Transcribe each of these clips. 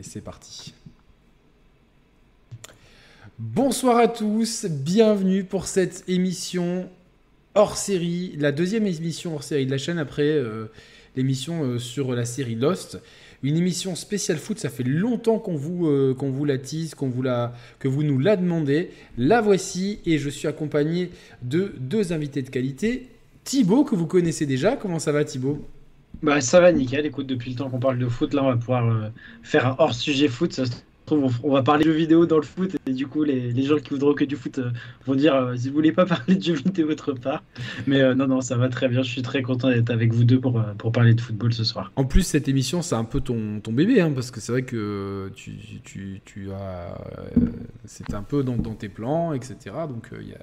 C'est parti. Bonsoir à tous, bienvenue pour cette émission hors série, la deuxième émission hors série de la chaîne après euh, l'émission euh, sur la série Lost. Une émission spéciale foot, ça fait longtemps qu'on vous, euh, qu'on vous la tease, qu'on vous la, que vous nous la demandé. La voici et je suis accompagné de deux invités de qualité. Thibaut, que vous connaissez déjà, comment ça va Thibaut? Bah, ça va nickel, écoute, depuis le temps qu'on parle de foot, là on va pouvoir euh, faire un hors-sujet foot. Ça se trouve, on, va parler de jeux vidéo dans le foot, et du coup, les, les gens qui voudront que du foot euh, vont dire euh, si vous voulez pas parler de jeux vidéo autre part. Mais non, non, ça va très bien, je suis très content d'être avec vous deux pour, pour parler de football ce soir. En plus, cette émission, c'est un peu ton, ton bébé, hein, parce que c'est vrai que tu, tu, tu as. c'est un peu dans, dans, tes plans, etc. Donc, il y a,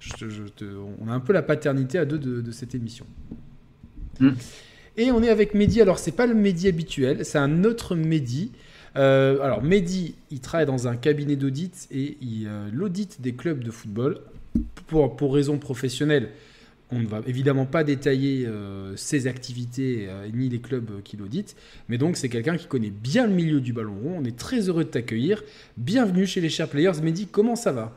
je, je te, on a un peu la paternité à deux de, de cette émission. Mm. Et on est avec Mehdi. Alors, c'est pas le Mehdi habituel, c'est un autre Mehdi. Euh, alors, Mehdi, il travaille dans un cabinet d'audit et il euh, audite des clubs de football. Pour, pour raisons professionnelles, on ne va évidemment pas détailler euh, ses activités euh, ni les clubs qu'il audite. Mais donc, c'est quelqu'un qui connaît bien le milieu du ballon rond. On est très heureux de t'accueillir. Bienvenue chez les Chers Players. Mehdi, comment ça va?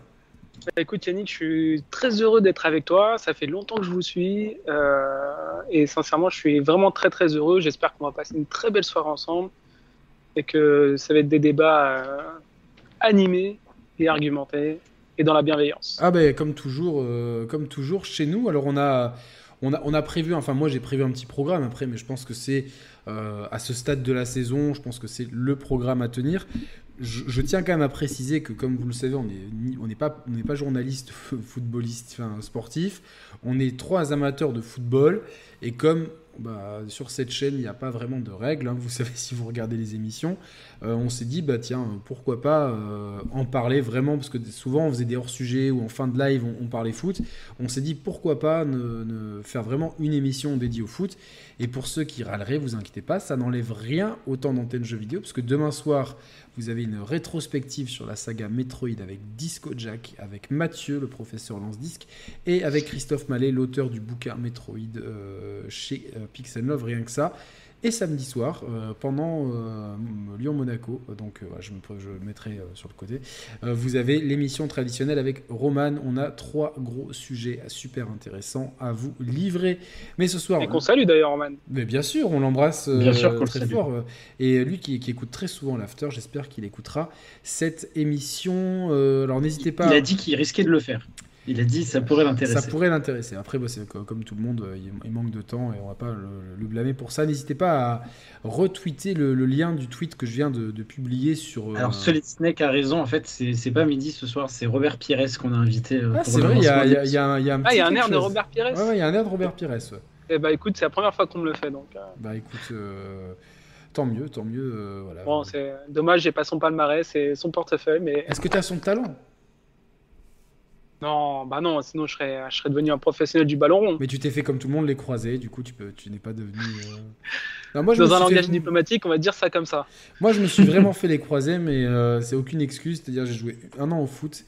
Écoute Yannick, je suis très heureux d'être avec toi. Ça fait longtemps que je vous suis euh, et sincèrement, je suis vraiment très très heureux. J'espère qu'on va passer une très belle soirée ensemble et que ça va être des débats euh, animés et argumentés et dans la bienveillance. Ah ben comme toujours, euh, comme toujours chez nous. Alors on a, on a, on a prévu, enfin moi j'ai prévu un petit programme après, mais je pense que c'est à ce stade de la saison, je pense que c'est le programme à tenir. Je, tiens quand même à préciser que, comme vous le savez, on n'est pas, journaliste, footballiste, enfin, sportif. On est trois amateurs de football. Et comme bah, sur cette chaîne, il n'y a pas vraiment de règles, hein, vous savez si vous regardez les émissions, euh, on s'est dit, bah tiens, pourquoi pas euh, en parler vraiment, parce que souvent on faisait des hors-sujets ou en fin de live on, parlait foot. On s'est dit, pourquoi pas faire vraiment une émission dédiée au foot. Et pour ceux qui râleraient, vous inquiétez pas, ça n'enlève rien au temps d'antenne jeux vidéo, parce que demain soir, vous avez une rétrospective sur la saga Metroid avec Disco Jack, avec Mathieu, le professeur Lance-Disque, et avec Christophe Mallet, l'auteur du bouquin Metroid euh, chez euh, Pixel Love, rien que ça. Et samedi soir, euh, pendant euh, Lyon-Monaco, donc euh, je, me, je le mettrai sur le côté, vous avez l'émission traditionnelle avec Roman. On a trois gros sujets super intéressants à vous livrer. Mais ce soir. Et qu'on salue d'ailleurs, Roman. Mais bien sûr, on l'embrasse bien sûr très salue. fort. Et lui qui, qui écoute très souvent l'after, j'espère qu'il écoutera cette émission. alors n'hésitez pas. Il a dit qu'il risquait de le faire. Il a dit ça pourrait l'intéresser. Ça pourrait l'intéresser. Après, bah, comme tout le monde, il manque de temps et on va pas le, le blâmer pour ça. N'hésitez pas à retweeter le, le, lien du tweet que je viens de, de publier sur. Alors, Solid Snake a raison. En fait, c'est pas midi ce soir, c'est Robert Pires qu'on a invité. Ah, c'est vrai, il y a, y, a, y, a, y a un, ah, y a un air de Robert Pires. Ouais, il y a un air de Robert Pires. Ouais. Eh bah, écoute, c'est la première fois qu'on me le fait. Donc, euh... Bah, écoute. Euh... Tant mieux, tant mieux. Euh, voilà. Bon, c'est dommage, j'ai pas son palmarès et son portefeuille, mais. Est-ce que tu as son talent? Non, bah non, sinon je serais, je serais devenu un professionnel du ballon rond. Mais tu t'es fait comme tout le monde les croisés, du coup tu peux, tu n'es pas devenu. Euh... Non, moi, je Dans un langage fait... diplomatique, on va dire ça comme ça. Moi je me suis vraiment fait les croisés, mais euh, c'est aucune excuse. C'est-à-dire j'ai joué un an au foot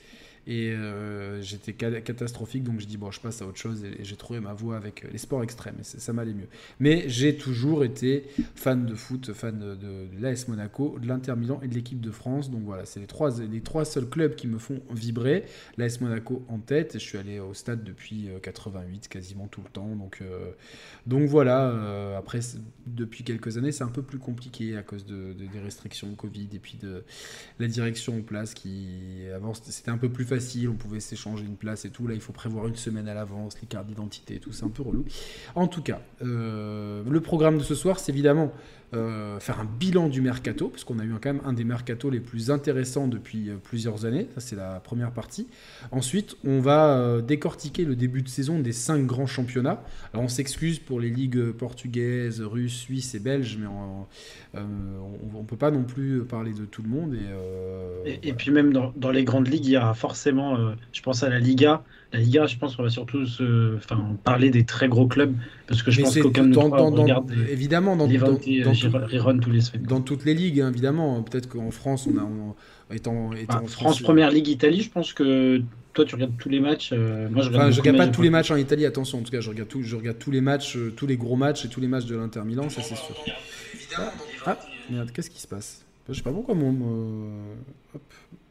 et euh, j'étais catastrophique, donc je dis bon, je passe à autre chose et, j'ai trouvé ma voie avec les sports extrêmes et ça m'allait mieux. Mais j'ai toujours été fan de foot, fan de, l'AS Monaco, de l'Inter Milan et de l'équipe de France. Donc voilà, c'est les trois, les trois seuls clubs qui me font vibrer. L'AS Monaco en tête. Je suis allé au stade depuis 88, quasiment tout le temps. Donc, euh, donc voilà, euh, après, depuis quelques années, c'est un peu plus compliqué à cause de, des restrictions Covid et puis de la direction en place qui, avant, c'était un peu plus facile on pouvait s'échanger une place et tout. Là, il faut prévoir une semaine à l'avance, les cartes d'identité et tout, c'est un peu relou. En tout cas, euh, le programme de ce soir, c'est évidemment euh, faire un bilan du mercato, parce qu'on a eu quand même un des mercatos les plus intéressants depuis euh, plusieurs années. Ça, c'est la première partie. Ensuite, on va euh, décortiquer le début de saison des cinq grands championnats. Alors, on s'excuse pour les ligues portugaises, russes, suisses et belges, mais on ne peut pas non plus parler de tout le monde. Et, et, et puis, même dans, dans, les grandes ligues, il y aura forcément, je pense à la Liga. La Liga, je pense qu'on va surtout se, enfin, parler des très gros clubs, parce que je Mais pense qu'aucun de nous regarde évidemment, dans, les dans, dans, tous les semaines. Dans toutes les ligues, hein, évidemment. Peut-être qu'en France, on a. On, étant, étant ah, France, Première Ligue Italie, je pense que toi, tu regardes tous les matchs. Euh, moi, je regarde, enfin, je regarde pas tous les matchs en Italie, attention. En tout cas, je regarde, tout, je regarde tous les matchs, euh, tous les gros matchs et tous les matchs de l'Inter Milan, ça c'est sûr. Ah, ah, merde, qu'est-ce qui se passe? Je sais pas pourquoi mon, euh, hop,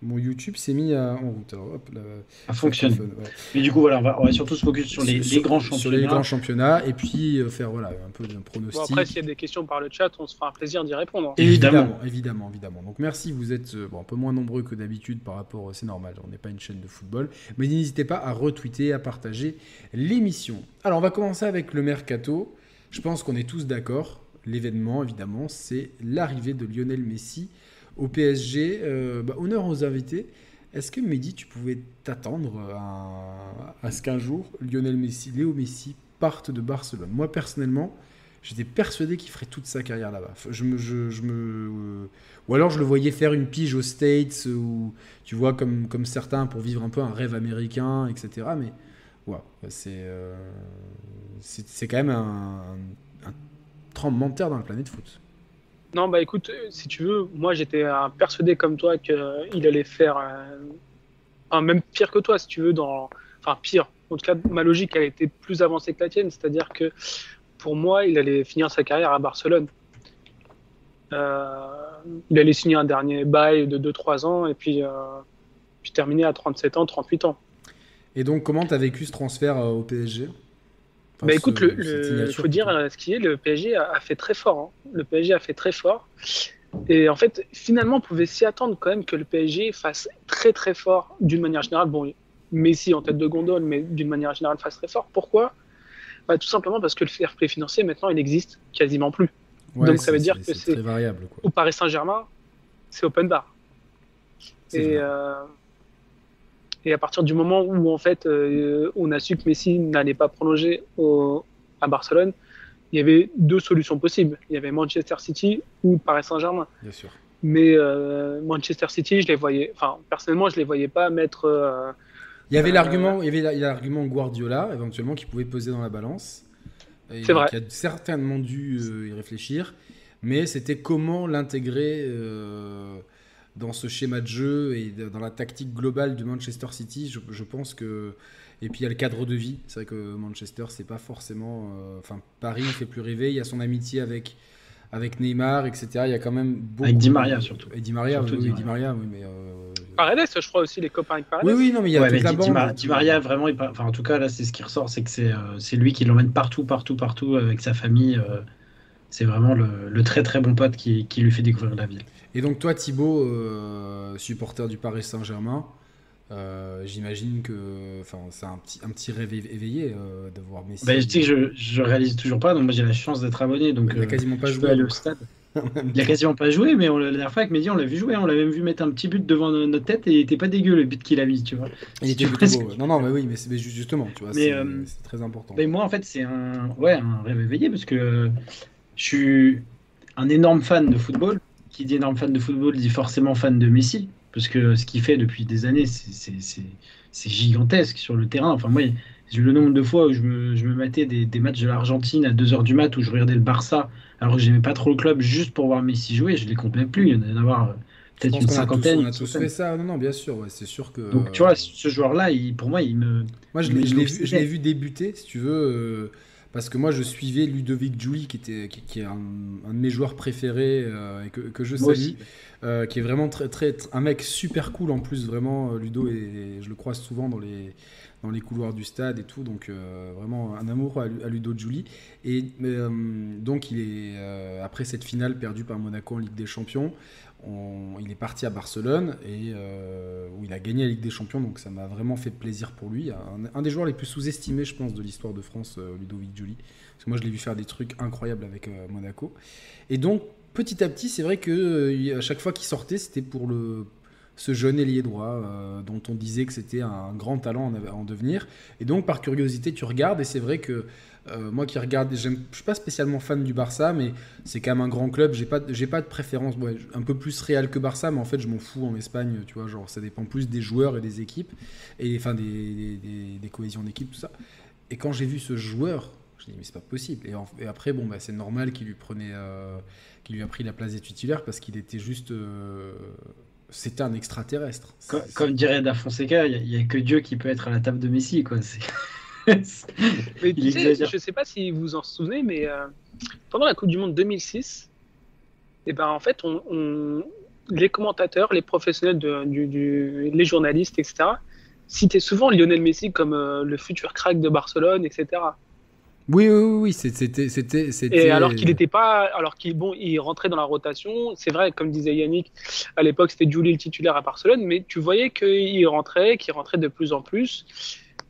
mon YouTube s'est mis à, en route. Alors, hop, là, ouais. Mais du coup, voilà, on va, on va surtout se focus sur les, les grands Sur championnats. les grands championnats et puis euh, faire voilà, un peu d'un Bon, pronostic. après, s'il y a des questions par le chat, on se fera un plaisir d'y répondre. Évidemment. Évidemment, évidemment. Donc merci, vous êtes euh, bon, un peu moins nombreux que d'habitude par rapport, c'est normal, on n'est pas une chaîne de football, mais n'hésitez pas à retweeter, à partager l'émission. Alors on va commencer avec le mercato. Je pense qu'on est tous d'accord. L'événement, évidemment, c'est l'arrivée de Lionel Messi au PSG. Euh, bah, honneur aux invités. Est-ce que Mehdi, tu pouvais t'attendre à, ce qu'un jour Lionel Messi, Léo Messi parte de Barcelone? Moi personnellement, j'étais persuadé qu'il ferait toute sa carrière là-bas. Euh, ou alors je le voyais faire une pige aux States ou tu vois comme certains pour vivre un peu un rêve américain, etc. Mais euh, c'est c'est quand même un tremblement de terre dans la planète foot. Non, bah écoute, euh, si tu veux, moi j'étais euh, persuadé comme toi qu'il allait faire euh, un même pire que toi, si tu veux, dans. Enfin, pire. En tout cas, ma logique, elle était plus avancée que la tienne, c'est-à-dire que pour moi, il allait finir sa carrière à Barcelone. Euh, il allait signer un dernier bail de 2-3 ans et puis, puis terminer à 37 ans, 38 ans. Et donc comment tu as vécu ce transfert au PSG Enfin, bah écoute, le, le- signature, faut dire euh, ce qui est, le PSG a, a fait très fort. hein. Le PSG a fait très fort. Et en fait, finalement, on pouvait s'y attendre quand même que le PSG fasse très très fort d'une manière générale. Bon, Messi en tête de gondole, mais d'une manière générale fasse très fort. Pourquoi? Bah, Tout simplement parce que le fair play financier, maintenant, il n'existe quasiment plus. Ouais, donc ça veut dire que c'est variable quoi. Au Paris Saint-Germain, c'est open bar. Et, euh, et à partir du moment où en fait euh, on a su que Messi n'allait pas prolonger au, à Barcelone, il y avait deux solutions possibles. Il y avait Manchester City ou Paris Saint-Germain. Bien sûr. Mais euh, Manchester City, je les voyais, enfin personnellement, je les voyais pas mettre. euh, Il y avait l'argument, il y avait l'argument Guardiola éventuellement qui pouvait peser dans la balance. C'est vrai. Qui a certainement dû y réfléchir, mais c'était comment l'intégrer dans ce schéma de jeu et dans la tactique globale de Manchester City. Je, je pense que et puis il y a le cadre de vie. C'est vrai que Manchester c'est pas forcément, euh, enfin Paris fait plus rêver. Il y a son amitié avec avec Neymar, etc. Il y a quand même beaucoup. Avec Di Maria, surtout. Et Di Maria, Surtout oui, Di Maria, oui, mais. euh, Paredes, je crois aussi les copains avec Paredes. Oui, oui, non, mais il y a Ouais, toute la Di, bande. Di Mar- Di Maria, vraiment, il par- enfin, en tout cas, là, c'est ce qui ressort, c'est que c'est euh, c'est lui qui l'emmène partout, partout, partout avec sa famille. euh, c'est vraiment le, le très très bon pote qui, qui lui fait découvrir la ville. Et donc toi, Thibaut, euh, supporter du Paris Saint-Germain, euh, j'imagine que, c'est un petit, un petit rêve éve- éveillé euh, de voir Messi. Bah, je sais que je, je réalise toujours pas, donc moi j'ai la chance d'être abonné, donc Il a euh, quasiment pas je joué. peux aller au stade. Il a quasiment pas joué, mais on, l'a- dernière fois avec Mehdi, on l'a vu jouer, on l'a même vu mettre un petit but devant no- notre tête et il était pas dégueu le but qu'il a mis, tu vois. Il était plutôt beau. que-. Non, non, mais oui, mais c'est justement, tu vois, c'est euh, c'est très important. Mais moi, en fait, c'est un, ouais, un rêve éveillé parce que je suis un énorme fan de football. Qui dit énorme fan de football dit forcément fan de Messi. Parce que ce qu'il fait depuis des années, c'est- gigantesque sur le terrain. Enfin, moi, j'ai eu le nombre de fois où je me, je me matais des, des matchs de l'Argentine à 2h du mat où je regardais le Barça alors que j'aimais pas trop le club juste pour voir Messi jouer. Je les compte même plus. Il y en a d'avoir euh, peut-être une cinquantaine. On a tous fait ça. Non, non, bien sûr, ouais, c'est sûr que. Donc, tu vois, ce joueur-là, pour moi, il me. Moi, je vu, l'ai vu débuter, si tu veux, euh, parce que moi, je suivais Ludovic Giuli, qui, était, qui, qui est un, un de mes joueurs préférés euh, et que, que je salue, euh, qui est vraiment très, très, tr- un mec super cool en plus, vraiment, euh, Ludo, et, je le croise souvent dans les, dans les couloirs du stade et tout, donc euh, vraiment un amour à, à Ludo Giuli. Et donc, il est, après cette finale perdue par Monaco en Ligue des Champions, il est parti à Barcelone et euh, où il a gagné la Ligue des Champions, donc ça m'a vraiment fait plaisir pour lui. Un, des joueurs les plus sous-estimés, je pense, de l'histoire de France, euh, Ludovic que moi, je l'ai vu faire des trucs incroyables avec euh, Monaco. Et donc, petit à petit, c'est vrai que à chaque fois qu'il sortait, c'était pour le ce jeune ailier droit euh, dont on disait que c'était un grand talent en, en devenir. Et donc, par curiosité, tu regardes et c'est vrai que euh, moi qui regarde, je suis pas spécialement fan du Barça, mais c'est quand même un grand club. J'ai pas, pas de préférence. Un peu plus Real que Barça, mais en fait, je m'en fous en Espagne. Tu vois, genre ça dépend plus des joueurs et des équipes et enfin des, des, cohésions d'équipe, tout ça. Et quand j'ai vu ce joueur, je dis mais c'est pas possible. Et, après, bon, bah, c'est normal qu'il lui euh, qu'il lui a pris la place des titulaires parce qu'il était juste, c'était un extraterrestre. Comme, dirait Da Fonseca, il n'y a, que Dieu qui peut être à la table de Messi, quoi. Mais Il tu sais, je pas si vous en souvenez, mais euh, pendant la Coupe du Monde 2006, et ben en fait, on, on- les commentateurs, les professionnels, de, du, du- les journalistes, etc., citaient souvent Lionel Messi comme euh, le futur crack de Barcelone, etc. Oui, oui, oui, c'était, c'était, c'était. Et alors qu'il n'était pas, alors qu'il bon, il rentrait dans la rotation. C'est vrai, comme disait Yannick, à l'époque c'était Julie le titulaire à Barcelone, mais tu voyais qu'il rentrait, qu'il rentrait de plus en plus.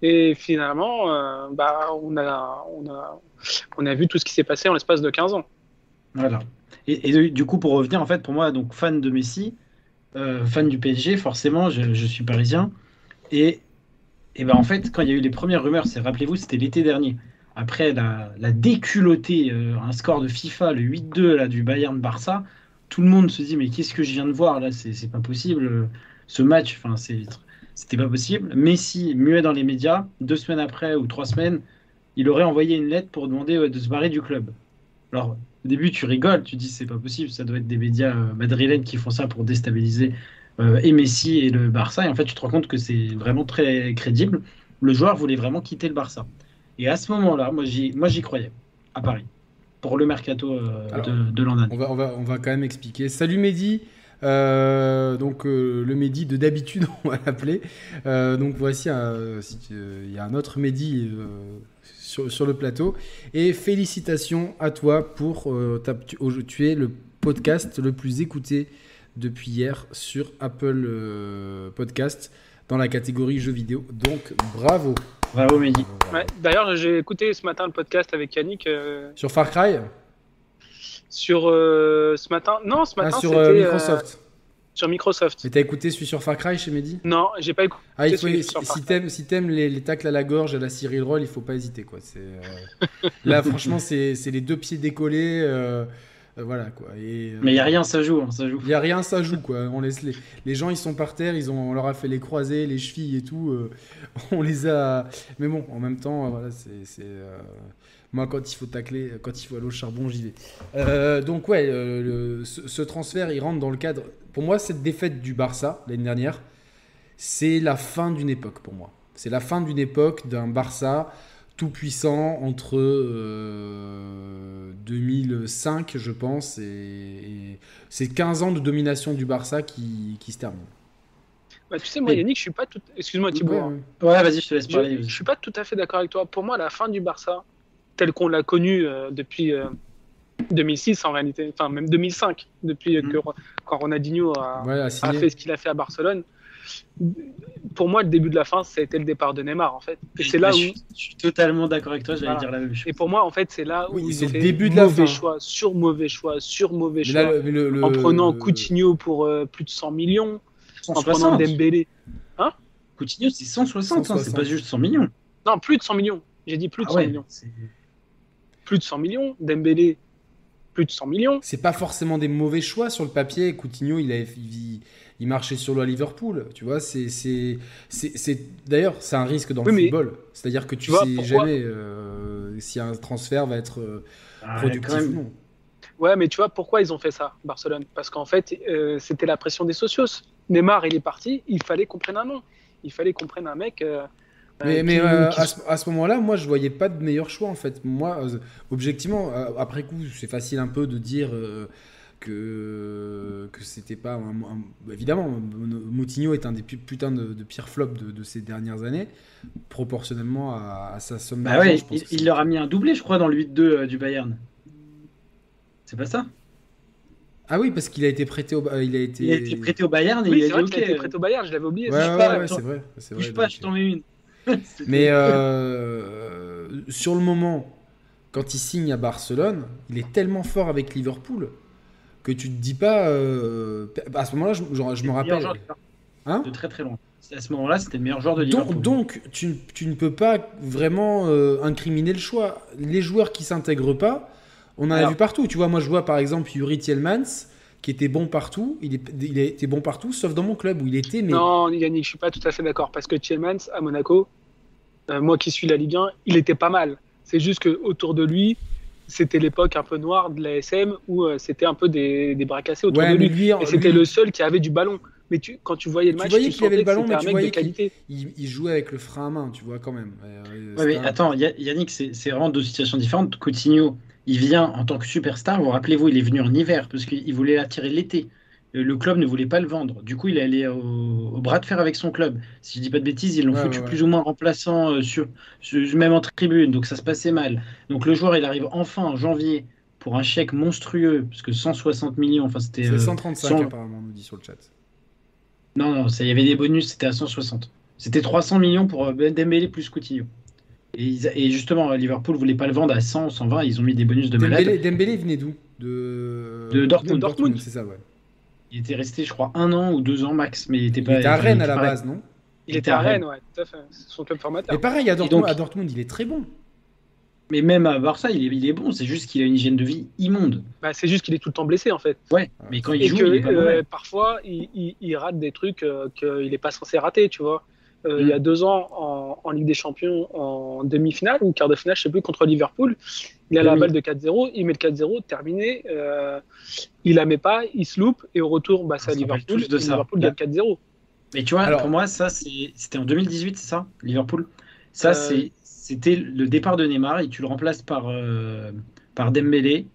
Et finalement, euh, bah, on a, on a, on a vu tout ce qui s'est passé en l'espace de 15 ans. Voilà. Et, et du coup, pour revenir, en fait, pour moi, donc fan de Messi, euh, fan du PSG, forcément, je, je suis parisien. Et, et ben, en fait, quand il y a eu les premières rumeurs, c'est, rappelez-vous, c'était l'été dernier. Après la, la déculottée, euh, un score de FIFA, le 8-2 là, du Bayern Barça, tout le monde se dit mais qu'est-ce que je viens de voir là C'est pas possible. Ce match, enfin, c'était pas possible. Messi, muet dans les médias, deux semaines après ou trois semaines, il aurait envoyé une lettre pour demander euh, de se barrer du club. Alors, au début, tu rigoles, tu dis c'est pas possible, ça doit être des médias euh, madrilènes qui font ça pour déstabiliser et Messi et le Barça. Et en fait, tu te rends compte que c'est vraiment très crédible. Le joueur voulait vraiment quitter le Barça. Et à ce moment-là, moi j'y moi, j'y croyais, à Paris, pour le mercato euh, Alors, de, de l'an dernier. On va, on, va, on va quand même expliquer. Salut Mehdi. Euh, donc euh, le Mehdi de d'habitude on va l'appeler. Donc voici si il y a un autre Mehdi sur, sur le plateau et félicitations à toi pour ta- tu, tu es le podcast le plus écouté depuis hier sur Apple Podcast dans la catégorie jeux vidéo. Donc bravo. Bravo Mehdi. Ouais. D'ailleurs, j'ai écouté ce matin le podcast avec Yannick euh, Sur Far Cry sur euh, ce matin. Non, ce Ah, matin sur c'était euh, euh, Microsoft. sur Microsoft. Mais t'as écouté celui sur Far Cry chez Mehdi? Non, j'ai pas écouté. Ah, il C'est faut, celui si, sur Far si Cry. t'aimes si les, les tacles à la gorge et la Cyril Roll, il faut pas hésiter quoi. C'est euh, là franchement c'est c'est les deux pieds décollés, voilà quoi. Et euh, Mais il n'y a rien, ça joue, hein, ça joue. il y a rien, ça joue quoi. On laisse les, les gens ils sont par terre, ils ont on leur a fait les croisés, les chevilles et tout. euh, on les a. Mais bon, en même temps euh, voilà c'est c'est, euh, moi quand il faut tacler, quand il faut aller au charbon, j'y vais. Euh, donc ouais, euh, le- ce, ce transfert il rentre dans le cadre. Pour moi cette défaite du Barça l'année dernière c'est la fin d'une époque pour moi. C'est la fin d'une époque d'un Barça tout puissant entre euh, 2005, je pense, et, et c'est 15 ans de domination du Barça qui, qui se terminent. Bah, tu sais, moi, Yannick, je suis pas tout. Excuse-moi, Thibaut. Ouais, hein. ouais. Ouais, vas-y, je te laisse parler. je suis pas tout à fait d'accord avec toi. Pour moi, la fin du Barça, tel qu'on l'a connu euh, depuis euh, 2006 en réalité, enfin même 2005, depuis euh, Mm. que quand Ronaldinho a, Ouais, fait ce qu'il a fait à Barcelone. Pour moi, le début de la fin, ça a été le départ de Neymar en fait. Et c'est là je, où, suis, je suis totalement d'accord avec toi, j'allais Voilà. dire la même chose. et pour moi, en fait, c'est là où Oui, ils c'est ont le fait début de la mauvais fin. choix, sur mauvais choix, sur mauvais choix, là, le- le- le- en prenant le- Coutinho pour euh, plus de 100 millions, en prenant 160. Dembélé. Coutinho, c'est 160, hein, c'est 160. pas juste 100 millions. Non, plus de 100 millions. J'ai dit plus de Ah 100 ouais, millions. Plus de 100 millions. Dembélé, plus de 100 millions. C'est pas forcément des mauvais choix sur le papier. Coutinho, il, a, il, il marchait sur le à Liverpool. Tu vois, c'est, c'est, c'est, c'est- d'ailleurs, c'est un risque dans le Oui, football. C'est-à-dire que tu, Tu vois, sais pourquoi- jamais euh, si un transfert va être euh, Ah, productif ou non. Ouais, mais tu vois pourquoi ils ont fait ça, Barcelone? Parce qu'en fait, euh, c'était la pression des socios. Neymar, il est parti, il fallait qu'on prenne un nom. Il fallait qu'on prenne un mec. euh, Mais, euh, mais qui- euh, qui- à ce, à ce moment-là, moi, je voyais pas de meilleur choix en fait. Moi, euh, objectivement, après coup, c'est facile un peu de dire euh, que que c'était pas un- un- évidemment. Moutinho est un des pu- putains de, de pires flops de, de ces dernières années, proportionnellement à, à sa somme Bah ouais, je pense il, il leur a mis un doublé, je crois, dans le 8-2 euh, du Bayern. C'est pas ça? Ah oui, parce qu'il a été prêté au, euh, il a été. Il a été prêté au Bayern et Oui, il c'est a vrai dit qu'il a été prêté au Bayern, je l'avais oublié. Ouais, ouais, pas, ouais, attends. c'est vrai, c'est vrai. pas, je t'en mets une. Mais euh, sur le moment, quand il signe à Barcelone, il est tellement fort avec Liverpool que tu te dis pas. euh, à ce moment-là, je, genre, je me rappelle. de- Hein de très très loin. À ce moment-là, c'était le meilleur joueur de donc, Liverpool. donc, tu, tu ne peux pas vraiment euh, incriminer le choix. Les joueurs qui s'intègrent pas, on en a vu partout. Tu vois, moi, je vois par exemple Yuri Tielemans qui était bon partout. Il, est, il a été bon partout, sauf dans mon club où il était. Mais Non, Yannick, je suis pas tout à fait d'accord. Parce que Tielemans, à Monaco, euh, moi qui suis la Ligue 1, il était pas mal. C'est juste que autour de lui, c'était l'époque un peu noire de la SM où euh, c'était un peu des, des bras cassés autour ouais, de lui. lui, Et c'était lui, le seul qui avait du ballon. Mais tu, quand tu voyais le Tu match, voyais tu qu'il avait le ballon, mais tu voyais il, il jouait avec le frein à main, tu vois quand même. Euh, Ouais, mais un- attends, Ya- Yannick, c'est c'est vraiment deux situations différentes. Coutinho, il vient en tant que superstar. Vous rappelez-vous, il est venu en hiver parce qu'il voulait attirer l'été. Le club ne voulait pas le vendre. Du coup, il est allé au, au bras de fer avec son club. Si je dis pas de bêtises, ils l'ont Ouais, foutu ouais, plus ou moins remplaçant euh, sur, sur- même en tribune, donc ça se passait mal. Donc le joueur, il arrive enfin en janvier pour un chèque monstrueux, parce que 160 millions, enfin c'était... C'est euh, 135 cent- apparemment, on nous dit sur le chat. Non, non, il y avait des bonus, c'était à 160. C'était 300 millions pour euh, Dembélé plus Coutinho. Et, justement, Liverpool voulait pas le vendre à 100, 120, ils ont mis des bonus de malade. Dembélé, Dembélé venait d'où? De... De Dortmund. Dortmund. c'est ça, ouais. Il était resté, je crois, un an ou deux ans max, mais il était Il pas. était à Rennes à la base, non? Il était à Rennes, ouais, tout à fait. C'est son club formateur. Et pareil, à Dortmund, donc- à Dortmund, il est très bon. Mais même à Barça, il est, il est bon, c'est juste qu'il a une hygiène de vie immonde. Bah, c'est juste qu'il est tout le temps blessé en fait. Ouais, mais quand il Et joue, que il est pas euh, parfois il, il- il rate des trucs euh, qu'il n'est pas censé rater, tu vois. Euh, Il y a deux ans en, en Ligue des Champions, en demi-finale ou quart de finale, je sais plus, contre Liverpool, il a la balle de 4-0, il met le 4-0, terminé, euh, il la met pas, il se loupe et au retour, bah, c'est à Liverpool, de ça. Liverpool gagne 4-0. Mais tu vois, Alors- pour moi, ça, c'était en 2018, c'est ça, Liverpool? Ça, Euh, c'était le départ de Neymar et tu le remplaces par, euh, par Dembélé.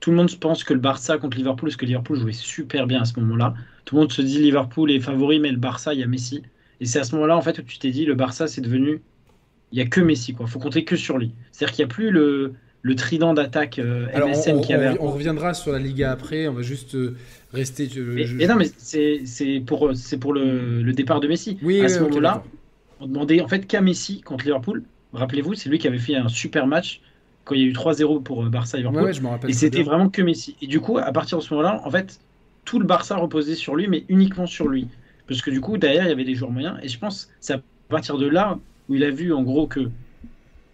Tout le monde pense que le Barça contre Liverpool, parce que Liverpool jouait super bien à ce moment-là. Tout le monde se dit Liverpool est favori, mais le Barça, il y a Messi. Et c'est à ce moment-là, en fait, où tu t'es dit le Barça, c'est devenu. Il n'y a que Messi, quoi. faut compter que sur lui. C'est-à-dire qu'il n'y a plus le, le trident d'attaque euh, MSN y avait on- reviendra sur la Liga après, on va juste euh, rester. je- Mais, je- mais non, mais c'est pour, c'est pour le, le départ de Messi. Oui, à ce moment-là, on demandait en fait qu'à Messi contre Liverpool. Rappelez-vous, c'est lui qui avait fait un super match quand il y a eu 3-0 pour euh, Barça Liverpool. Ouais, ouais, je me rappelle. et c'était vraiment que Messi. Et du coup, à partir de ce moment-là, en fait, tout le Barça reposait sur lui, mais uniquement sur lui. Parce que du coup, derrière, il y avait des joueurs moyens. Et je pense c'est à partir de là où il a vu en gros que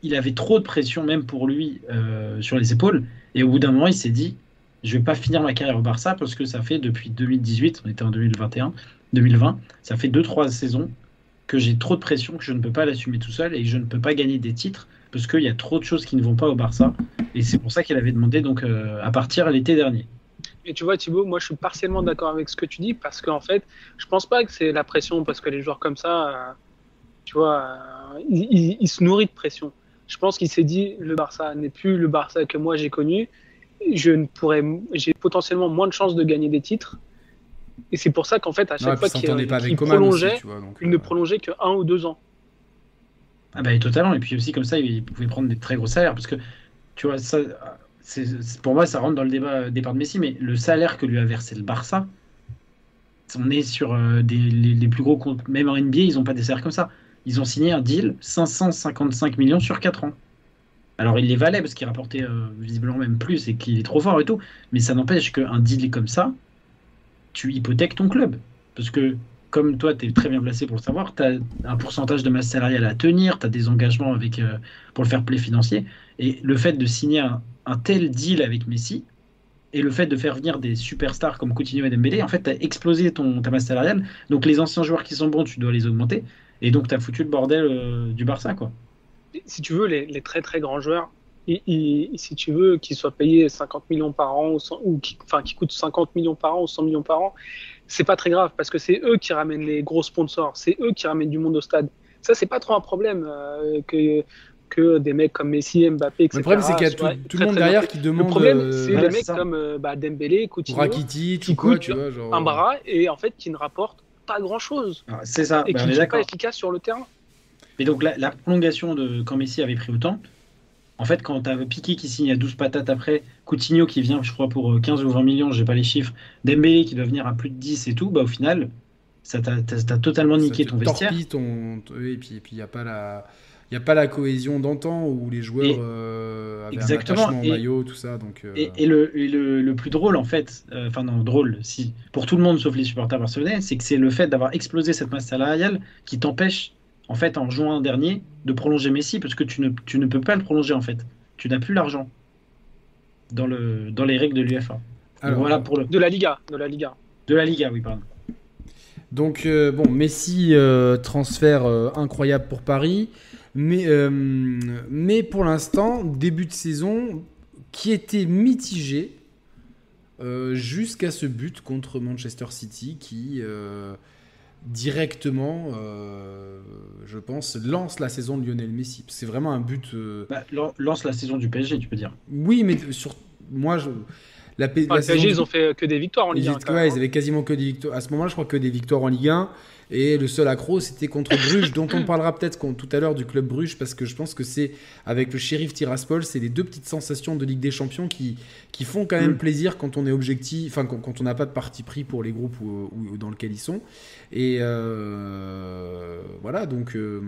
il avait trop de pression, même pour lui, euh, sur les épaules. Et au bout d'un moment, il s'est dit je vais pas finir ma carrière au Barça parce que ça fait depuis 2018, on était en 2021, 2020, ça fait 2-3 saisons que j'ai trop de pression, que je ne peux pas l'assumer tout seul et que je ne peux pas gagner des titres parce qu'il y a trop de choses qui ne vont pas au Barça. Et c'est pour ça qu'il avait demandé donc euh, à partir l'été dernier. Et tu vois, Thibaut, moi je suis partiellement d'accord avec ce que tu dis parce qu'en fait, je pense pas que c'est la pression parce que les joueurs comme ça, euh, tu vois, euh, ils, ils- ils se nourrissent de pression. Je pense qu'il s'est dit le Barça n'est plus le Barça que moi j'ai connu. Je ne pourrais, j'ai potentiellement moins de chances de gagner des titres. Et c'est pour ça qu'en fait, à chaque fois qu'il aussi, prolongeait, tu vois, donc, il ne euh, prolongeait que un ou deux ans. Ah bah et totalement. Et puis aussi comme ça, il pouvait prendre des très gros salaires parce que tu vois ça, pour moi ça rentre dans le débat euh, départ de Messi, mais le salaire que lui a versé le Barça, on est sur euh, des, les, plus gros comptes. Même en NBA, ils n'ont pas des salaires comme ça. Ils ont signé un deal 555 millions sur 4 ans. Alors il les valait parce qu'il rapportait euh, visiblement même plus et qu'il est trop fort et tout, mais ça n'empêche qu'un deal comme ça, tu hypothèques ton club. Parce que comme toi, tu es très bien placé pour le savoir, tu as un pourcentage de masse salariale à tenir, tu as des engagements avec, pour le fair play financier. Et le fait de signer un, un tel deal avec Messi et le fait de faire venir des superstars comme Coutinho et Dembélé, en fait, tu as explosé ton, ta masse salariale. Donc les anciens joueurs qui sont bons, tu dois les augmenter. Et donc tu as foutu le bordel euh, du Barça. quoi. si tu veux, les, très très grands joueurs, ils- si tu veux qu'ils soient payés 50 millions par an ou, 100 ou qui, enfin, qui coûtent 50 millions par an ou 100 millions par an, c'est pas très grave parce que c'est eux qui ramènent les gros sponsors, c'est eux qui ramènent du monde au stade. Ça, c'est pas trop un problème euh, que, que des mecs comme Messi, Mbappé, etc. Le problème, c'est qu'il y a tout, le monde derrière qui demande. Le problème, euh, c'est les c'est mecs ça. comme euh, bah, Dembélé, Coutinho, Rakitic qui coûtent tu vois. Genre, un bras et en fait qui ne rapportent pas grand chose C'est ça, et bah, qui ne sont pas efficaces sur le terrain. Mais donc la, la prolongation de quand Messi avait pris autant, en fait, quand tu as Piqué qui signe à 12 patates après, Coutinho qui vient, je crois, pour euh, 15 ou 20 millions, j'ai pas les chiffres, Dembélé qui doit venir à plus de 10 et tout, bah au final, ça t'a totalement ça niqué te ton vestiaire. ton, et puis et puis il y a pas la il y a pas la cohésion d'antan où les joueurs Et- euh, avaient Exactement, un attachement au et- maillot tout ça donc euh, Et, et le, et le, le plus drôle, en fait, euh, enfin non, drôle, si, pour tout le monde sauf les supporters barcelonais, c'est que c'est le fait d'avoir explosé cette masse salariale qui t'empêche, en fait, en juin dernier, de prolonger Messi, parce que tu ne, tu ne peux pas le prolonger, en fait. Tu n'as plus l'argent dans, le, dans les règles de l'UFA. Voilà pour le. De la Liga, de la Liga. De la Liga, oui, pardon. Donc euh, bon, Messi euh, transfert euh, incroyable pour Paris, mais euh, mais pour l'instant début de saison qui était mitigé euh, jusqu'à ce but contre Manchester City qui euh, directement, je pense, lance la saison de Lionel Messi. C'est vraiment un but. Bah, lan- lance la saison du PSG, tu peux dire. oui, mais sur moi, je- la, P- Enfin, la PSG, ils ont fait que des victoires en Ligue 1. étaient- quand ouais, ils avaient quasiment que des victoires. À ce moment-là, je crois que des victoires en Ligue 1. Et le seul accro, c'était contre Bruges, dont on parlera peut-être tout à l'heure du club Bruges, parce que je pense que c'est avec le shérif Tiraspol, c'est les deux petites sensations de Ligue des Champions qui, qui font quand même Mm. plaisir quand on est objectif, enfin quand, quand on n'a pas de parti pris pour les groupes où, où- dans lesquels ils sont. Et euh, voilà, donc euh,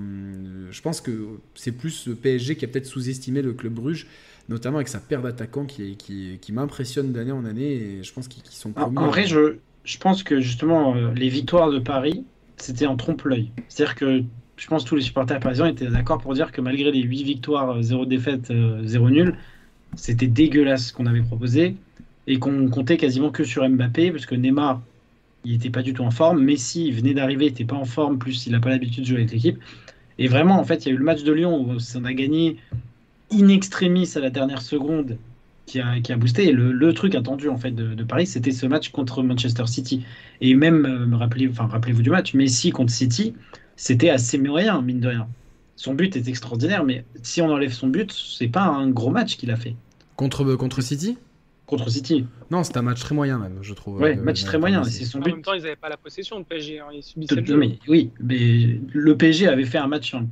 je pense que c'est plus le PSG qui a peut-être sous-estimé le club Bruges, notamment avec sa paire d'attaquants qui, qui, qui m'impressionne d'année en année, et je pense qu'ils qu'ils sont promis. en vrai, je, je pense que justement, euh, les victoires de Paris, c'était en trompe-l'œil. C'est-à-dire que je pense que tous les supporters parisiens étaient d'accord pour dire que malgré les 8 victoires, euh, 0 défaite, 0 nul, c'était dégueulasse ce qu'on avait proposé et qu'on comptait quasiment que sur Mbappé parce que Neymar, il n'était pas du tout en forme. Messi, il venait d'arriver, il n'était pas en forme, plus il n'a pas l'habitude de jouer avec l'équipe. Et vraiment, en fait, il y a eu le match de Lyon où on a gagné in extremis à la dernière seconde qui a, qui a boosté. Et le, le truc attendu en fait de, de Paris, c'était ce match contre Manchester City. Et même, euh, me rappelez, enfin, rappelez-vous du match, Messi contre City, c'était assez moyen, mine de rien. Son but est extraordinaire, mais si on enlève son but, c'est pas un gros match qu'il a fait Contre, contre City? Contre City. Non, c'est un match très moyen même, je trouve. Ouais, euh, match très de moyen. C'est son En but. même temps, ils n'avaient pas la possession de PSG. hein, Ils subissaient le Non, jeu. mais, oui, mais le PSG avait fait un match hein,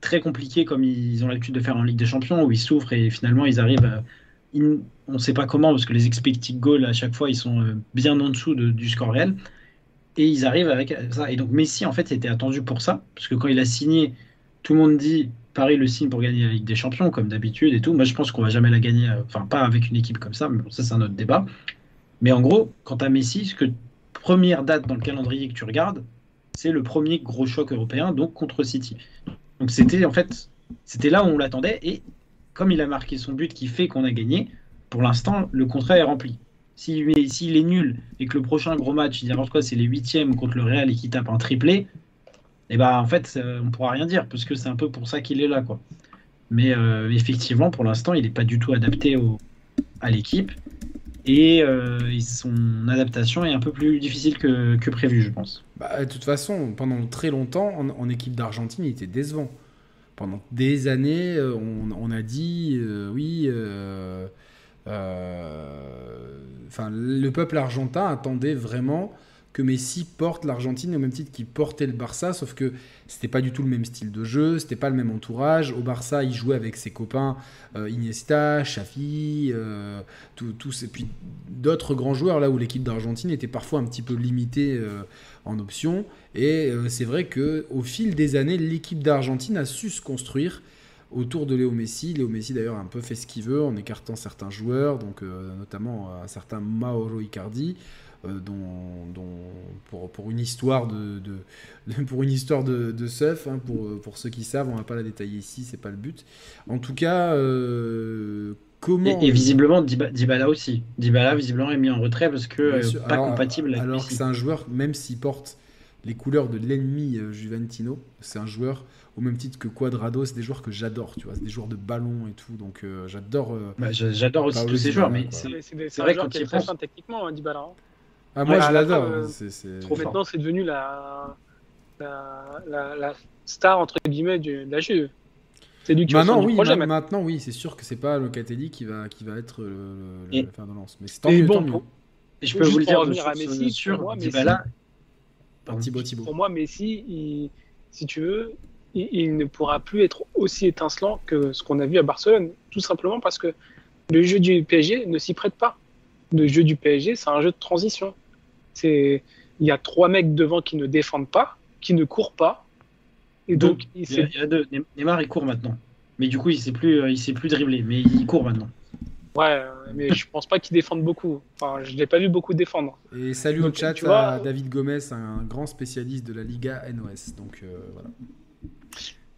très compliqué comme ils ont l'habitude de faire en Ligue des Champions où ils souffrent et finalement ils arrivent à- on ne sait pas comment parce que les expected goals à chaque fois ils sont euh, bien en dessous de- du score réel. Et ils arrivent avec ça. Et donc Messi en fait était attendu pour ça parce que quand il a signé tout le monde dit Paris le signe pour gagner la Ligue des Champions comme d'habitude et tout. Moi je pense qu'on va jamais la gagner euh, enfin pas avec une équipe comme ça mais bon ça c'est un autre débat. Mais en gros quant à Messi ce que première date dans le calendrier que tu regardes c'est le premier gros choc européen, donc contre City. Donc c'était en fait, c'était là où on l'attendait, et comme il a marqué son but qui fait qu'on a gagné, pour l'instant, le contrat est rempli. S'il est, nul et que le prochain gros match, il dit n'importe quoi, c'est les huitièmes contre le Real et qu'il tape un triplé, et ben en fait, euh, on pourra rien dire, parce que c'est un peu pour ça qu'il est là. Mais euh, effectivement, pour l'instant, il n'est pas du tout adapté à l'équipe. Et euh, et son adaptation est un peu plus difficile que, prévu, je pense. Bah, de toute façon, pendant très longtemps, en équipe d'Argentine, il était décevant. Pendant des années, euh, on, a dit, euh, oui, euh, enfin, le peuple argentin attendait vraiment que Messi porte l'Argentine au même titre qu'il portait le Barça, sauf que c'était pas du tout le même style de jeu, c'était pas le même entourage. Au Barça, il jouait avec ses copains euh, Iniesta, Xavi, euh, et puis d'autres grands joueurs là où l'équipe d'Argentine était parfois un petit peu limitée euh, en option. Et euh, c'est vrai que au fil des années, l'équipe d'Argentine a su se construire autour de Léo Messi. Léo Messi d'ailleurs a un peu fait ce qu'il veut en écartant certains joueurs, donc notamment un certain Mauro Icardi. Euh, dont, dont- pour, pour une histoire de, de- de- pour une histoire de, de seuf hein, pour, pour ceux qui savent on va pas la détailler ici c'est pas le but en tout cas euh, comment Et, et visiblement, Dyba- Dybala aussi. Dybala, visiblement, est mis en retrait parce que euh, pas Alors- compatible avec Alors que c'est un joueur, même s'il porte les couleurs de l'ennemi euh, Juventino, c'est un joueur au même titre que Quadrado, c'est des joueurs que j'adore, tu vois, c'est des joueurs de ballon et tout, donc euh, j'adore. euh, Bah, j'a- J'adore aussi tous ces joueurs, mais c'est- vrai quand qui il est très fin techniquement, hein, Dybala. hein. Ah, moi Ouais, je l'adore. fin, euh, trop fort. Maintenant, c'est devenu la, la, la, la star entre guillemets du- de la Juve. C'est lui qui Maintenant, oui, projet ma- maintenant. maintenant, oui, c'est sûr que c'est pas Locatelli qui va, qui va être le, le- Et- le fer de lance. Mais c'est tant mieux, bon, tant mieux. pour- Et je peux vous le dire, revenir à Messi, sur pour moi, Dybala. Pardon. Thibaut, Thibaut. Pour moi, Messi, il- si tu veux, il, il ne pourra plus être aussi étincelant que ce qu'on a vu à Barcelone. Tout simplement parce que le jeu du PSG ne s'y prête pas. Le jeu du PSG, c'est un jeu de transition. C'est, il y a trois mecs devant qui ne défendent pas, qui ne courent pas. Et donc, il Il y a- s'est- il y a deux. Ne- Neymar, il court maintenant. Mais du coup, il sait plus, euh, il sait plus dribbler, mais il court maintenant. ouais, euh, mais je pense pas qu'ils défendent beaucoup. Enfin, je l'ai pas vu beaucoup défendre. Et salut Donc, au chat tu vois- à David Gomez, un grand spécialiste de la Liga NOS. Donc euh, voilà.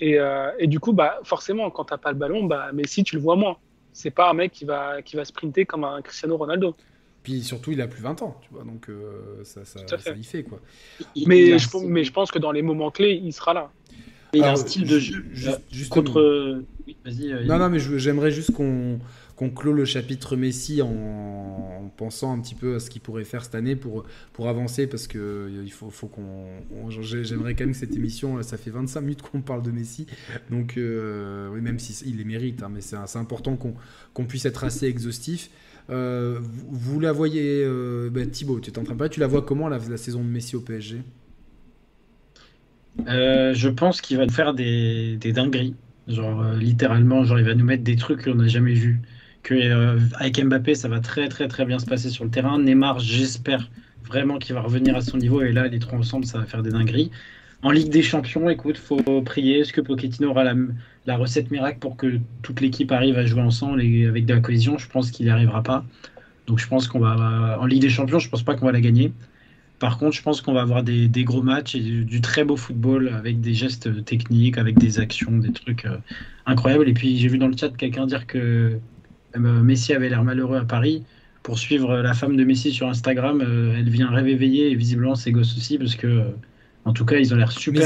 Et, euh, et du coup, bah, forcément, quand t'as pas le ballon, bah, Messi, tu le vois moins. C'est pas un mec qui va, qui va sprinter comme un Cristiano Ronaldo. Puis surtout, il a plus 20 ans, tu vois, donc euh, ça, ça, y fait quoi. Il- Mais un je, style- mais je pense que dans les moments clés, il sera là. il a un style de jeu euh, justement. contre. euh, oui, vas-y. Non, non, mais j'aimerais juste qu'on qu'on clôt le chapitre Messi en, en pensant un petit peu à ce qu'il pourrait faire cette année pour, pour avancer parce que il faut, faut qu'on. on- j'ai- J'aimerais quand même que cette émission, ça fait 25 minutes qu'on parle de Messi, donc euh, oui, même si il les mérite, hein, mais c'est c'est important qu'on qu'on puisse être assez exhaustif. Vous, la voyez, ben, Thibaut, tu en train tu la vois comment la, saison de Messi au PSG Je pense qu'il va faire des, dingueries. Genre, littéralement, genre, il va nous mettre des trucs qu'on n'a jamais vus. Avec Mbappé, ça va très, très, très bien se passer sur le terrain. Neymar, j'espère vraiment qu'il va revenir à son niveau. Et là, les trois ensemble, ça va faire des dingueries. En Ligue des Champions, écoute, faut prier. Est-ce que Pochettino aura la, recette miracle pour que toute l'équipe arrive à jouer ensemble et avec de la cohésion? Je pense qu'il n'y arrivera pas. Donc je pense qu'on va en Ligue des Champions, je pense pas qu'on va la gagner. Par contre, je pense qu'on va avoir des, gros matchs et du, très beau football avec des gestes techniques, avec des actions, des trucs euh, incroyables. Et puis j'ai vu dans le chat quelqu'un dire que euh, Messi avait l'air malheureux à Paris. Pour suivre la femme de Messi sur Instagram, euh, elle vient réveiller et visiblement ses gosses aussi parce que en tout cas, ils ont l'air super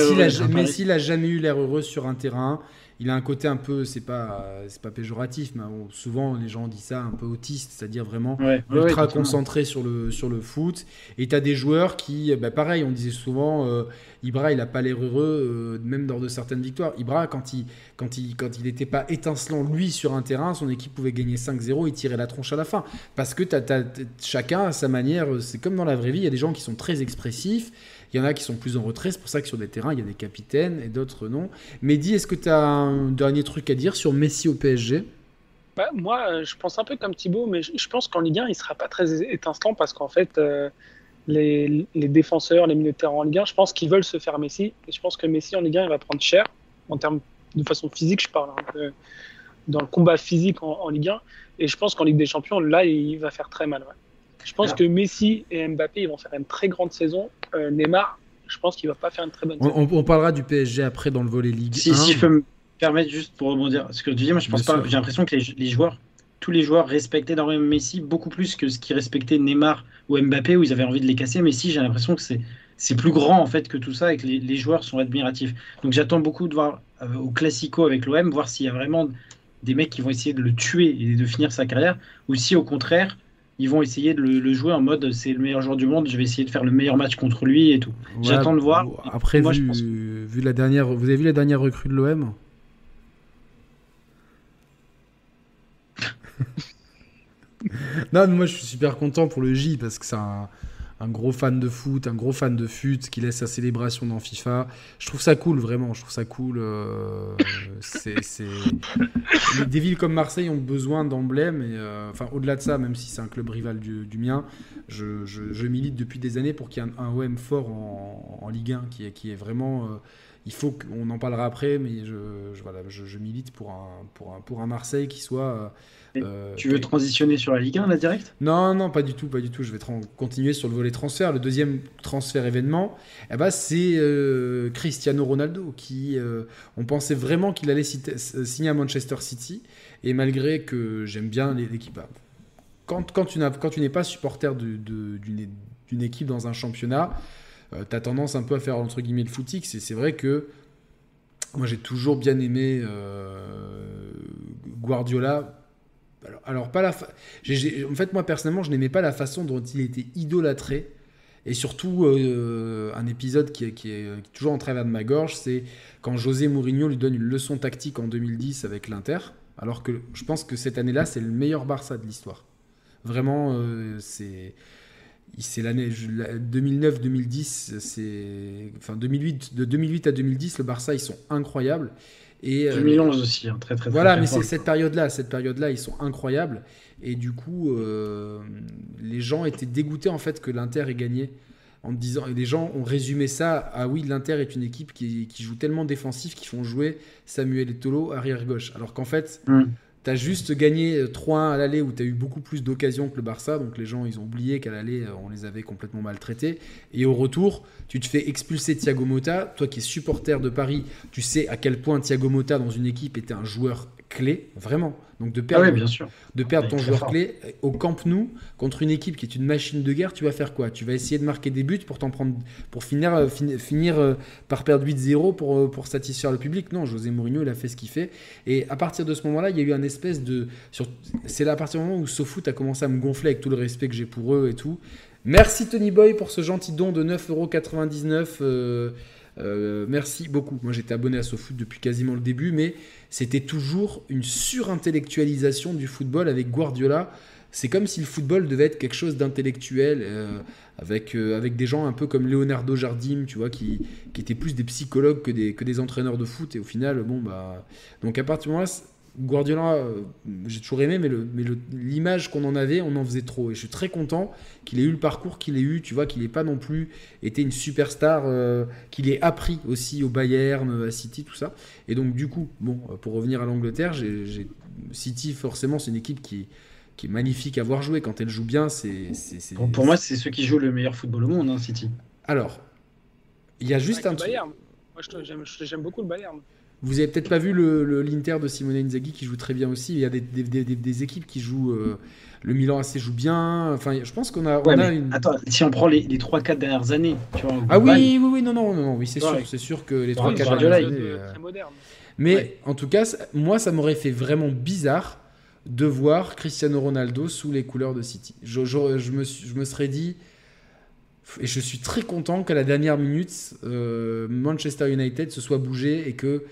Messi n'a jamais eu l'air heureux sur un terrain. Il a un côté un peu, c'est pas, c'est pas péjoratif, mais souvent les gens disent ça, un peu autiste, c'est-à-dire vraiment ultra concentré sur le, sur le foot. Et tu as des joueurs qui, bah, pareil, on disait souvent, euh, Ibra, il a pas l'air heureux, euh, même lors de certaines victoires. Ibra, quand il quand il quand il n'était pas étincelant, lui, sur un terrain, son équipe pouvait gagner 5-0, il tirait la tronche à la fin. Parce que chacun à sa manière, c'est comme dans la vraie vie, il y a des gens qui sont très expressifs il y en a qui sont plus en retrait, c'est pour ça que sur des terrains, il y a des capitaines et d'autres non. Mehdi, est-ce que tu as un dernier truc à dire sur Messi au PSG bah, Moi, euh, je pense un peu comme Thibaut, mais je pense qu'en Ligue 1, il ne sera pas très étincelant parce qu'en fait, euh, les, défenseurs, les militaires en Ligue 1, je pense qu'ils veulent se faire Messi. Et je pense que Messi en Ligue 1, il va prendre cher en termes de façon physique, je parle, hein, dans le combat physique en, Ligue 1. Et je pense qu'en Ligue des Champions, là, il va faire très mal. Je pense que Messi et Mbappé ils vont faire une très grande saison. Euh, Neymar, je pense qu'il va pas faire une très bonne saison. On, parlera du PSG après dans le volet Ligue si, Si je peux me permettre juste pour rebondir, ce que tu dis, moi je pense pas. J'ai l'impression que les, joueurs, tous les joueurs respectaient énormément Messi beaucoup plus que ce qui respectait Neymar ou Mbappé où ils avaient envie de les casser. Messi, j'ai l'impression que c'est c'est plus grand en fait que tout ça et que les, joueurs sont admiratifs. Donc j'attends beaucoup de voir euh, au Classico avec l'OM, voir s'il y a vraiment des mecs qui vont essayer de le tuer et de finir sa carrière, ou si au contraire ils vont essayer de le, jouer en mode c'est le meilleur joueur du monde, je vais essayer de faire le meilleur match contre lui et tout. J'attends de voir. Après, moi, vu, vu, la dernière, vous avez vu la dernière recrue de l'OM Non, moi je suis super content pour le J parce que c'est un, un gros fan de foot, un gros fan de fut qui laisse sa célébration dans FIFA. Je trouve ça cool, vraiment. Je trouve ça cool. Euh, c'est, Des villes comme Marseille ont besoin d'emblèmes. Et, euh, enfin, au-delà de ça, même si c'est un club rival du, mien, je, milite depuis des années pour qu'il y ait un, OM fort en, Ligue 1 qui est, qui est vraiment. Euh, il faut qu'on en parlera après, mais je, voilà, je, milite pour un, pour, un, pour un Marseille qui soit euh, tu veux transitionner sur la Ligue 1 là direct? Non, non, pas du tout, pas du tout. Je vais continuer sur le volet transfert. Le deuxième transfert événement, eh ben, c'est euh, Cristiano Ronaldo qui, euh, on pensait vraiment qu'il allait signer à Manchester City et malgré que j'aime bien l'équipe, bah, quand, quand tu n'es pas supporter d'une équipe dans un championnat, tu as tendance un peu à faire entre guillemets le footix et c'est vrai que moi j'ai toujours bien aimé Guardiola alors, pas la en fait, moi personnellement, je n'aimais pas la façon dont il était idolâtré. Et surtout, euh, un épisode qui est, toujours en travers de ma gorge, c'est quand José Mourinho lui donne une leçon tactique en 2010 avec l'Inter. Alors que je pense que cette année-là, c'est le meilleur Barça de l'histoire. Vraiment, euh, c'est c'est l'année 2009-2010, c'est enfin 2008 de 2008 à 2010, le Barça ils sont incroyables. Et, 2011 euh, aussi, hein, très très Voilà, mais c'est cette période-là, cette période-là, ils sont incroyables. Et du coup, euh, les gens étaient dégoûtés en fait que l'Inter ait gagné. En disant, et les gens ont résumé ça ah oui, l'Inter est une équipe qui, joue tellement défensif qu'ils font jouer Samuel Eto'o arrière gauche. Alors qu'en fait, mm. Tu as juste gagné 3-1 à l'aller où tu as eu beaucoup plus d'occasions que le Barça. Donc les gens, ils ont oublié qu'à l'aller, euh, on les avait complètement maltraités. Et au retour, tu te fais expulser Thiago Motta, toi qui es supporter de Paris, tu sais à quel point Thiago Motta dans une équipe était un joueur clé, vraiment. Donc de perdre, ah bien sûr. De perdre ton joueur clé au Camp Nou contre une équipe qui est une machine de guerre, tu vas faire quoi? Tu vas essayer de marquer des buts pour t'en prendre, pour finir, euh, finir euh, par perdre 8-0 pour, euh, pour satisfaire le public? Non, José Mourinho, il a fait ce qu'il fait. Et à partir de ce moment-là, il y a eu un espèce de, c'est là à partir du moment où SoFoot a commencé à me gonfler avec tout le respect que j'ai pour eux et tout. Merci Tony Boy pour ce gentil don de 9,99€. Euh, euh, merci beaucoup. Moi j'étais abonné à SoFoot depuis quasiment le début, mais c'était toujours une surintellectualisation du football avec Guardiola. c'est comme si le football devait être quelque chose d'intellectuel, euh, avec, euh, avec des gens un peu comme Leonardo Jardim, tu vois, qui, qui étaient plus des psychologues que des, que des entraîneurs de foot. Et au final, bon, bah. Donc à partir de là, Guardiola, euh, j'ai toujours aimé, mais, le, mais l'image qu'on en avait, on en faisait trop. Et je suis très content qu'il ait eu le parcours qu'il ait eu, tu vois, qu'il n'ait pas non plus été une superstar, qu'il ait appris aussi au Bayern, à City, tout ça. Et donc, du coup, bon, pour revenir à l'Angleterre, j'ai, City, forcément, c'est une équipe qui qui est magnifique à voir jouer. Quand elle joue bien, c'est. pour moi, c'est ceux qui jouent le meilleur football au monde, hein, City. Alors, il y a juste un truc. Moi, j'aime beaucoup le Bayern. Vous avez peut-être pas vu le l'Inter de Simone Inzaghi qui joue très bien aussi. Il y a des, des, des, équipes qui jouent. Euh, le Milan AC joue bien. Enfin, je pense qu'on a, on a une... Attends, si on prend les, les 3-4 dernières années, tu vois. Ah oui, oui, oui, non, non, non, oui, c'est sûr, c'est sûr que les 3-4 dernières années. Euh... Très moderne. Mais en tout cas, moi, ça m'aurait fait vraiment bizarre de voir Cristiano Ronaldo sous les couleurs de City. Je, me, je me, serais dit, et je suis très content qu'à la dernière minute, euh, Manchester United se soit bougé et que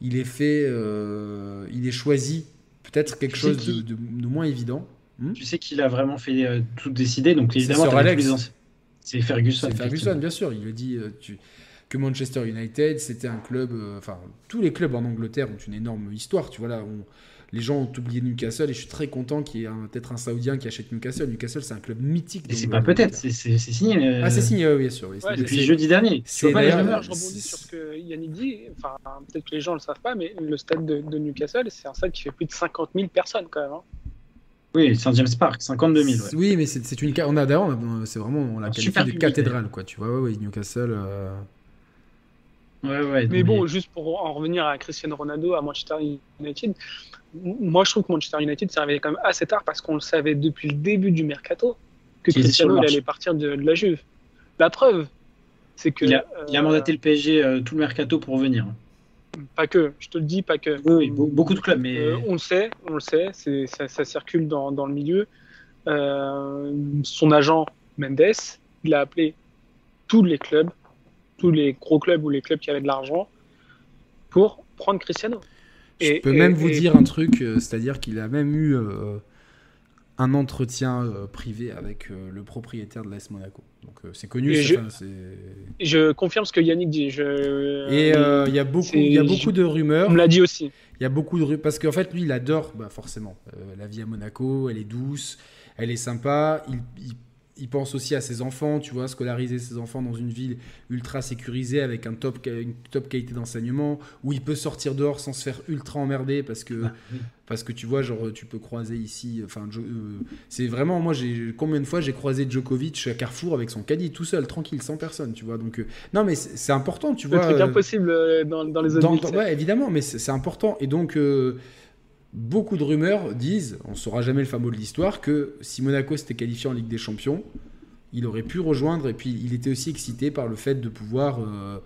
il ait fait, euh, il ait choisi peut-être quelque chose de, moins évident. Hmm tu sais qu'il a vraiment fait euh, tout décider, donc évidemment, c'est Ferguson. C'est Ferguson, bien sûr. Il le dit que Manchester United, c'était un club. Enfin, tous les clubs en Angleterre ont une énorme histoire. Tu vois là, on, les gens ont oublié Newcastle et je suis très content qu'il y ait peut-être un Saoudien qui achète Newcastle. Newcastle, c'est un club mythique. Et c'est pas peut-être, c'est signé. Ah, c'est signé, oui, bien sûr. depuis jeudi dernier. C'est d'ailleurs, je rebondis sur ce que Yannick dit. Enfin, peut-être que les gens ne le savent pas, mais le stade de, Newcastle, c'est un stade qui fait plus de 50 000 personnes quand même. Hein. Oui, Saint James Park, 52 000. Oui, mais c'est une. On a d'ailleurs, c'est vraiment on l'a qualifié de cathédrale, quoi. Tu vois, oui, Newcastle. Euh, ouais, ouais, mais bon, juste pour en revenir à Cristiano Ronaldo, à Manchester United, moi, je trouve que Manchester United s'est réveillé quand même assez tard parce qu'on le savait depuis le début du mercato que Cristiano allait partir de, la Juve. La preuve, c'est que. Il a, euh, mandaté le PSG euh, tout le mercato pour venir. Pas que, je te le dis, pas que. Oui, beaucoup de clubs, mais. Euh, on le sait, on le sait, ça, ça, circule dans, dans le milieu. son agent, Mendes, il a appelé tous les clubs, tous les gros clubs ou les clubs qui avaient de l'argent pour prendre Cristiano. Je peux même vous dire un truc, euh, c'est-à-dire qu'il a même eu euh, un entretien euh, privé avec le propriétaire de l'AS Monaco. Donc c'est connu. Je, je, confirme ce que Yannick dit. Je... Et il y a beaucoup, il y a beaucoup de rumeurs. On me l'a dit aussi. Il y a beaucoup de rumeurs parce qu'en fait lui il adore, bah, forcément, la vie à Monaco. Elle est douce, elle est sympa. Il, il il pense aussi à ses enfants, tu vois, scolariser ses enfants dans une ville ultra sécurisée avec un top, une top qualité d'enseignement, où il peut sortir dehors sans se faire ultra emmerder parce que, ah, parce que tu vois, genre, tu peux croiser ici. Enfin, euh, c'est vraiment, moi, j'ai combien de fois j'ai croisé Djokovic à Carrefour avec son caddie tout seul, tranquille, sans personne, tu vois. Donc, euh, non, mais c'est important, tu vois. C'est impossible euh, dans, dans les autres Ouais, évidemment, mais c'est important. Et donc beaucoup de rumeurs disent, on ne saura jamais le fameux de l'histoire, que si Monaco s'était qualifié en Ligue des Champions, il aurait pu rejoindre et puis il était aussi excité par le fait de pouvoir euh,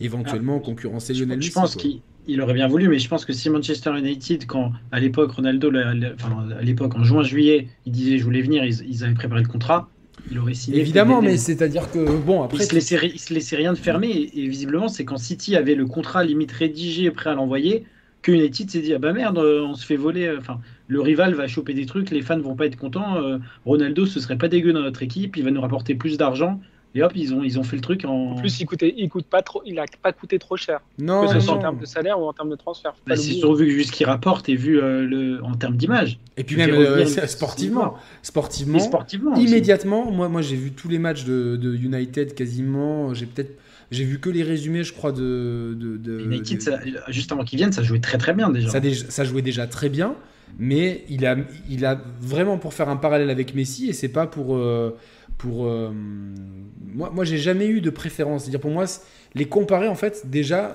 éventuellement ah, concurrencer Lionel Messi. Je pense qu'il aurait bien voulu, mais je pense que si Manchester United, quand à l'époque Ronaldo, à l'époque en juin-juillet, il disait je voulais venir, ils, avaient préparé le contrat. Il aurait signé. Évidemment, mais c'est-à-dire que bon après. Il se, laissait, se laissait rien de fermer et, et visiblement c'est quand City avait le contrat limite rédigé prêt à l'envoyer United s'est dit ah bah merde, on se fait voler. Euh, enfin, le rival va choper des trucs, les fans vont pas être contents. Euh, Ronaldo, ce serait pas dégueu dans notre équipe, il va nous rapporter plus d'argent. Et hop, ils ont, ils ont fait le truc en. En plus, il coûtait, il coûte pas trop, il a pas coûté trop cher. Non. Que ce soit en termes de salaire ou en termes de transfert. Bah, c'est surtout vu ce qu'il rapporte et vu euh, le, en termes d'image. Et puis même sportivement, sportivement, sportivement, immédiatement. Moi, moi, j'ai vu tous les matchs de, de United quasiment. J'ai peut-être j'ai vu que les résumés, je crois, de. de, United, juste avant qu'ils viennent, ça jouait très très bien déjà. Ça, ça, jouait déjà très bien, mais il a, il a vraiment pour faire un parallèle avec Messi, et c'est pas pour. Euh, pour euh, moi, moi j'ai jamais eu de préférence. C'est-à-dire, pour moi, les comparer, en fait, déjà,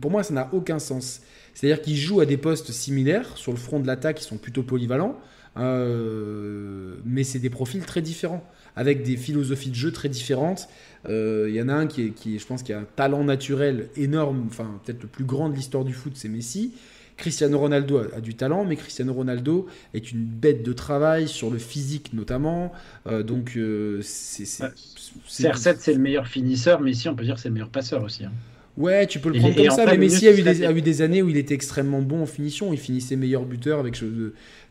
pour moi, ça n'a aucun sens. C'est-à-dire qu'ils jouent à des postes similaires, sur le front de l'attaque, ils sont plutôt polyvalents, euh, mais c'est des profils très différents, avec des philosophies de jeu très différentes. Il euh, y en a un qui, est, qui je pense, qui a un talent naturel énorme, enfin peut-être le plus grand de l'histoire du foot, c'est Messi. Cristiano Ronaldo a, du talent, mais Cristiano Ronaldo est une bête de travail sur le physique notamment. Euh, donc euh, c'est. CR7 c'est le meilleur finisseur, mais ici on peut dire c'est le meilleur passeur aussi. Hein. Ouais, tu peux le prendre et comme ça, mais Messi a eu, des, a eu des années où il était extrêmement bon en finition. Il finissait meilleur buteur avec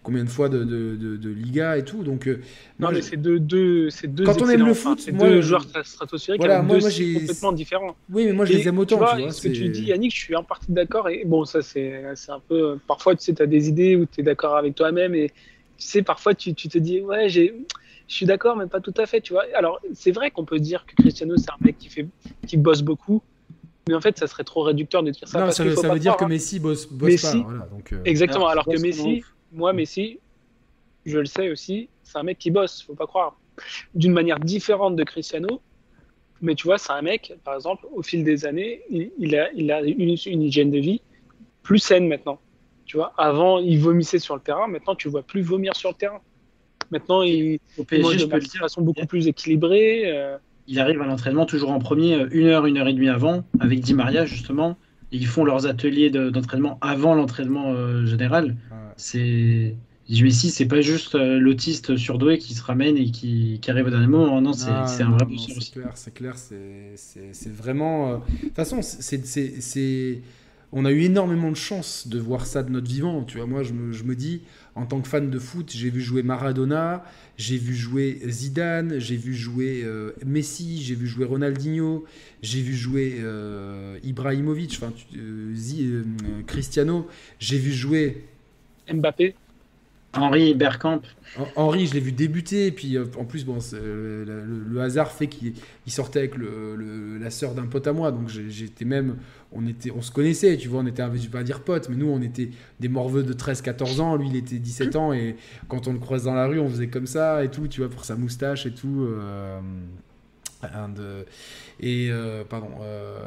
combien de fois de, de, de- de Liga et tout. Donc, euh, Non, moi, mais c'est deux, deux, c'est deux Quand on aime le foot, enfin, c'est moi, deux joueurs stratosphériques Voilà, avec moi- deux moi, styles j'ai- complètement différents. oui, mais moi je Et les aime autant. Tu vois, tu vois, ce que tu dis, Yannick, je suis en partie d'accord. Et bon, ça, c'est c'est un peu. Parfois, tu sais, tu as des idées où tu es d'accord avec toi-même. Et tu sais, parfois, tu, tu te dis, ouais, j'ai. Je suis d'accord, mais pas tout à fait, tu vois. Alors, c'est vrai qu'on peut dire que Cristiano, c'est un mec qui, fait, qui bosse beaucoup, mais en fait, ça serait trop réducteur de dire ça. non, parce ça, veut- faut ça pas veut dire croire, que hein. Messi bosse, bosse Messi- pas. Voilà, donc, euh, Exactement, alors, Alors, que Messi, moi, Messi, je le sais aussi, c'est un mec qui bosse, faut pas croire. D'une manière différente de Cristiano, mais tu vois, c'est un mec, par exemple, au fil des années, il, il a, il a une, une hygiène de vie plus saine maintenant. Tu vois, avant, il vomissait sur le terrain, maintenant, tu vois plus vomir sur le terrain. Maintenant, il, Au il PSG, mange je de peux le dire, façon beaucoup plus équilibrée. euh, il arrive à l'entraînement toujours en premier, euh, une heure, une heure et demie avant, avec Di Maria justement. Ils font leurs ateliers de- d'entraînement avant l'entraînement euh, général. C'est Messi, c'est pas juste euh, l'autiste surdoué qui se ramène et qui, qui arrive au dernier moment. Non, c'est un vrai bosseur C'est clair, c'est clair, c'est- vraiment. euh, De toute façon, c'est, c'est- c'est- on a eu énormément de chance de voir ça de notre vivant. Tu vois, moi, je me, je me dis, en tant que fan de foot, j'ai vu jouer Maradona, j'ai vu jouer Zidane, j'ai vu jouer euh, Messi, j'ai vu jouer Ronaldinho, j'ai vu jouer euh, Ibrahimovic, enfin, euh, Cristiano, j'ai vu jouer Mbappé, Henri Bergkamp, Hen- Henri, je l'ai vu débuter, et puis euh, en plus, bon, euh, le, le- le hasard fait qu'il il sortait avec le, le- la sœur d'un pote à moi, donc j'ai- j'étais même, on, était, on se connaissait, tu vois, on était, je vais pas dire potes, mais nous, on était des morveux de 13-14 ans, lui, il était 17 ans, et quand on le croise dans la rue, on faisait comme ça, et tout, tu vois, pour sa moustache et tout. euh, et euh, pardon euh,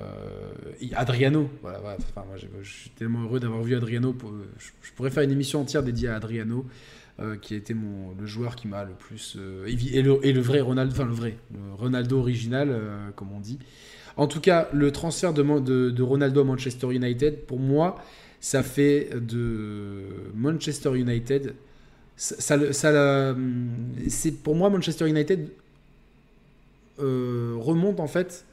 Adriano voilà, voilà. Enfin, moi, je, suis tellement heureux d'avoir vu Adriano je, pourrais faire une émission entière dédiée à Adriano euh, qui a été mon, le joueur qui m'a le plus euh, et, le, vrai Ronaldo enfin le vrai Ronaldo original comme on dit en tout cas le transfert de, Ronaldo à Manchester United pour moi ça fait de Manchester United ça, ça, c'est pour moi Manchester United euh, remonte en fait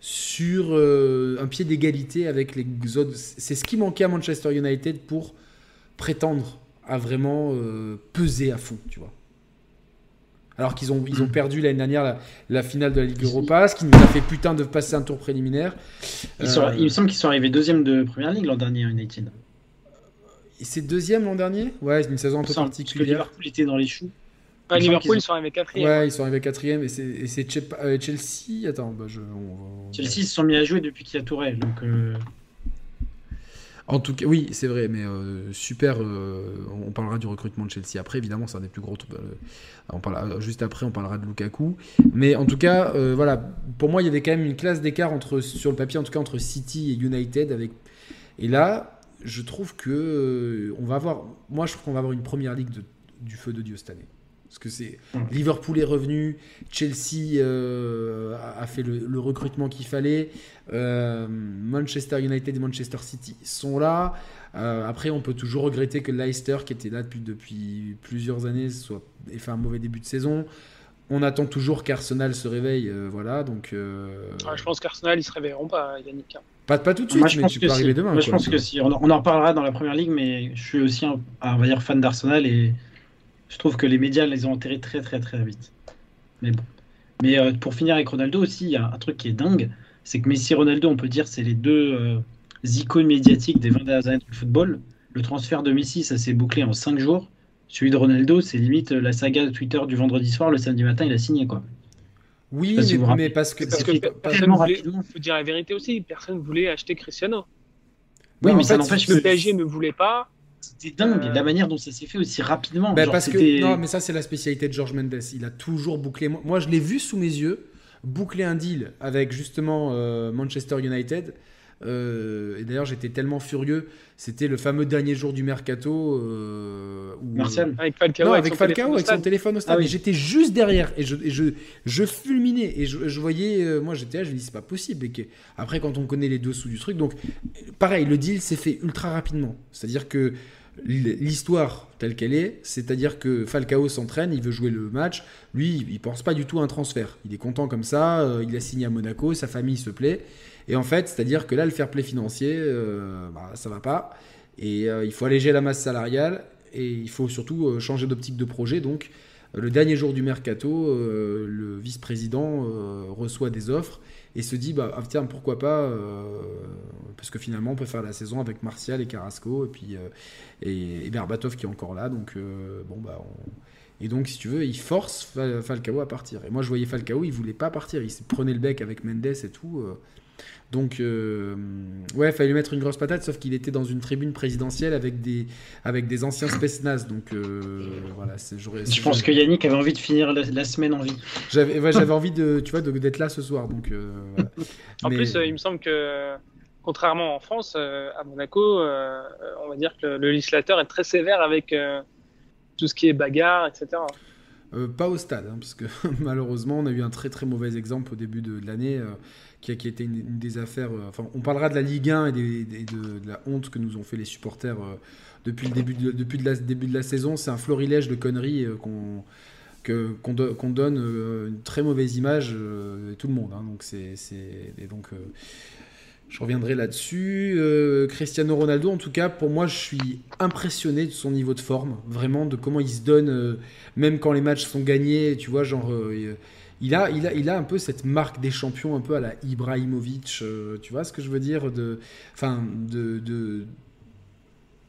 sur euh, un pied d'égalité avec les autres. C'est ce qui manquait à Manchester United pour prétendre à vraiment euh, peser à fond, tu vois. Alors qu'ils ont, ils ont perdu l'année dernière la, la finale de la Ligue Europa, ce qui nous a fait putain de passer un tour préliminaire. Ils sont- il me semble qu'ils sont arrivés deuxième de première ligue l'an dernier, United. et c'est deuxième l'an dernier? Ouais, c'est une saison un peu semble, Parce que particulière. Liverpool était dans les choux. Liverpool, ils sont arrivés quatrième. Ouais, ils sont arrivés quatrième et c'est euh, Chelsea. Attends, bah je. on- on- Chelsea ils se sont mis à jouer depuis qu'il y a Tourelle. Donc, euh, En tout cas, oui, c'est vrai, mais euh, super. euh, on parlera du recrutement de Chelsea après, évidemment, c'est un des plus gros. euh, on parlera, juste après, on parlera de Lukaku. Mais en tout cas, voilà, pour moi, il y avait quand même une classe d'écart entre, sur le papier, en tout cas, entre City et United. Avec... Et là, je trouve que on va avoir. Moi, je trouve qu'on va avoir une première ligue de- du feu de Dieu cette année. Parce que c'est Mm. Liverpool est revenu, Chelsea euh, a- fait le, le recrutement qu'il fallait, euh, Manchester United et Manchester City sont là. Euh, après, on peut toujours regretter que Leicester, qui était là depuis, depuis plusieurs années, soit ait fait un mauvais début de saison. On attend toujours qu'Arsenal se réveille, euh, voilà. Donc, euh, Ouais, je pense qu'Arsenal, ils se réveilleront pas, Yannick. hein. pas, pas tout de suite, moi, je mais pense tu peux si. arriver demain. Moi, je pense que si. On en, on en reparlera dans la première ligue, mais je suis aussi un, un, on va dire, fan d'Arsenal et je trouve que les médias les ont enterrés très très très vite. Mais bon. Mais euh, pour finir avec Ronaldo aussi, il y a un truc qui est dingue, c'est que Messi et Ronaldo, on peut dire, c'est les deux euh, icônes médiatiques des 20 dernières années du football. Le transfert de Messi, ça s'est bouclé en 5 jours. Celui de Ronaldo, c'est limite la saga de Twitter du vendredi soir, le samedi matin, il a signé quoi. Oui, si mais, mais parce que. Parce que personne voulait, rapidement. faut dire la vérité aussi, personne voulait acheter Cristiano. Oui, en mais ça fait, n'empêche Le que PSG ne voulait pas. C'était dingue Euh, la manière dont ça s'est fait aussi rapidement. Genre, parce que non, mais ça c'est la spécialité de George Mendes. Il a toujours bouclé. Moi, je l'ai vu sous mes yeux boucler un deal avec justement euh, Manchester United. Euh, et d'ailleurs, j'étais tellement furieux. C'était le fameux dernier jour du mercato. euh, où, Martial. Avec Falcao, non, avec, avec son Falcao, téléphone au avec son stade. téléphone au stade. Ah oui. Et j'étais juste derrière et je, et je, je fulminais et je, je voyais, euh, moi j'étais là, je me dis c'est pas possible. Et que, après, quand on connaît les dessous du truc, donc pareil, le deal s'est fait ultra rapidement. C'est-à-dire que l'histoire telle qu'elle est, c'est-à-dire que Falcao s'entraîne, il veut jouer le match, lui, il pense pas du tout à un transfert. Il est content comme ça, euh, il a signé à Monaco, sa famille se plaît. Et en fait, c'est-à-dire que là, le fair play financier, euh, bah, ça va pas. Et euh, il faut alléger la masse salariale et il faut surtout changer d'optique de projet. Donc, le dernier jour du mercato, le vice-président reçoit des offres et se dit bah ah, tiens pourquoi pas euh, parce que finalement on peut faire la saison avec Martial et Carrasco et puis euh, et, Berbatov qui est encore là donc euh, bon bah et donc si tu veux il force Falcao à partir. Et moi je voyais Falcao il voulait pas partir il prenait le bec avec Mendes et tout donc, euh, ouais, fallait lui mettre une grosse patate, sauf qu'il était dans une tribune présidentielle avec des, avec des anciens Space Donc, voilà. Je pense que Yannick avait envie de finir la, semaine en vie. J'avais j'avais envie de, tu vois, d'être là ce soir. Donc, euh, En plus, il me semble que, contrairement en France, à Monaco, on va dire que le législateur est très sévère avec tout ce qui est bagarre, etc. pas au stade, hein, parce que malheureusement, on a eu un très très mauvais exemple au début de, de l'année qui a, qui été une, des affaires. Euh, enfin, on parlera de la Ligue 1 et, de, la honte que nous ont fait les supporters euh, depuis le début de, le début de la saison. C'est un florilège de conneries euh, qu'on qu'on donne une très mauvaise image de tout le monde. Hein. donc c'est et donc je reviendrai là-dessus. Cristiano Ronaldo, en tout cas, pour moi, je suis impressionné de son niveau de forme, vraiment, de comment il se donne, même quand les matchs sont gagnés. Tu vois, genre a, il, a, il a un peu cette marque des champions, un peu à la Ibrahimovic, euh, tu vois ce que je veux dire de, Enfin, de, de,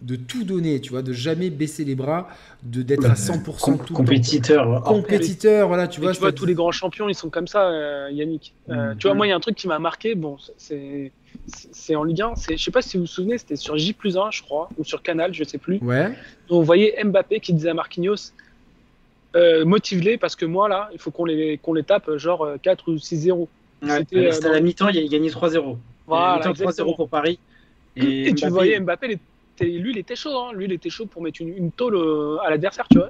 de, tout donner, tu vois, de jamais baisser les bras, de d'être à 100% tout compétiteur. Compétiteur, voilà, tu vois. tu vois, tous les grands champions, ils sont comme ça, euh, Yannick. Euh, mm. Tu vois, moi, il y a un truc qui m'a marqué, bon, c'est c'est en Ligue 1. Je sais pas si vous vous souvenez, c'était sur J 1, je crois, ou sur Canal, je sais plus. Ouais. On voyait Mbappé qui disait à Marquinhos euh, motive-les parce que moi, là, il faut qu'on les, qu'on les tape genre 4 euh, ou 6-0. C'était à la mi-temps, il a gagné 3-0. Voilà, 3-0 pour Paris. Et, tu voyais Mbappé, lui, il était chaud. Hein. Lui, il était chaud pour mettre une, une tôle euh, à l'adversaire, tu vois.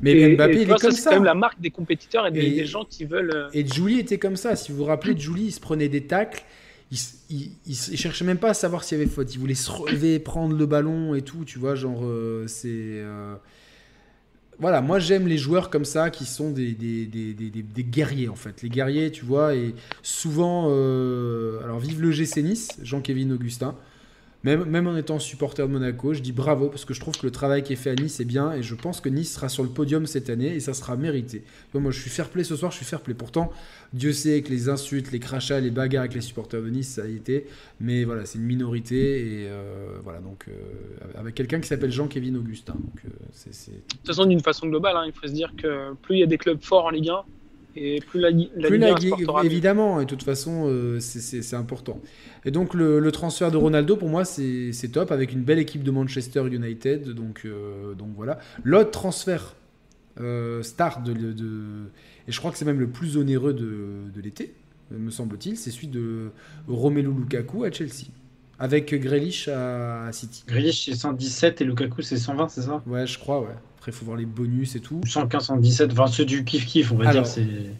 Mais Mbappé, il est comme ça. C'est quand même la marque des compétiteurs et des, gens qui veulent. Et Julie était comme ça. Si vous vous rappelez, Julie, il se prenait des tacles. Il, il, cherchait même pas à savoir s'il y avait faute. Il voulait se relever, prendre le ballon et tout. Tu vois, genre, c'est voilà, moi j'aime les joueurs comme ça qui sont des, guerriers en fait. Les guerriers, tu vois, et souvent, euh, alors vive le GC Nice, Jean-Kévin Augustin. Même, en étant supporter de Monaco, je dis bravo parce que je trouve que le travail qui est fait à Nice est bien et je pense que Nice sera sur le podium cette année et ça sera mérité. Moi, je suis fair play ce soir, je suis fair play. Pourtant, Dieu sait que les insultes, les crachats, les bagarres avec les supporters de Nice, ça a été. Mais voilà, c'est une minorité et euh, voilà, donc euh, avec quelqu'un qui s'appelle Jean-Kévin Augustin. Donc, euh, De toute façon, d'une façon globale, hein, il faut se dire que plus il y a des clubs forts en Ligue 1, et plus la, la plus Ligue évidemment, et de toute façon, c'est important. Et donc le, transfert de Ronaldo, pour moi, c'est top, avec une belle équipe de Manchester United. Donc, euh, donc voilà. L'autre transfert euh, star de, Et je crois que c'est même le plus onéreux de, l'été, me semble-t-il, c'est celui de Romelu Lukaku à Chelsea. Avec Grealish à City. Grealish c'est 117 et Lukaku c'est 120, c'est ça? Ouais, je crois, ouais. Après, il faut voir les bonus et tout. 115, 117, enfin ceux du kiff-kiff, on va dire.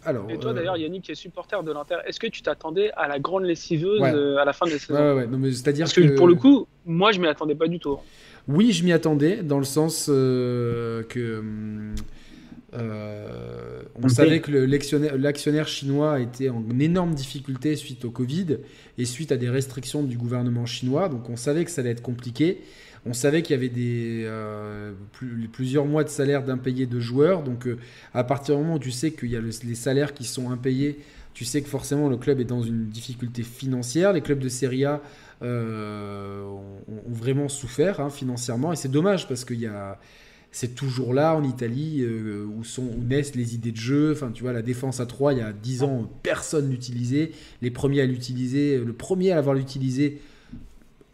Alors, et toi, euh, d'ailleurs, Yannick, qui est supporter de l'Inter, est-ce que tu t'attendais à la grande lessiveuse euh, à la fin de la saison? Ouais, ouais, ouais. c'est-à-dire Parce que, pour le coup, moi, je m'y attendais pas du tout. Oui, je m'y attendais, dans le sens euh, que. on savait que l'actionnaire chinois était en énorme difficulté suite au Covid et suite à des restrictions du gouvernement chinois. Donc on savait que ça allait être compliqué. On savait qu'il y avait des, euh, plusieurs mois de salaire d'impayés de joueurs. Donc, euh, à partir du moment où tu sais qu'il y a les salaires qui sont impayés, tu sais que forcément le club est dans une difficulté financière. Les clubs de Serie A euh, ont, vraiment souffert hein, financièrement. Et c'est dommage parce a. C'est toujours là en Italie où, sont, naissent les idées de jeu. Enfin, tu vois, la défense à 3, il y a 10 ans, personne l'utilisait. Les premiers à l'utiliser, le premier à l'avoir utilisé,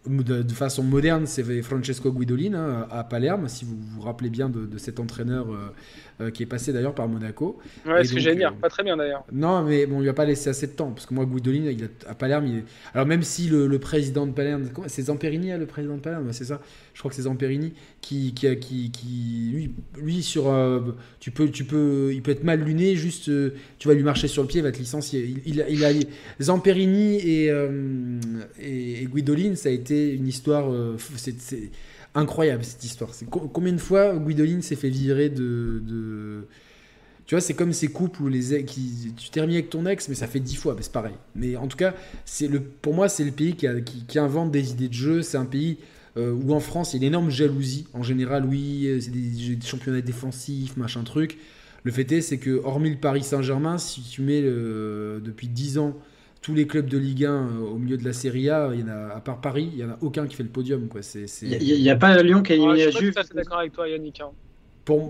de, façon moderne, c'est Francesco Guidolin hein, à Palerme, si vous vous rappelez bien de, cet entraîneur euh, euh, qui est passé d'ailleurs par Monaco. Ouais, ce que j'allais dire, euh, pas très bien d'ailleurs. Non, mais bon, il lui a pas laissé assez de temps, parce que moi, Guidolin, il a, à Palerme, il est... alors même si le, président de Palerme, c'est Zamperini, hein, le président de Palerme, c'est ça? Je crois que c'est Zamperini qui, qui, qui, qui lui, lui, sur, tu peux, tu peux, il peut être mal luné, juste, tu vas lui marcher sur le pied, il va te licencier. Il, il, a, Zamperini et, et, et Guidolin, ça a été une histoire, c'est incroyable cette histoire. C'est combien de fois Guidolin s'est fait virer de. Tu vois, c'est comme ces couples où les tu termines avec ton ex, mais ça fait dix fois, c'est pareil. Mais en tout cas, c'est le, pour moi, c'est le pays qui, invente des idées de jeu. C'est un pays euh, où en France, il y a une énorme jalousie. En général, oui, euh, c'est des, championnats défensifs, machin truc. Le fait est, c'est que hormis le Paris Saint-Germain, si tu mets depuis dix ans tous les clubs de Ligue 1 euh, au milieu de la Serie A, il y en a, à part Paris, il n'y en a aucun qui fait le podium. Il n'y a, pas Lyon qui a éliminé la Juve. Je suis d'accord avec toi, Yannick. Hein.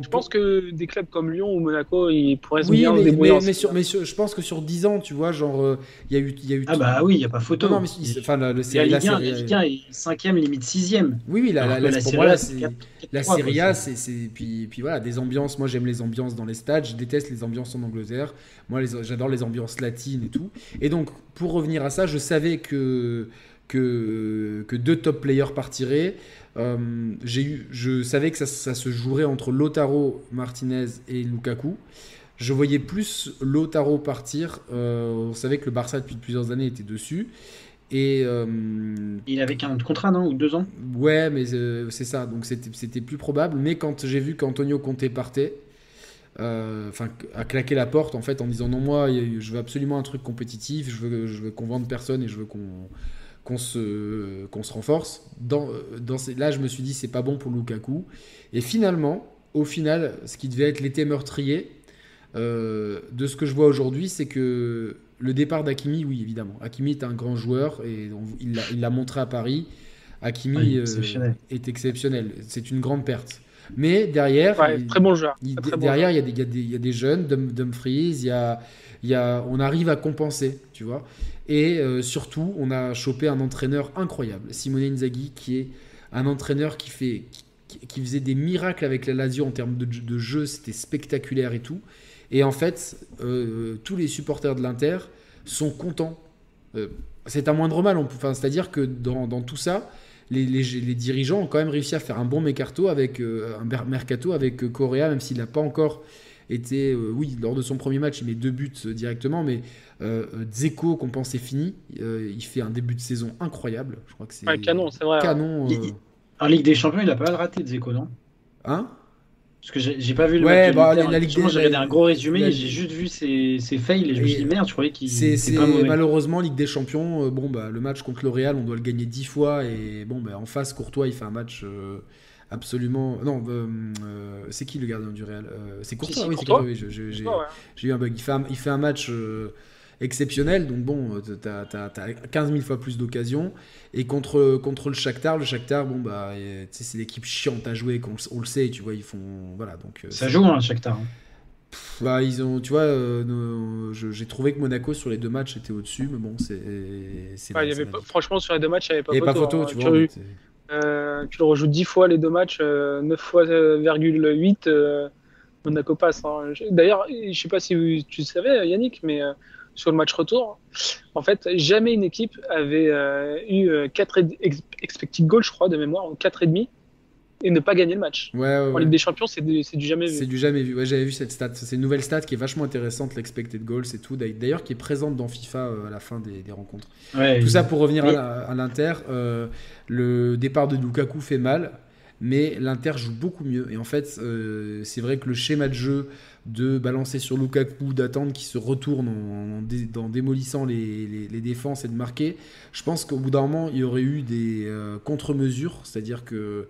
Je pense que des clubs comme Lyon ou Monaco, ils pourraient se oui, bien mais, mais, mais, sur, mais je pense que sur 10 ans, tu vois, genre, euh, il y a eu, y a eu. Ah bah oui, il n'y a pas photo. Non, mais enfin, la, le Serie A, la Ligue 1 est 5e, limite 6e. Oui, oui, la, la, pour moi, la Serie A, c'est puis, puis voilà, des ambiances. Moi, j'aime les ambiances dans les stades. Je déteste les ambiances en Angleterre. Moi, j'adore les ambiances latines et tout. Et donc, pour revenir à ça, je savais que, que, que deux top players partiraient. Euh, eu, je savais que ça, ça, se jouerait entre Lotaro Martinez et Lukaku. Je voyais plus Lotaro partir. Euh, on savait que le Barça, depuis plusieurs années, était dessus. Et euh, il avait qu'un contrat, non Ou deux ans? Ouais, mais c'est ça. Donc c'était plus probable. Mais quand j'ai vu qu'Antonio Conte partait, enfin, a claqué la porte en fait en disant non moi je veux absolument un truc compétitif, je veux, je veux qu'on vende personne et je veux qu'on qu'on se, qu'on se renforce. Dans, dans ces, là je me suis dit c'est pas bon pour Lukaku. Et finalement, au final, ce qui devait être l'été meurtrier, de ce que je vois aujourd'hui, c'est que le départ d'Akimi, oui évidemment. Hakimi est un grand joueur et il l'a montré à Paris. Hakimi est exceptionnel. C'est une grande perte. Mais derrière, très bon joueur. derrière, il y, a des jeunes, Dumfries, il y a, y a, on arrive à compenser, tu vois. Et euh, surtout, on a chopé un entraîneur incroyable, Simone Inzaghi, qui est un entraîneur qui, faisait des miracles avec la Lazio en termes de, jeu, c'était spectaculaire et tout. Et en fait, euh, tous les supporters de l'Inter sont contents. Euh, c'est un moindre mal, c'est-à-dire que dans, tout ça, les, dirigeants ont quand même réussi à faire un bon mercato avec, euh, un mercato avec euh, Correa, même s'il n'a pas encore été. Euh, oui, lors de son premier match, il met deux buts directement, mais Dzeko, qu'on pensait fini, il fait un début de saison incroyable. Je crois que c'est. canon, c'est vrai. Canon. En Ligue des Champions, il a pas mal raté, Dzeko, non? Hein? Parce que j'ai pas vu le ouais, match bah, la, Ligue des J'ai regardé un gros résumé j'ai juste vu ses, ses fails et je me suis dit merde, je croyais qu'il c'est pas mauvais. Malheureusement, Ligue des Champions, euh, bon, bah, le match contre le Real, on doit le gagner 10 fois et bon, bah, en face, Courtois, il fait un match euh, absolument. Non, euh, c'est qui le gardien du Real? C'est Courtois, oui, Courtois. oui j'ai eu un bug. Il fait un, il fait un match exceptionnel. Donc bon, tu as, 15 000 fois plus d'occasions. Et contre, contre le Shakhtar, le Shakhtar, bon, bah, c'est l'équipe chiante à jouer, on, le sait, tu vois, ils font. Voilà, donc, euh, Ça joue, hein, le Shakhtar. Hein. bah, ils ont, tu vois, euh, j'ai trouvé que Monaco sur les deux matchs était au-dessus, mais bon, c'est. franchement, sur les deux matchs, il n'y avait pas il photo. Pas photo hein. tu, vois, euh, tu le rejoues 10 fois les deux matchs, 9 fois 8, Monaco passe. Hein. D'ailleurs, je sais pas si tu savais, Yannick, mais sur le match retour, en fait, jamais une équipe avait euh, eu 4 euh, expected goals, je crois, de mémoire, en 4,5 et ne pas gagner le match. Ouais, en Ligue des Champions, c'est du, jamais vu. C'est du jamais vu. Ouais, j'avais vu cette stat. C'est une nouvelle stat qui est vachement intéressante, l'expected goals et tout. D'ailleurs, qui est présente dans FIFA euh, à la fin des, rencontres. tout ça pour revenir à l'Inter. le départ de Lukaku fait mal, mais l'Inter joue beaucoup mieux. Et en fait, c'est vrai que le schéma de jeu de balancer sur Lukaku, d'attendre qu'il se retourne en, démolissant les, défenses et de marquer. Je pense qu'au bout d'un moment, il y aurait eu des euh, contre-mesures, c'est-à-dire que,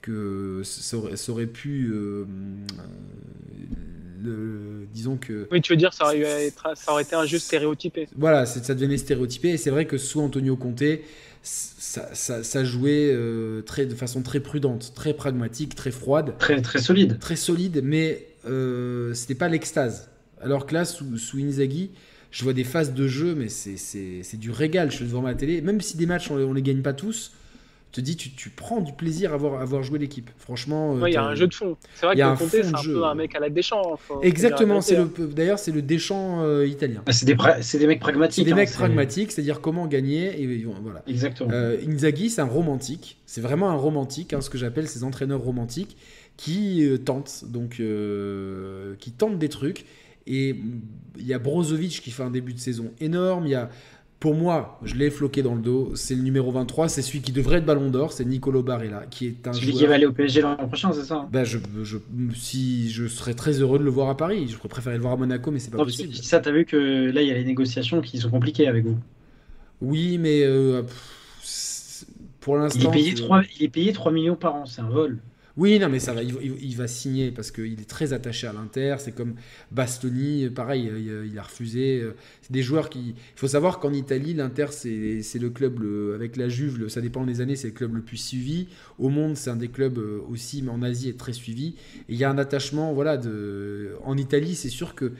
que ça, aurait, pu. Euh, disons que. Oui, tu veux dire, ça aurait, ça aurait été un jeu stéréotypé. Voilà, ça devenait stéréotypé, et c'est vrai que sous Antonio Conte, ça, ça, jouait euh, très, de façon très prudente, très pragmatique, très froide. Très, très solide. Très solide, mais euh, c'était pas l'extase. Alors que là, sous, sous, Inzaghi, je vois des phases de jeu, mais c'est du régal. Je suis devant ma télé. Même si des matchs, on, on les gagne pas tous, te dis, tu, tu prends du plaisir à avoir, avoir joué l'équipe. Franchement. Euh, il y a un jeu de fond. C'est vrai que Conte, c'est un peu un mec à la Deschamps. Exactement. C'est le, d'ailleurs, c'est le Deschamps euh, italien. Ah, c'est des, des, mecs pragmatiques. C'est des hein, mecs pragmatiques, c'est-à-dire comment gagner. Et, voilà. Exactement. Inzaghi, c'est un romantique. C'est vraiment un romantique, hein, ce que j'appelle ces entraîneurs romantiques qui euh, tente donc euh, qui tente des trucs. Et il y a Brozovic qui fait un début de saison énorme. Il y a pour moi, je l'ai floqué dans le dos. C'est le numéro 23. C'est celui qui devrait être Ballon d'Or. C'est Nicolo Barella, qui est un Celui joueur. qui va aller au PSG l'an prochain, c'est ça Ben, je, je, si je serais très heureux de le voir à Paris. Je préférerais le voir à Monaco, mais c'est pas Non, possible. ça, t'as vu que là, il y a les négociations qui sont compliquées avec vous. Oui, mais euh, pour Il l'instant. est, payé je- 3, il est payé 3 millions par an, c'est un vol. Oui, non, mais ça va, il, va signer parce qu'il est très attaché à l'Inter. C'est comme Bastoni, pareil, euh, il, a refusé. euh, C'est des joueurs qui. Il faut savoir qu'en Italie, l'Inter, c'est le club, avec la Juve, ça dépend des années, c'est le club le plus suivi. Au monde, c'est un des clubs euh, aussi, mais en Asie, est très suivi. Et il y a un attachement, voilà, de... en Italie, c'est sûr que.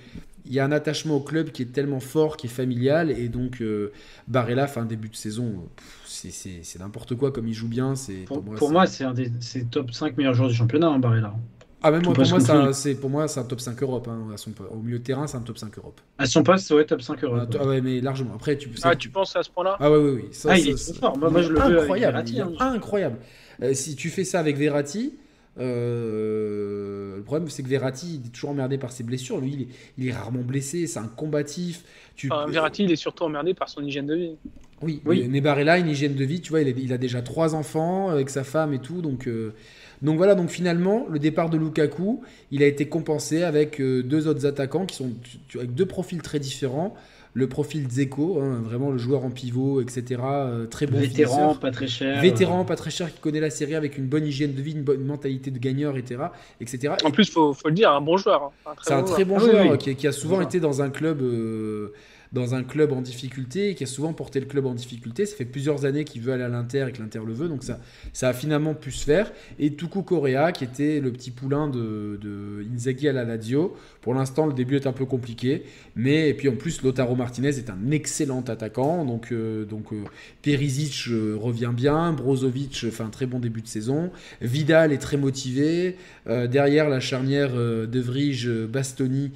Il y a un attachement au club qui est tellement fort, qui est familial, et donc euh, Barella, fin début de saison, pff, c'est- n'importe quoi comme il joue bien. C'est Pour, moi, pour c'est- moi, c'est un des c'est top 5 meilleurs joueurs du championnat, hein, Barella. ah, même moi, pour moi, c'est pour moi, c'est un top 5 Europe. hein, à son, au milieu de terrain, c'est un top 5 Europe. À son poste, ouais, top 5 euros. Ah, ah ouais, mais largement. Après, tu peux. Ah, tu penses à ce point-là? Ah ouais, oui, oui. Ça, Ah, ça, il est ça- trop fort. Moi, moi, je le veux avec incroyable. Verratti, hein. incroyable. Euh, si tu fais ça avec Verratti, euh, le problème c'est que Verratti il est toujours emmerdé par ses blessures. Lui, il est, il est rarement blessé. C'est un combatif. Tu Enfin, Verratti, il est surtout emmerdé par son hygiène de vie. Oui, Oui. mais Barella, une hygiène de vie, tu vois, il a, il a déjà trois enfants avec sa femme et tout, donc, euh, donc voilà, donc finalement, le départ de Lukaku, il a été compensé avec euh, deux autres attaquants qui sont tu- tu- avec deux profils très différents. Le profil Zeko, hein, vraiment le joueur en pivot, etc. euh, très bon Vétéran, finisseur. pas très cher. Vétéran, pas très cher, qui connaît la série avec une bonne hygiène de vie, une bonne mentalité de gagneur, etc. etc. En Et plus, faut, faut le dire, un bon joueur. hein. c'est un très bon Ah joueur oui. Qui, qui a souvent été dans un club euh, dans un club en difficulté et qui a souvent porté le club en difficulté. Ça fait plusieurs années qu'il veut aller à l'Inter et que l'Inter le veut, donc ça, ça a finalement pu se faire. Et Tuku Correa, qui était le petit poulain de, de Inzaghi à la Lazio. Pour l'instant, le début est un peu compliqué, mais et puis en plus, Lotaro Martinez est un excellent attaquant, donc euh, donc euh, Perisic euh, revient bien, Brozovic euh, fait un très bon début de saison, Vidal est très motivé. Derrière la charnière De Vrij, Bastoni,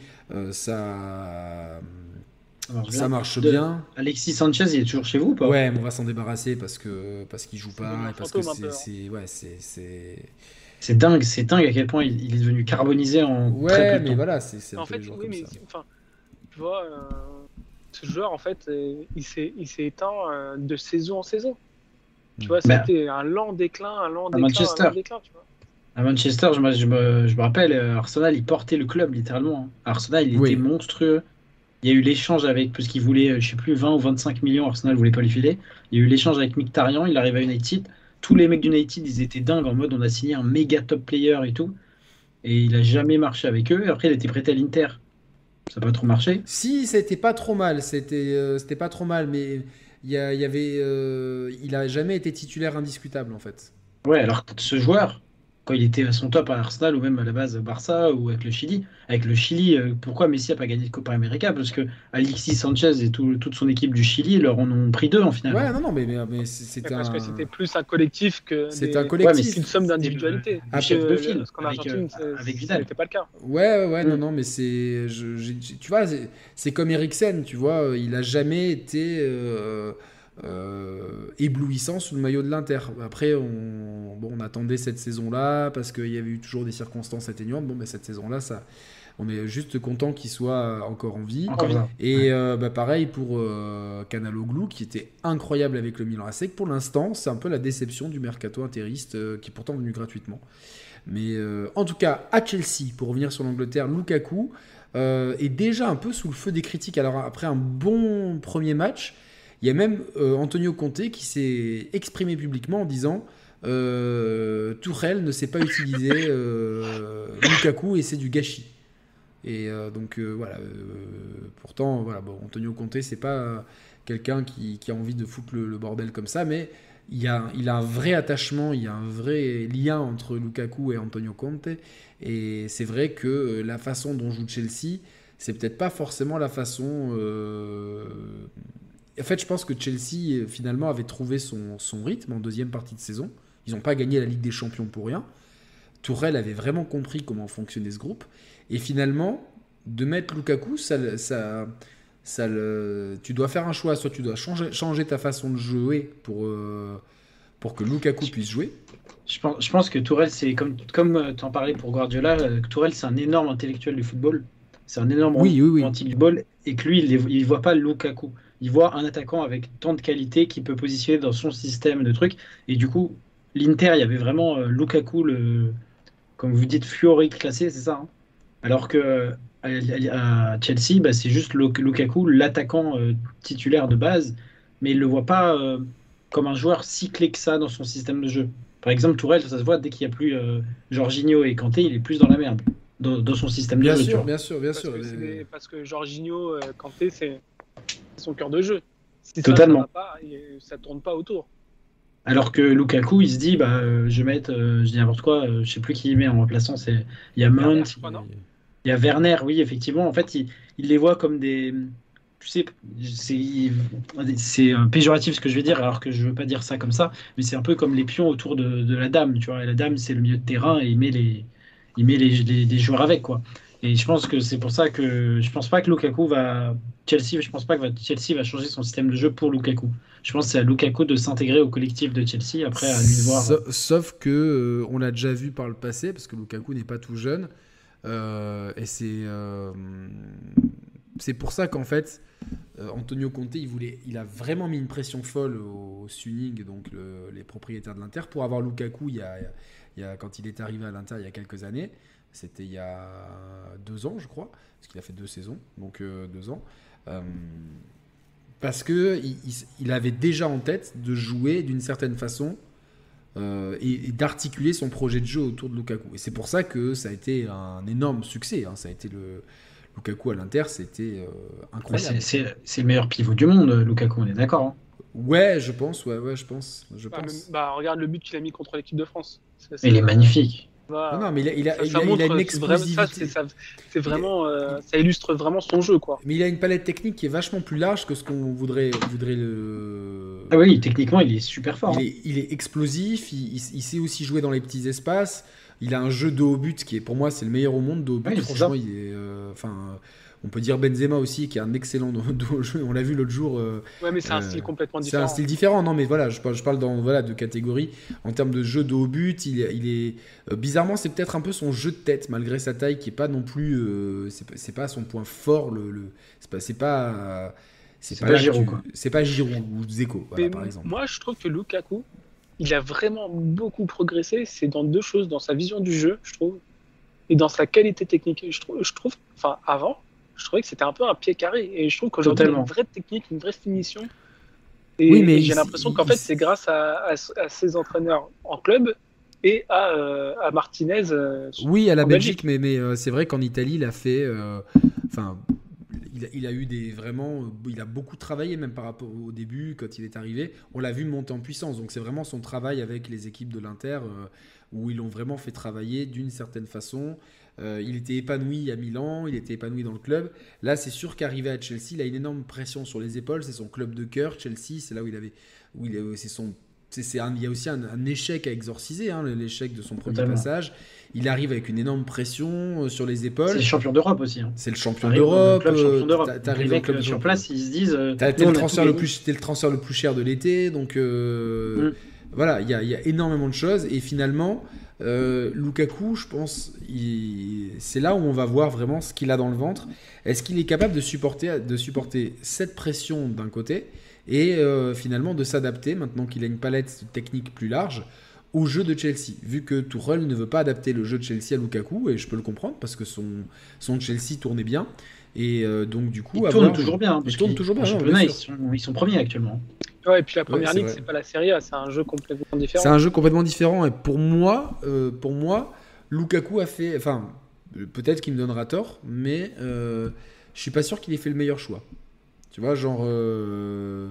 ça, Ça marche bien. ça marche De- bien. Alexis Sanchez, il est toujours chez vous ou pas? Ouais, mais on va s'en débarrasser parce que parce qu'il joue pas et parce que c'est hein. c'est ouais c'est c'est C'est dingue, c'est dingue à quel point il, il est devenu carbonisé en très ouais peu de mais temps. voilà c'est c'est un En peu fait, oui, comme mais ça. enfin, tu vois, euh, ce joueur, en fait, euh, il s'est il s'est éteint euh, de saison en saison. Tu vois, Bah. c'était un lent déclin, un lent À déclin, Manchester. un lent déclin, tu vois. À Manchester, je, me- je me, je me rappelle, euh, Arsenal, il portait le club littéralement. hein. Arsenal, il Oui. était monstrueux. Il y a eu l'échange avec, parce qu'il voulait, euh, je sais plus, 20 ou 25 millions, Arsenal voulait pas lui filer. Il y a eu l'échange avec Mkhitaryan, il arrive à United. Tous les mecs d'United, ils étaient dingues en mode on a signé un méga top player et tout. Et il a jamais marché avec eux. Après, il été prêté à l'Inter. Ça n'a pas trop marché. Si c'était pas trop mal, c'était euh, c'était pas trop mal, mais il y, a- il y avait euh, il a jamais été titulaire indiscutable en fait. Ouais, alors ce joueur, quand il était à son top à Arsenal ou même à la base à Barça ou avec le Chili, avec le Chili, euh, pourquoi Messi a pas gagné de Copa América? Parce que Alexis Sanchez et tout- toute son équipe du Chili leur en ont pris deux en finale. Ouais non non mais mais, c'était Parce un que c'était plus un collectif que c'est des- un Ouais, mais collectif. une somme d'individualité. le Ah, chef de le- file Parce qu'en avec, Argentine, euh, c'est- avec ce Vidal. n'était pas le cas. Ouais, ouais, ouais, non, Mm. non, mais c'est. tu vois, c'est- comme Eriksen, tu vois, euh, il a jamais été euh, euh, éblouissant sous le maillot de l'Inter. Après, on, bon, on attendait cette saison-là parce qu'il y avait eu toujours des circonstances atténuantes. Bon, mais cette saison-là, ça, on est juste content qu'il soit encore en vie. Encore. Et euh, bah, pareil pour euh, Canaloglu qui était incroyable avec le Milan AC. Pour l'instant, c'est un peu la déception du mercato interiste euh, qui est pourtant venu gratuitement. Mais en tout cas, à Chelsea, pour revenir sur l'Angleterre, Lukaku est déjà un peu sous le feu des critiques. Alors après un bon premier match, il y a même euh, Antonio Conte qui s'est exprimé publiquement en disant euh, ne sait pas utiliser euh, Lukaku et c'est du gâchis. Et euh, donc voilà. pourtant, voilà, bon, Antonio Conte, c'est pas quelqu'un qui, a envie de foutre le, bordel comme ça, mais il, y a, il a un vrai attachement, il y a un vrai lien entre Lukaku et Antonio Conte. Et c'est vrai que la façon dont joue Chelsea, c'est peut-être pas forcément la façon. En fait, je pense que Chelsea euh, finalement avait trouvé son, son rythme en deuxième partie de saison. Ils n'ont pas gagné la Ligue des Champions pour rien. Tourelle avait vraiment compris comment fonctionnait ce groupe. Et finalement, de mettre Lukaku, ça, ça, ça le... tu dois faire un choix. Soit tu dois changer, changer ta façon de jouer pour, euh, pour que Lukaku puisse jouer. Je pense, je pense que Tourelle, c'est comme, comme tu en parlais pour Guardiola, euh, Tourelle, c'est un énorme intellectuel du football. C'est un énorme Oui, oui, oui. du football. Et que lui, il ne voit pas Lukaku. Il voit un attaquant avec tant de qualité qui peut positionner dans son système de trucs. Et du coup, l'Inter, il y avait vraiment euh, Lukaku, le, comme vous dites, Fiori classé, c'est ça hein Alors que à, Chelsea, bah, c'est juste Lukaku, l'attaquant euh, titulaire de base, mais il ne le voit pas euh, comme un joueur si clé que ça dans son système de jeu. Par exemple, Tourelle, ça se voit dès qu'il n'y a plus Jorginho et Kanté, il est plus dans la merde dans, son système bien de jeu. Sûr, bien sûr, bien sûr, Parce que Jorginho, Kanté, c'est son cœur de jeu. Si Totalement. Ça, ne tourne pas autour. Alors que Lukaku, il se dit, bah, euh, je vais mettre, euh, je dis n'importe quoi, je euh, je sais plus qui il met en remplaçant. C'est, il y a Mount, il y a Werner, oui, effectivement. En fait, il, les voit comme des, tu sais, c'est, péjoratif ce que je vais dire, alors que je veux pas dire ça comme ça, mais c'est un peu comme les pions autour de, la dame, tu vois. la dame, c'est le milieu de terrain et il met les, il met les, les joueurs avec, quoi. Et je pense que c'est pour ça que je pense pas que Lukaku va Chelsea, je pense pas que Chelsea va changer son système de jeu pour Lukaku. Je pense que c'est à Lukaku de s'intégrer au collectif de Chelsea après à lui de voir. Sauf, que euh, on l'a déjà vu par le passé parce que Lukaku n'est pas tout jeune euh, et c'est euh, c'est pour ça qu'en fait Antonio Conte il voulait il a vraiment mis une pression folle au, Suning donc les propriétaires de l'Inter pour avoir Lukaku il y a quand il est arrivé à l'Inter il y a quelques années. C'était il y a deux ans, je crois, parce qu'il a fait deux saisons, donc euh, deux ans. Euh, parce que il, avait déjà en tête de jouer d'une certaine façon euh, et, d'articuler son projet de jeu autour de Lukaku. Et c'est pour ça que ça a été un énorme succès. Hein. Ça a été le Lukaku à l'Inter, c'était incroyable. C'est le meilleur pivot du monde, Lukaku, on est d'accord. Hein. Ouais, je pense, ouais, ouais, je pense. Je bah, pense. bah, regarde le but qu'il a mis contre l'équipe de France. il est magnifique. Non, mais il a, une explosivité. C'est vraiment, euh, ça illustre vraiment son jeu, quoi. Mais il a une palette technique qui est vachement plus large que ce qu'on voudrait, voudrait le. Ah oui, techniquement, il est super fort. Il, hein. est, il est, explosif. Il, il, sait aussi jouer dans les petits espaces. Il a un jeu de haut but qui est, pour moi, c'est le meilleur au monde de haut but. Franchement, il est, euh, enfin. On peut dire Benzema aussi, qui est un excellent jeu. On l'a vu l'autre jour. Euh, ouais, mais c'est un style complètement différent. C'est un style différent, non, mais voilà, je parle, je parle dans, voilà, de catégorie. En termes de jeu de haut but, il, il est. Euh, bizarrement, c'est peut-être un peu son jeu de tête, malgré sa taille, qui est pas non plus. Euh, c'est pas son point fort. Le, le c'est pas. C'est pas, c'est pas, Giroud, C'est pas Giroud ou Zeko, par exemple. Moi, je trouve que Lukaku, il a vraiment beaucoup progressé. C'est dans deux choses, dans sa vision du jeu, je trouve, et dans sa qualité technique. Je trouve, je trouve enfin, avant, je trouvais que c'était un peu un pied carré. Et je trouve qu'aujourd'hui, il y a une vraie technique, une vraie finition. Et oui, mais j'ai l'impression qu'en fait, c'est grâce à, ses entraîneurs en club et à, euh, Martinez. Euh, oui, à la Belgique, mais, mais euh, c'est vrai qu'en Italie, il a fait. Enfin. Il a, eu des vraiment, il a beaucoup travaillé même par rapport au début quand il est arrivé. On l'a vu monter en puissance, donc c'est vraiment son travail avec les équipes de l'Inter où ils l'ont vraiment fait travailler d'une certaine façon. Euh, il était épanoui à Milan, il était épanoui dans le club. Là, c'est sûr qu'arriver à Chelsea, il a une énorme pression sur les épaules. C'est son club de cœur, Chelsea. C'est là où il avait, où il c'est son, c'est, il y a aussi un, échec à exorciser, hein, l'échec de son premier passage. Il arrive avec une énorme pression euh, sur les épaules. C'est le champion d'Europe aussi. Hein. C'est le champion d'Europe. Euh, T'arrives au club sur place, ils se disent. T'as le transfert le plus, le transfert le plus cher de l'été, donc mm. voilà, il y, y, a énormément de choses et finalement. Euh, Lukaku, je pense, c'est là où on va voir vraiment ce qu'il a dans le ventre. Est-ce qu'il est capable de supporter, de supporter cette pression d'un côté et euh, finalement de s'adapter, maintenant qu'il a une palette technique plus large, au jeu de Chelsea? Vu que Tuchel ne veut pas adapter le jeu de Chelsea à Lukaku, et je peux le comprendre parce que son, son Chelsea tournait bien. Et euh, donc, du coup, il tourne toujours bien. Il tourne toujours bien. ils, sont, ils sont premiers actuellement. Ouais, et puis la première ligue, c'est pas la Serie A, c'est un jeu complètement différent. C'est un jeu complètement différent. Et pour moi, euh, pour moi, Lukaku a fait. Enfin, peut-être qu'il me donnera tort, mais euh, je suis pas sûr qu'il ait fait le meilleur choix. Tu vois, genre. Euh,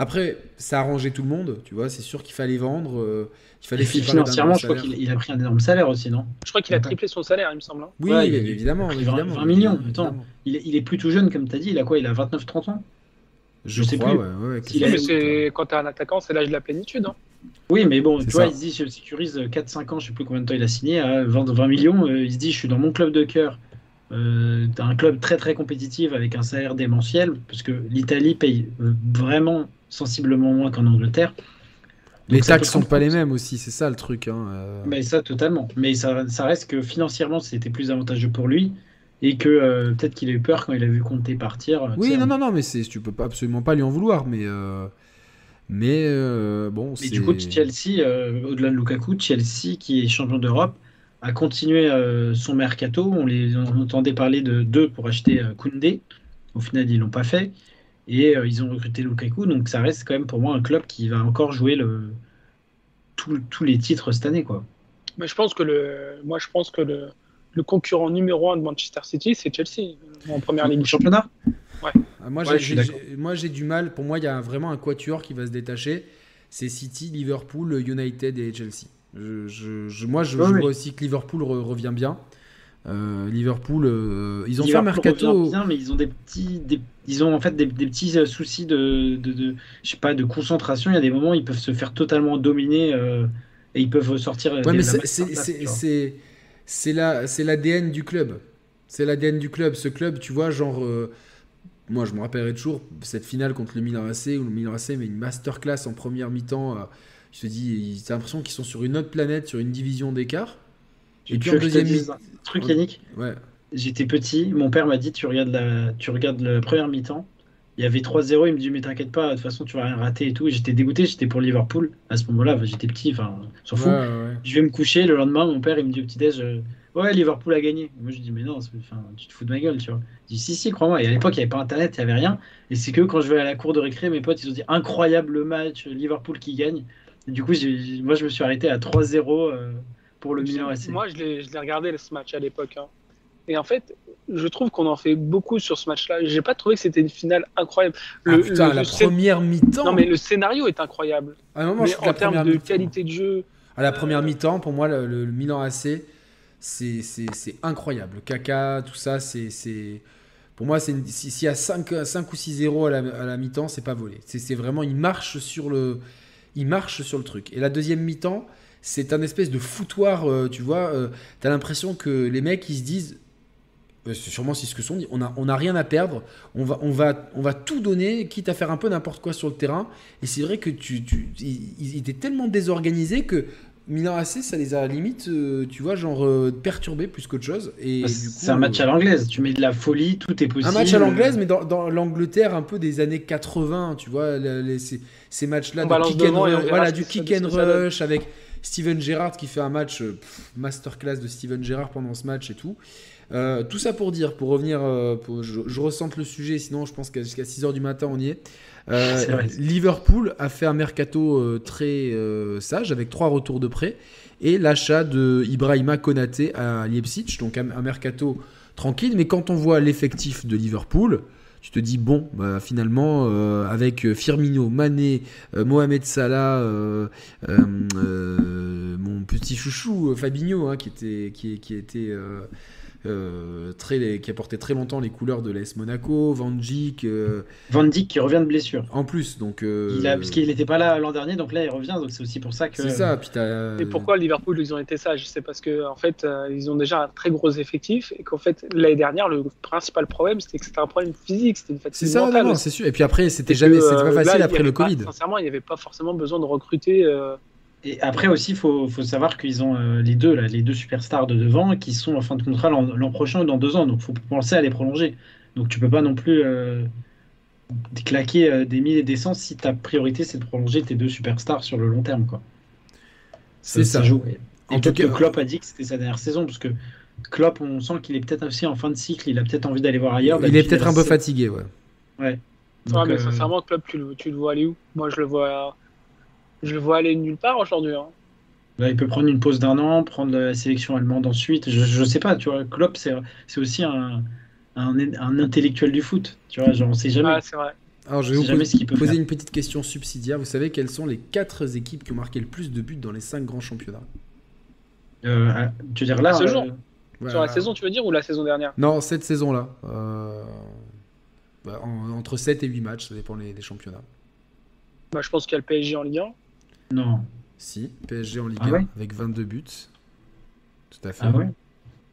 après, ça a arrangé tout le monde, tu vois. C'est sûr qu'il fallait vendre. Euh, il fallait financièrement, je crois qu'il a pris un énorme salaire aussi, non? Je crois qu'il a triplé son salaire, il me semble. Hein. Oui, évidemment, évidemment, 20, millions. Attends, il, est, il, est plus tout jeune, comme tu as dit. Il a quoi? Il a 29-30 ans? Je, sais plus. Ouais, mais quand tu es un attaquant, c'est l'âge de la plénitude. Hein. Oui, mais bon, tu vois, il se dit, je sécurise 4-5 ans, je sais plus combien de temps il a signé, à 20, 20 millions. Euh, il se dit, je suis dans mon club de cœur. Euh, un club très très compétitif avec un salaire démentiel, parce que l'Italie paye vraiment sensiblement moins qu'en Angleterre. les taxes sont pas les mêmes aussi, c'est ça le truc. Hein, euh. Mais ça, totalement. Mais ça, ça reste que financièrement, c'était plus avantageux pour lui. Et que euh, peut-être qu'il a eu peur quand il a vu Conte partir. euh, Oui, non, hein. non, non, mais c'est, tu peux pas, absolument pas lui en vouloir, mais, euh, mais euh, bon, Mais c'est. du coup, Chelsea, euh, au-delà de Lukaku, Chelsea, qui est champion d'Europe, a continué euh, son mercato. On les on entendait parler de deux pour acheter euh, Koundé. Au final, ils l'ont pas fait. Et euh, ils ont recruté Lukaku. Donc ça reste quand même pour moi un club qui va encore jouer le... tous les titres cette année. Quoi. Mais je pense que le, moi, je pense que le, le concurrent numéro un de Manchester City, c'est Chelsea euh, en première ligue. Championnat Ah, moi, Ouais, j'ai, du mal. Pour moi, il y a vraiment un quatuor qui va se détacher. C'est City, Liverpool, United et Chelsea. Je, je- je- moi, je, Ouais, je ouais. vois aussi que Liverpool re- revient bien. Euh, Liverpool, euh, ils ont fait un mercato. bien, mais ils ont des petits, des- ils ont en fait des, des petits soucis de, de, de- je sais pas, de concentration. Il y a des moments où ils peuvent se faire totalement dominer euh, et ils peuvent sortir. Ouais, mais c'est- c'est la- l'ADN du club. C'est l'ADN du club. Ce club, tu vois, genre. euh, moi, je me rappellerai toujours cette finale contre le Milan AC où le Milan AC met une masterclass en première mi-temps. euh, je te dis, t'as l'impression qu'ils sont sur une autre planète, sur une division d'écart. Et puis en deuxième mi- truc, Yannick Ouais. J'étais petit, mon père m'a dit tu regardes la, tu regardes la première mi-temps. Il y avait 3-0, il me dit mais t'inquiète pas, de toute façon tu vas rien rater et tout. J'étais dégoûté, j'étais pour Liverpool à ce moment-là, enfin, j'étais petit, enfin, s'en fout. Ouais, ouais. Je vais me coucher, le lendemain mon père il me dit au petit-déj euh, ouais Liverpool a gagné. Moi je dis mais non, tu te fous de ma gueule, tu vois. Je dis si si, crois-moi. Et à l'époque il n'y avait pas internet, il n'y avait rien. Et c'est que quand je vais à la cour de récré, mes potes ils ont dit incroyable match, Liverpool qui gagne. Et du coup moi je me suis arrêté à 3-0 euh, pour le Milan AC. Moi, je l'ai je l'ai regardé ce match à l'époque. hein. Et en fait, je trouve qu'on en fait beaucoup sur ce match-là. J'ai pas trouvé que c'était une finale incroyable. Ah, putain, la première mi-temps. Non, mais le scénario est incroyable. À un moment, je mais que en termes de qualité de jeu, À la première mi-temps, pour moi, le, Milan AC, c'est c'est- c'est incroyable. Kaka, tout ça, c'est. c'est- Pour moi, c'est une- si- s'il y a 5, 5 ou 6-0 à la, à la mi-temps, c'est pas volé. C'est c'est vraiment, il marche sur le, il marche sur le truc. Et la deuxième mi-temps, c'est un espèce de foutoir, euh, tu vois. euh, T'as l'impression que les mecs, ils se disent, euh, c'est sûrement c'est ce que sont dit, on a, on a rien à perdre, on va, on, va, on va tout donner, quitte à faire un peu n'importe quoi sur le terrain. Et c'est vrai que tu, tu, ils, étaient tellement désorganisés que Milan AC, ça les a limite, euh, tu vois, genre euh, perturbés plus qu'autre chose. Et Bah, du c'est un match euh, à l'anglaise, tu mets de la folie, tout est possible. un match à l'anglaise, mais dans, dans l'Angleterre un peu des années 80, tu vois, les- les- ces, ces matchs-là balance kick and rush, voilà, du kick and rush avec Steven Gerrard qui fait un match euh, pff, masterclass de Steven Gerrard pendant ce match et tout. Euh, tout ça pour dire, pour revenir, euh, pour- je, je ressente le sujet, sinon je pense qu'à jusqu'à 6h du matin on y est. Euh. Liverpool a fait un mercato très sage avec trois retours de prêt et l'achat de Ibrahima Konaté à Leipzig, donc un, un mercato tranquille. Mais quand on voit l'effectif de Liverpool, tu te dis bon, bah, finalement euh, avec Firmino, Mané, euh, Mohamed Salah, euh, mon petit chouchou Fabinho, hein, qui était qui, qui était euh, très, qui a porté très longtemps les couleurs de l'AS Monaco, Van Dijk, euh, Van Dijk qui revient de blessure. en plus, donc euh, Il a, parce qu'il n'était pas là l'an dernier, donc là il revient, donc c'est aussi pour ça que. c'est ça. Puis t'as- Et pourquoi Liverpool ils ont été sages? C'est parce que en fait ils ont déjà un très gros effectif et qu'en fait l'année dernière le principal problème c'était que c'était un problème physique, c'était une C'est fatigue ça, non, mentale. non, aussi. c'est sûr. Et puis après, c'était jamais, c'était pas facile après le pas- Covid. sincèrement, il n'y avait pas forcément besoin de recruter. Et après aussi, il faut, faut savoir qu'ils ont euh, les deux, là, les deux superstars de devant qui sont en fin de contrat l'an prochain ou dans deux ans, donc il faut penser à les prolonger. Donc tu peux pas non plus euh, claquer euh, des mille et des cents si ta priorité c'est de prolonger tes deux superstars sur le long terme. quoi. C'est ça. joue. Et En tout que cas- Klopp a dit que c'était sa dernière saison, parce que Klopp, on sent qu'il est peut-être aussi en fin de cycle, il a peut-être envie d'aller voir ailleurs. Il est peut-être un peu fatigué, ouais. Ouais. ah, Donc, mais euh, sincèrement, tu le, tu le vois aller où? Moi, je le vois, je le vois aller nulle part aujourd'hui. hein. Là, il peut prendre une pause d'un an, prendre la sélection allemande ensuite. Je, je sais pas, tu vois. Klopp, c'est c'est aussi un, un, un intellectuel du foot. Tu vois, genre, on sait jamais. Ah, c'est vrai. Alors, je vais vous poser, faire. une petite question subsidiaire. Vous savez quelles sont les quatre équipes qui ont marqué le plus de buts dans les cinq grands championnats? Euh, tu veux dire là ce euh, jour. Voilà. Sur la saison, tu veux dire, ou la saison dernière? Non, cette saison-là. Euh, bah, en- entre 7 et 8 matchs, ça dépend des des championnats. bah, Je pense qu'il y a le PSG en Ligue 1. Non. Si, PSG en Ligue Ah 1 ouais avec 22 buts. Tout à fait. Ah ouais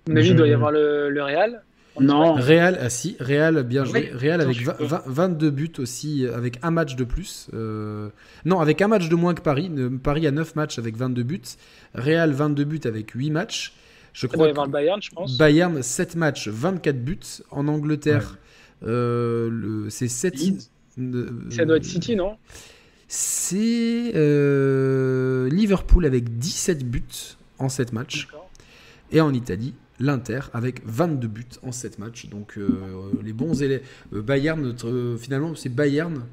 Mais Je- il doit y avoir le, le Real. Non. Real, ah si, Real, bien joué. Oui, Real avec attends, je 20 20 22 buts aussi, euh, avec un match de plus. Euh, non, avec un match de moins que Paris. Euh, Paris a 9 matchs avec 22 buts. Real, 22 buts avec 8 matchs. Je crois doit y que avoir le Bayern, je pense. Bayern, 7 matchs, 24 buts. En Angleterre, euh, c'est 7. Leeds. Ça doit être City, non? C'est euh, Liverpool avec 17 buts en 7 matchs. Et en Italie, l'Inter avec 22 buts en 7 matchs. Donc euh, les bons élèves. euh, Bayern, notre- finalement, c'est Bayern.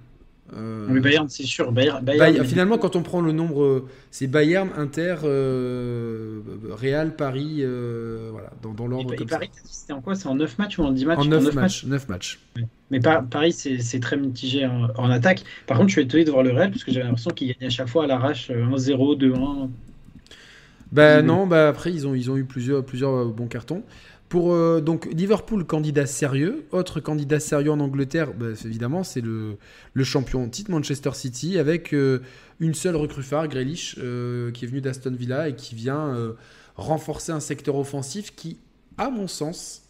Euh, Mais Bayern, c'est sûr. Bayern, Bayern, Bayern- finalement, quand on prend le nombre, euh, c'est Bayern, Inter, euh, Real, Paris, euh, voilà, dans, dans l'ordre et comme. Paris, c'était en quoi? C'est en 9 matchs ou en 10 matchs? En 9 neuf matchs, 9 matchs. Mais par- Paris, c'est très mitigé en, en attaque. Par contre, je suis étonné de voir le Real parce que j'avais l'impression qu'il gagnait à chaque fois à l'arrache euh, 1-0, 2-1. Bah Mhm. non, bah après ils ont, ils ont eu plusieurs, plusieurs euh, bons cartons. Pour euh, donc Liverpool, candidat sérieux. Autre candidat sérieux en Angleterre, bah, évidemment, c'est le, le champion en titre Manchester City avec euh, une seule recrue phare, Grealish, euh, qui est venu d'Aston Villa et qui vient euh, renforcer un secteur offensif qui, à mon sens,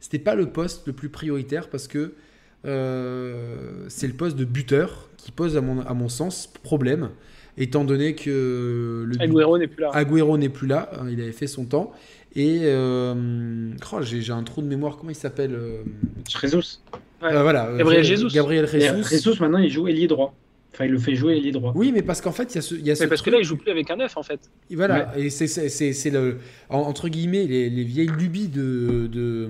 c'était pas le poste le plus prioritaire parce que c'est le poste de buteur qui pose à mon, à mon sens problème, étant donné que le Agüero n'est plus là. Agüero n'est plus là, hein, il avait fait son temps. Et euh, oh, j'ai un trou de mémoire, comment il s'appelle euh, Jesus. Ouais. euh, Voilà, euh, Gabriel G- Jesus. Gabriel Jesus. Jesus, maintenant, il joue ailier droit. Enfin, il le fait jouer ailier droit. Oui, mais parce qu'en fait, il y a ce, y a ce Mais parce que là, il joue plus avec un 9 en fait. Et voilà, et c'est- c'est c'est- c'est le en- entre guillemets les, les vieilles lubies de de,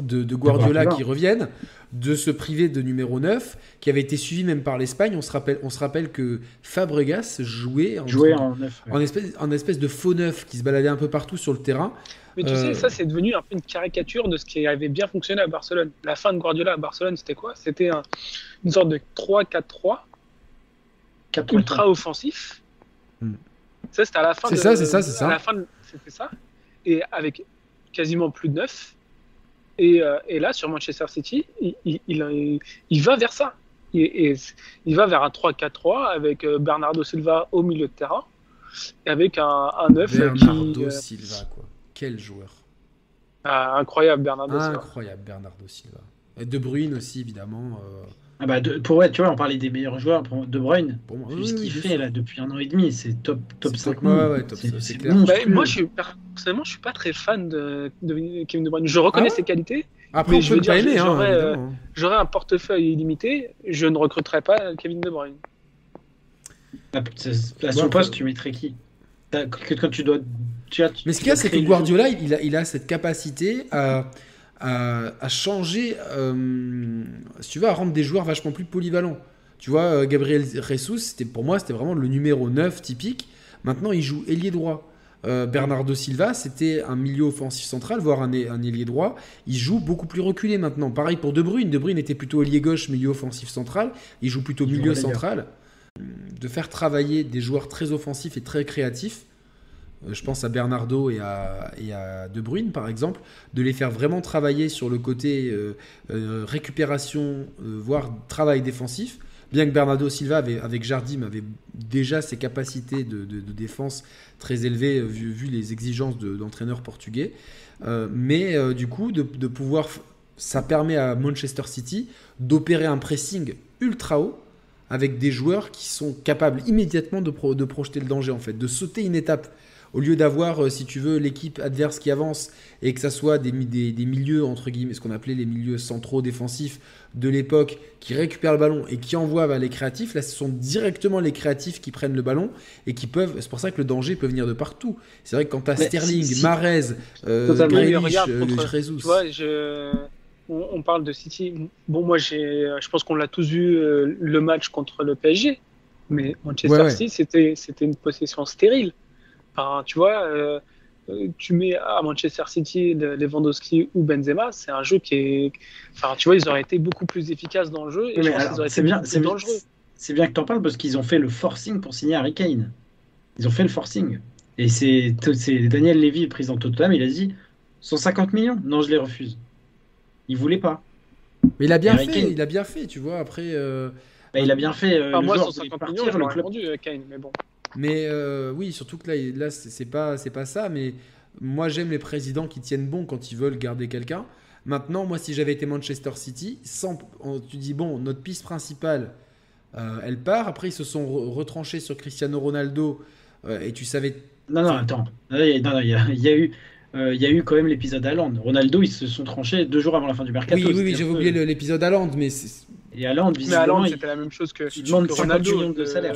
de, de Guardiola Guardiola. qui reviennent, de se priver de numéro 9, qui avait été suivi même par l'Espagne. On se rappelle, on se rappelle que Fabregas jouait en, Jouer en 9. en espèce, en espèce de faux neuf qui se baladait un peu partout sur le terrain. Mais tu Euh, sais, ça, c'est devenu un peu une caricature de ce qui avait bien fonctionné à Barcelone. La fin de Guardiola à Barcelone, c'était quoi? C'était un- une sorte de 3-4-3 ultra offensif. Hmm. Ça, c'était à la fin. C'est de- ça, c'est ça, c'est ça. À la fin, de- c'était ça. Et avec quasiment plus de 9. Et, euh, et là, sur Manchester City, il, il, il- il va vers ça. Et, il va vers un 3-4-3 avec euh, Bernardo Silva au milieu de terrain et avec un, un 9 Bernardo qui. euh, Silva, quoi. Quel joueur. ah, incroyable, Bernardo Silva. Incroyable, Bernardo Silva. Et De Bruyne aussi, évidemment. euh, Ah bah, de- pour ouais, tu vois, on parlait des meilleurs joueurs. Pour De Bruyne, pour moi, vu oui, ce qu'il fait sûr. là depuis un an et demi, c'est top, top C'est 5 top, ouais, top, clair. Bah, moi, je suis personnellement, je suis pas très fan de, de Kevin De Bruyne. Je reconnais Ah ouais ses qualités. Après, Mais je veux dire, aimer, hein, j'aurais, euh, évidemment. J'aurais un portefeuille illimité, je ne recruterais pas Kevin De Bruyne. À à son poste, tu mettrais qui? Quand tu dois. Tu Mais ce qu'il y a, c'est que Guardiola, il a, il a cette capacité à, à, à changer, euh, si tu veux, à rendre des joueurs vachement plus polyvalents. Tu vois, euh, Gabriel Jesus, c'était, pour moi, c'était vraiment le numéro 9 typique. Maintenant, il joue ailier droit. Euh, Bernardo Silva, c'était un milieu offensif central, voire un, un ailier droit. Il joue beaucoup plus reculé maintenant. Pareil pour De Bruyne. De Bruyne était plutôt ailier gauche, milieu offensif central. Il joue plutôt milieu central. De faire travailler des joueurs très offensifs et très créatifs. Je pense à Bernardo et à, et à De Bruyne, par exemple, de les faire vraiment travailler sur le côté euh, euh, récupération, euh, voire travail défensif. Bien que Bernardo Silva, avait- avec Jardim, avait déjà ses capacités de, défense très élevées, vu, les exigences de- d'entraîneurs portugais. Mais du coup, de, pouvoir. Ça permet à Manchester City d'opérer un pressing ultra haut avec des joueurs qui sont capables immédiatement de projeter le danger, en fait, de sauter une étape. Au lieu d'avoir, euh, si tu veux, l'équipe adverse qui avance et que ça soit des, mi- des, des milieux, entre guillemets, ce qu'on appelait les milieux centraux défensifs de l'époque, qui récupèrent le ballon et qui envoient vers les créatifs, là, ce sont directement les créatifs qui prennent le ballon et qui peuvent. C'est pour ça que le danger peut venir de partout. C'est vrai que quand tu as Mais Sterling, si- si- Mahrez, euh, Grealish, euh, contre- Jesus. Tu vois, je... on, on parle de City. Bon, moi, j'ai, je pense qu'on l'a tous vu euh, le match contre le PSG, mais Manchester Ouais, ouais. City, c'était, c'était une possession stérile. Enfin, tu vois, euh, euh, tu mets à Manchester City Lewandowski ou Benzema, c'est un jeu qui est. Enfin, tu vois, ils auraient été beaucoup plus efficaces dans le jeu et c'est été bien, c'est dangereux. c'est bien que tu en parles parce qu'ils ont fait le forcing pour signer Harry Kane. Ils ont fait le forcing. Et c'est c'est Daniel Levy, le président de Tottenham, il a dit 150 millions Non, je les refuse. Il voulait pas. Mais il a bien Harry fait, Kane. il a bien fait, tu vois. Après. euh, Bah, il a bien fait. euh, Enfin, le moi, joueur 150 voulait millions, partir, je le club. vendu, Kane, mais bon. Mais euh, oui, surtout que là, là c'est pas, c'est pas ça. Mais moi, j'aime les présidents qui tiennent bon quand ils veulent garder quelqu'un. Maintenant, moi, si j'avais été Manchester City, sans, on- tu dis bon, notre piste principale, euh, elle part. Après, ils se sont re- retranchés sur Cristiano Ronaldo. euh, et tu savais. Non, non, attends. Non, il y a- non, non, il y a, eu. euh, il y a eu quand même l'épisode Haaland. Ronaldo, ils se sont tranchés deux jours avant la fin du mercato. Oui, oui, oui j'avais peu- oublié l'épisode Haaland, mais c'est- Et Haaland, Mais visiblement, Haaland, il- c'était la même chose que, il demande que 50 Ronaldo. millions de le- salaire.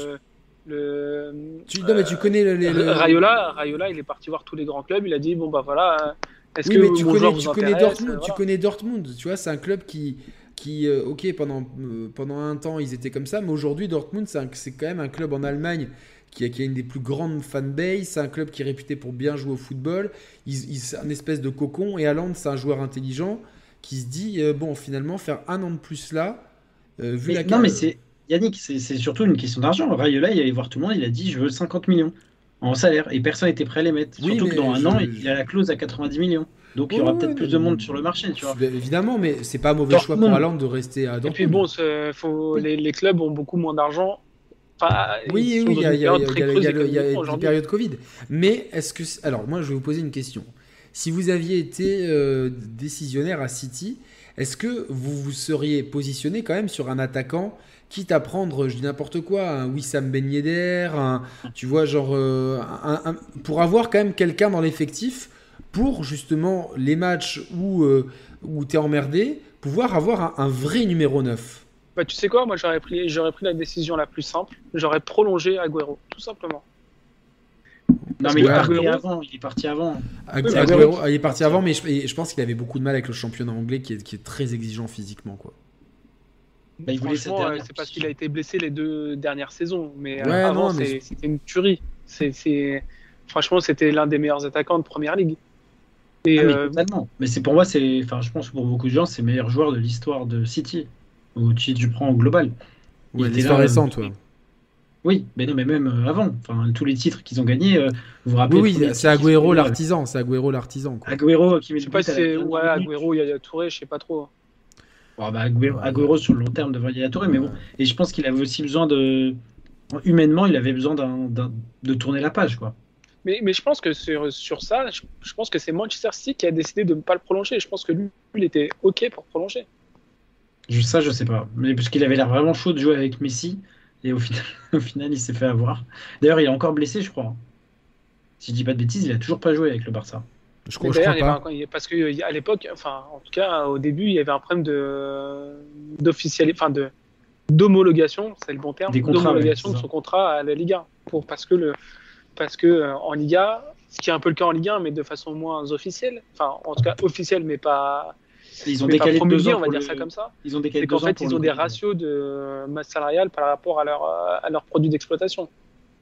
Le, tu, non, mais tu connais le, les- le- Rayola, Rayola, il est parti voir tous les grands clubs. Il a dit bon bah voilà. Est-ce Oui, que mais tu connais, tu connais Dortmund, tu connais Dortmund, tu vois, c'est un club qui, qui euh, ok, pendant, euh, pendant un temps, ils étaient comme ça, mais aujourd'hui, Dortmund, c'est quand même un club en Allemagne qui a, qui a une des plus grandes fanbases, c'est un club qui est réputé pour bien jouer au football, ils, ils- c'est un espèce de cocon, et Haaland, c'est un joueur intelligent qui se dit, euh, bon, finalement, faire un an de plus là, euh, vu Mais- la non, mais c'est Yannick, c'est surtout une question d'argent. Rayola, il allait voir tout le monde, il a dit je veux 50 millions en salaire et personne n'était prêt à les mettre. Oui, surtout que dans un je- an, il a la clause à 90 millions. Donc il y aura ouais, peut-être plus de monde sur le marché, tu vois. Bien Évidemment, mais c'est pas un mauvais choix pour. Haaland de rester à Et Dortmund. puis bon, faut, les, les clubs ont beaucoup moins d'argent. Enfin, Oui, oui, il y a, y a- y une période Covid. Mais est-ce que. Alors, moi, je vais vous poser une question. Si vous aviez été euh, décisionnaire à City, est-ce que vous vous seriez positionné quand même sur un attaquant, quitte à prendre, je dis n'importe quoi, un Wissam Ben Yedder, un, tu vois, genre. euh, un- un- pour avoir quand même quelqu'un dans l'effectif pour justement les matchs où, euh, où tu es emmerdé, pouvoir avoir un, un vrai numéro 9 Bah, tu sais quoi, moi j'aurais pris, j'aurais pris la décision la plus simple. J'aurais prolongé Agüero, tout simplement. Non, mais il est parti Agüero- avant. Il est parti avant. Ag- Oui, mais Agüero, Agüero- il est parti avant, mais je pense qu'il avait beaucoup de mal avec le championnat anglais qui est, qui est très exigeant physiquement. Quoi. Bah, il voulait cette Franchement, euh, dernière c'est parce qu'il a été blessé les deux dernières saisons. Mais euh, Ouais, avant, mais c'était une tuerie. C'est, c'est- Franchement, c'était l'un des meilleurs attaquants de première ligue. Et Ah, mais euh, totalement. Mais c'est pour moi, c'est, enfin, je pense que pour beaucoup de gens, c'est le meilleur joueur de l'histoire de City. Ou si tu prends au global. Il Ouais, l'histoire là, récente, euh, ouais. Oui, mais non, mais même avant. Enfin, tous les titres qu'ils ont gagnés, euh, vous vous rappelez Oui, c'est Agüero l'artisan, c'est Agüero l'artisan. quoi. Agüero qui met je sais pas but si c'est ouais. Agüero, Yaya Touré, je sais pas trop. Bon, bah, Agüero, sur le long terme devant Yaya Touré, mais bon. Et je pense qu'il avait aussi besoin de. Humainement, il avait besoin de tourner la page, quoi. Mais, mais je pense que sur, sur ça, je, je pense que c'est Manchester City qui a décidé de ne pas le prolonger. Je pense que lui, il était OK pour prolonger. Je, ça, je sais pas. Mais parce qu'il avait l'air vraiment chaud de jouer avec Messi. Et au final, au final il s'est fait avoir. D'ailleurs, il est encore blessé, je crois. Si je dis pas de bêtises, il a toujours pas joué avec le Barça. Je Mais crois, je d'ailleurs, crois il y avait pas. un- il y a- parce qu'à l'époque, enfin, en tout cas, au début, il y avait un problème de d'officiali- enfin de d'homologation, c'est le bon terme, d'homologation ouais, de son contrat à la Liga, pour parce que le parce que euh, en Liga, ce qui est un peu le cas en Ligue 1, mais de façon moins officielle, enfin, en tout cas officielle, mais pas, Ils ont décalé on va dire le- ça comme ça. Ils ont décalé C'est qu'en fait, ils ont des ratios de masse salariale par rapport à leur à leurs produits d'exploitation.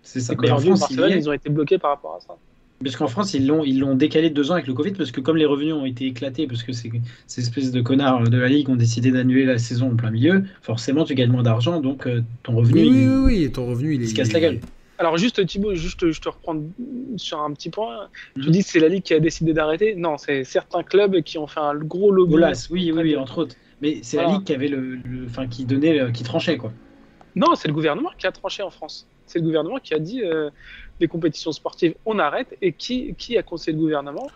C'est ça. Et en France, Barcelone, ils ont été bloqués par rapport à ça. Parce qu'en France, ils l'ont ils l'ont décalé de deux ans avec le Covid, parce que comme les revenus ont été éclatés, parce que ces, ces espèces de connards de la Ligue ont décidé d'annuler la saison en plein milieu, forcément, tu gagnes moins d'argent, donc euh, ton revenu, Oui, oui, il- oui, oui, ton revenu, il, il est. se casse la gueule. Alors juste Thibaut, juste je te reprends sur un petit point. Tu Mhm. dis que c'est la ligue qui a décidé d'arrêter? Non, c'est certains clubs qui ont fait un gros lobby. Bolas, oui, oui, oui, entre autres. Mais c'est la. Ligue qui avait le, le- enfin, qui donnait, le- qui tranchait, quoi. Non, c'est le gouvernement qui a tranché en France. C'est le gouvernement qui a dit euh, les compétitions sportives, on arrête. Et qui, qui a conseillé le gouvernement?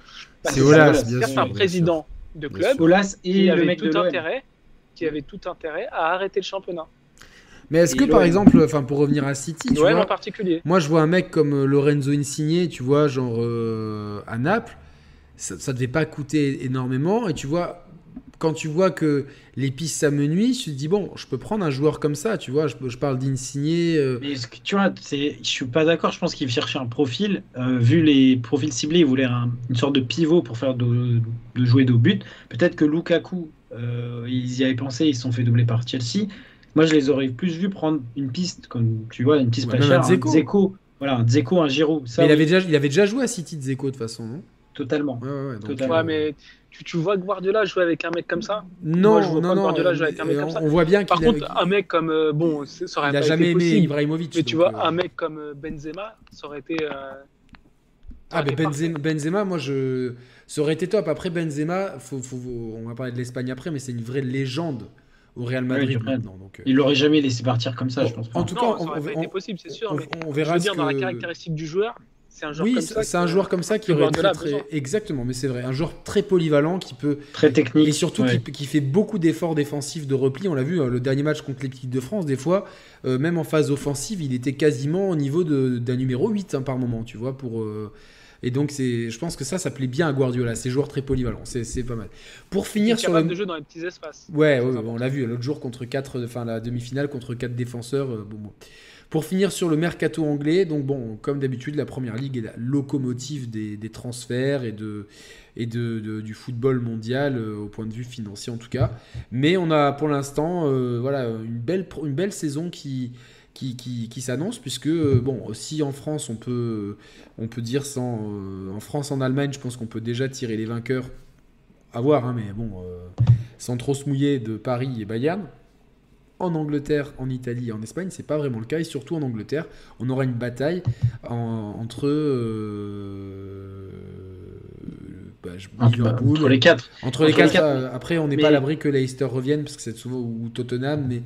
Bah, C'est voilà, bien sûr, bien présidents de. Bolas et qui le avaient mec de tout intérêt, qui avaient tout intérêt à arrêter le championnat. Mais est-ce que, par exemple, enfin, pour revenir à City, tu L'OM vois, en particulier. Moi, je vois un mec comme euh, Lorenzo Insigne, tu vois, genre euh, à Naples, ça, ça devait pas coûter énormément. Et tu vois, quand tu vois que les pistes s'amenuisent, tu te dis, bon, je peux prendre un joueur comme ça, tu vois. Je, je parle d'Insigne. euh, Mais ce que- tu vois, je suis pas d'accord. Je pense qu'il cherchait un profil. euh, vu les profils ciblés, il voulait un- une sorte de pivot pour faire de, de jouer de but. Peut-être que Lukaku, euh, ils y avaient pensé, ils se sont fait doubler par Chelsea. Moi, je les aurais plus vus prendre une piste, comme tu vois, une piste Ouais, pas chère, un Dzeko. Dzeko. Voilà, un Dzeko, un Giroud. Ça, mais il, oui, avait déjà, il avait déjà joué à City de Zeko, de toute façon, non? Totalement. Ouais, ouais, ouais, donc, Totalement. Ouais, mais tu, tu vois Guardiola jouer avec un mec comme ça? Non, Moi, je vois non, pas non. Guardiola jouer avec un mec euh, comme on, ça. on voit bien Par qu'il contre, avait- un mec comme euh, bon, ça aurait il a pas jamais été aimé possible. Ibrahimovic. Mais tu vois, euh, un mec comme Benzema, ça aurait été. euh, ça Ah, mais Benzema, Benzema, moi, je... ça aurait été top. Après, Benzema, faut, faut- faut- on va parler de l'Espagne après, mais c'est une vraie légende au Real Madrid maintenant. Donc, euh, Il l'aurait jamais laissé partir comme ça, Bon, je pense. en tout Non, cas, ça on- on- été possible, c'est sûr. on, mais on je verra veux dire, dans la que- caractéristique du joueur, c'est un joueur Oui, comme c'est ça. c'est un joueur comme ça qui aurait très, a très... Exactement, mais c'est vrai. Un joueur très polyvalent qui peut... Très technique. Et surtout ouais. qui, qui fait beaucoup d'efforts défensifs de repli. On l'a vu, euh, le dernier match contre l'équipe de France, des fois, euh, même en phase offensive, il était quasiment au niveau de- d'un numéro 8 hein, par moment, tu vois, pour... euh, Et donc, c'est, je pense que ça, ça plaît bien à Guardiola. Ces joueurs très polyvalents, c'est, c'est pas mal. Pour finir sur le. de jouer dans les petits espaces. Ouais, on l'a vu l'autre jour contre 4, enfin la demi-finale contre 4 défenseurs. euh, bon, bon. Pour finir sur le mercato anglais, donc bon, comme d'habitude, la première ligue est la locomotive des, transferts et, de, du football mondial, euh, au point de vue financier en tout cas. Mais on a pour l'instant euh, voilà, une, belle, saison qui, qui, s'annonce, puisque, euh, bon, en France, on peut, on peut dire sans. en France, en Allemagne, je pense qu'on peut déjà tirer les vainqueurs. À voir, hein, mais bon, sans trop se mouiller de Paris et Bayern. En Angleterre, en Italie et en Espagne, c'est pas vraiment le cas. Et surtout en Angleterre, on aura une bataille en- entre. euh, bah, je- Entre, Liverpool, entre les quatre. entre les Entre les quatre, quatre. euh, après, on n'est Mais- pas à l'abri que Leicester revienne, parce que c'est souvent ou Tottenham, mais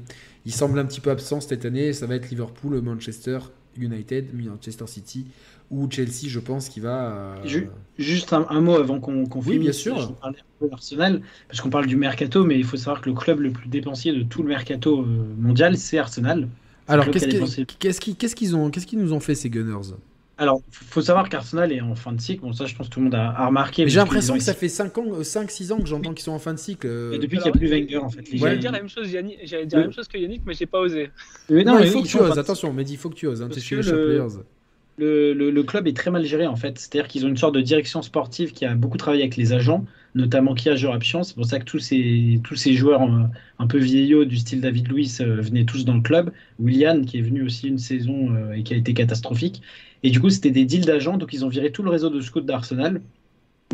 il semble un petit peu absent cette année. Ça va être Liverpool, Manchester United, Manchester City ou Chelsea, je pense, qui va. euh, Ju- Juste un, un mot avant qu'on qu'on Oui, finisse. bien sûr. Je vais parler un peu d'Arsenal, parce qu'on parle du mercato, mais il faut savoir que le club le plus dépensier de tout le mercato euh, mondial, c'est Arsenal. Alors, qu'est-ce qu'ils qu'est-ce qu'ils ont, qu'est-ce qu'ils nous ont fait ces Gunners? Alors, f- faut savoir qu'Arsenal est en fin de cycle. Bon, ça, je pense que tout le monde a, a remarqué. J'ai l'impression que ça fait 5 ans, 5-6 ans que j'entends qu'ils sont en fin de cycle. euh. Mais depuis qu'il n'y a plus Wenger, en fait. J'allais dire la même chose, Yannick. J'allais dire la même chose que Yannick, mais j'ai pas osé. Mais Non, mais il faut oui, que tu oses, attention, Mehdi, il faut que tu oses. Hein, T'es chez les le- Players. Le, club est très mal géré en fait. C'est-à-dire qu'ils ont une sorte de direction sportive qui a beaucoup travaillé avec les agents, notamment Kia Jurapchian. C'est pour ça que tous ces, tous ces joueurs euh, un peu vieillots du style David Luiz euh, venaient tous dans le club. Willian qui est venu aussi une saison euh, et qui a été catastrophique. Et du coup, c'était des deals d'agents. Donc ils ont viré tout le réseau de scouts d'Arsenal.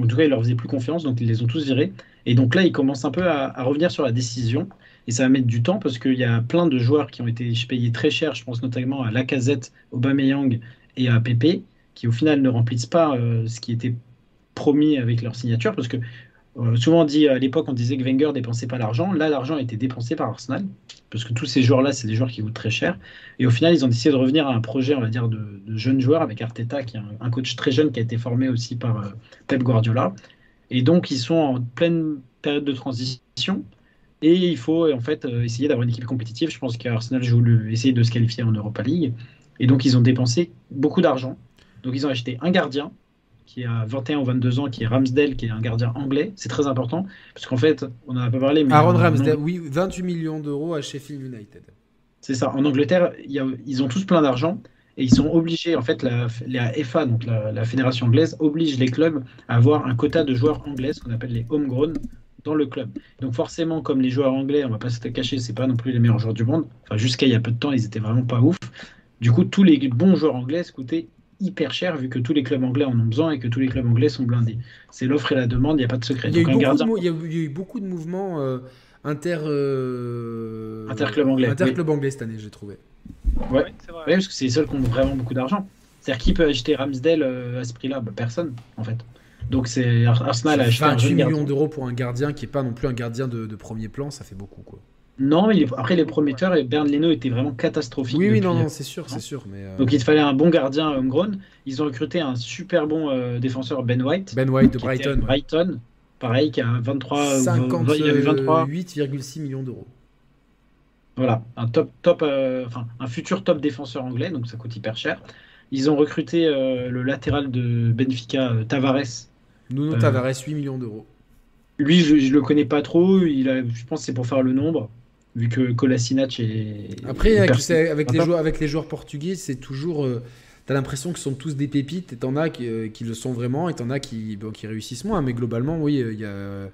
En tout cas, ils leur faisaient plus confiance, donc ils les ont tous virés. Et donc là, ils commencent un peu à, à revenir sur la décision. Et ça va mettre du temps parce qu'il y a plein de joueurs qui ont été payés très cher. Je pense notamment à Lacazette, Aubameyang et à Pepe, qui au final ne remplissent pas euh, ce qui était promis avec leur signature. Parce que euh, souvent on dit à l'époque, on disait que Wenger dépensait pas l'argent. Là, l'argent a été dépensé par Arsenal. Parce que tous ces joueurs-là, c'est des joueurs qui coûtent très cher. Et au final, ils ont décidé de revenir à un projet, on va dire, de, jeunes joueurs avec Arteta, qui est un, coach très jeune qui a été formé aussi par euh, Pep Guardiola. Et donc, ils sont en pleine période de transition. Et il faut en fait essayer d'avoir une équipe compétitive. Je pense qu'Arsenal joue le, essayer de se qualifier en Europa League. Et donc, ils ont dépensé beaucoup d'argent. Donc, ils ont acheté un gardien qui a 21 ou 22 ans, qui est Ramsdale, qui est un gardien anglais. C'est très important. Parce qu'en fait, on en a pas parlé. Mais Aaron Ramsdale, oui, 28 millions d'euros à Sheffield United. c'est ça. En Angleterre, il y a- ils ont tous plein d'argent et ils sont obligés, en fait, la, la FA, donc la, la fédération anglaise, oblige les clubs à avoir un quota de joueurs anglais, ce qu'on appelle les homegrown, dans le club. Donc forcément, comme les joueurs anglais, on va pas se cacher, c'est pas non plus les meilleurs joueurs du monde. Enfin, jusqu'à il y a peu de temps, ils étaient vraiment pas ouf. Du coup, tous les bons joueurs anglais se coûtaient hyper cher vu que tous les clubs anglais en ont besoin et que tous les clubs anglais sont blindés. C'est l'offre et la demande, il n'y a pas de secret. Il y, a eu Donc un beaucoup de gardien, il y a eu- il y a eu beaucoup de mouvements euh, inter, euh, Interclub anglais, interclub anglais cette année, j'ai trouvé. Ouais. Oui, c'est vrai. Ouais, parce que c'est les seuls qui ont vraiment beaucoup d'argent. C'est-à-dire qui peut acheter Ramsdale euh, à ce prix-là? Bah, Personne, en fait. Donc c'est Ar- Arsenal a acheté un 28 jeune millions d'euros pour un gardien qui est pas non plus un gardien de, de premier plan, ça fait beaucoup quoi. Non, mais il est- après les prometteurs, et Bernd Leno était vraiment catastrophique. Oui, oui, non, non, c'est sûr, c'est sûr. Mais euh, Donc il fallait un bon gardien homegrown. Ils ont recruté un super bon euh, défenseur Ben White. Ben White de Brighton, Brighton. Pareil, qui a 23. ou 20, il avait 23. 58,6 millions d'euros. Voilà, un top, top, euh, enfin un futur top défenseur anglais, donc ça coûte hyper cher. Ils ont recruté euh, le latéral de Benfica, euh, Tavares. Nuno Euh, Tavares, 8 millions d'euros. Lui, je, je le connais pas trop. Il a, je pense que c'est pour faire le nombre, vu que Kolasinac est. Après, avec, les joueurs, avec les joueurs portugais, c'est toujours. euh, T'as l'impression que ce sont tous des pépites, et t'en as qui, euh, qui le sont vraiment, et t'en as qui, bon, qui réussissent moins. Mais globalement, oui, euh, il y a.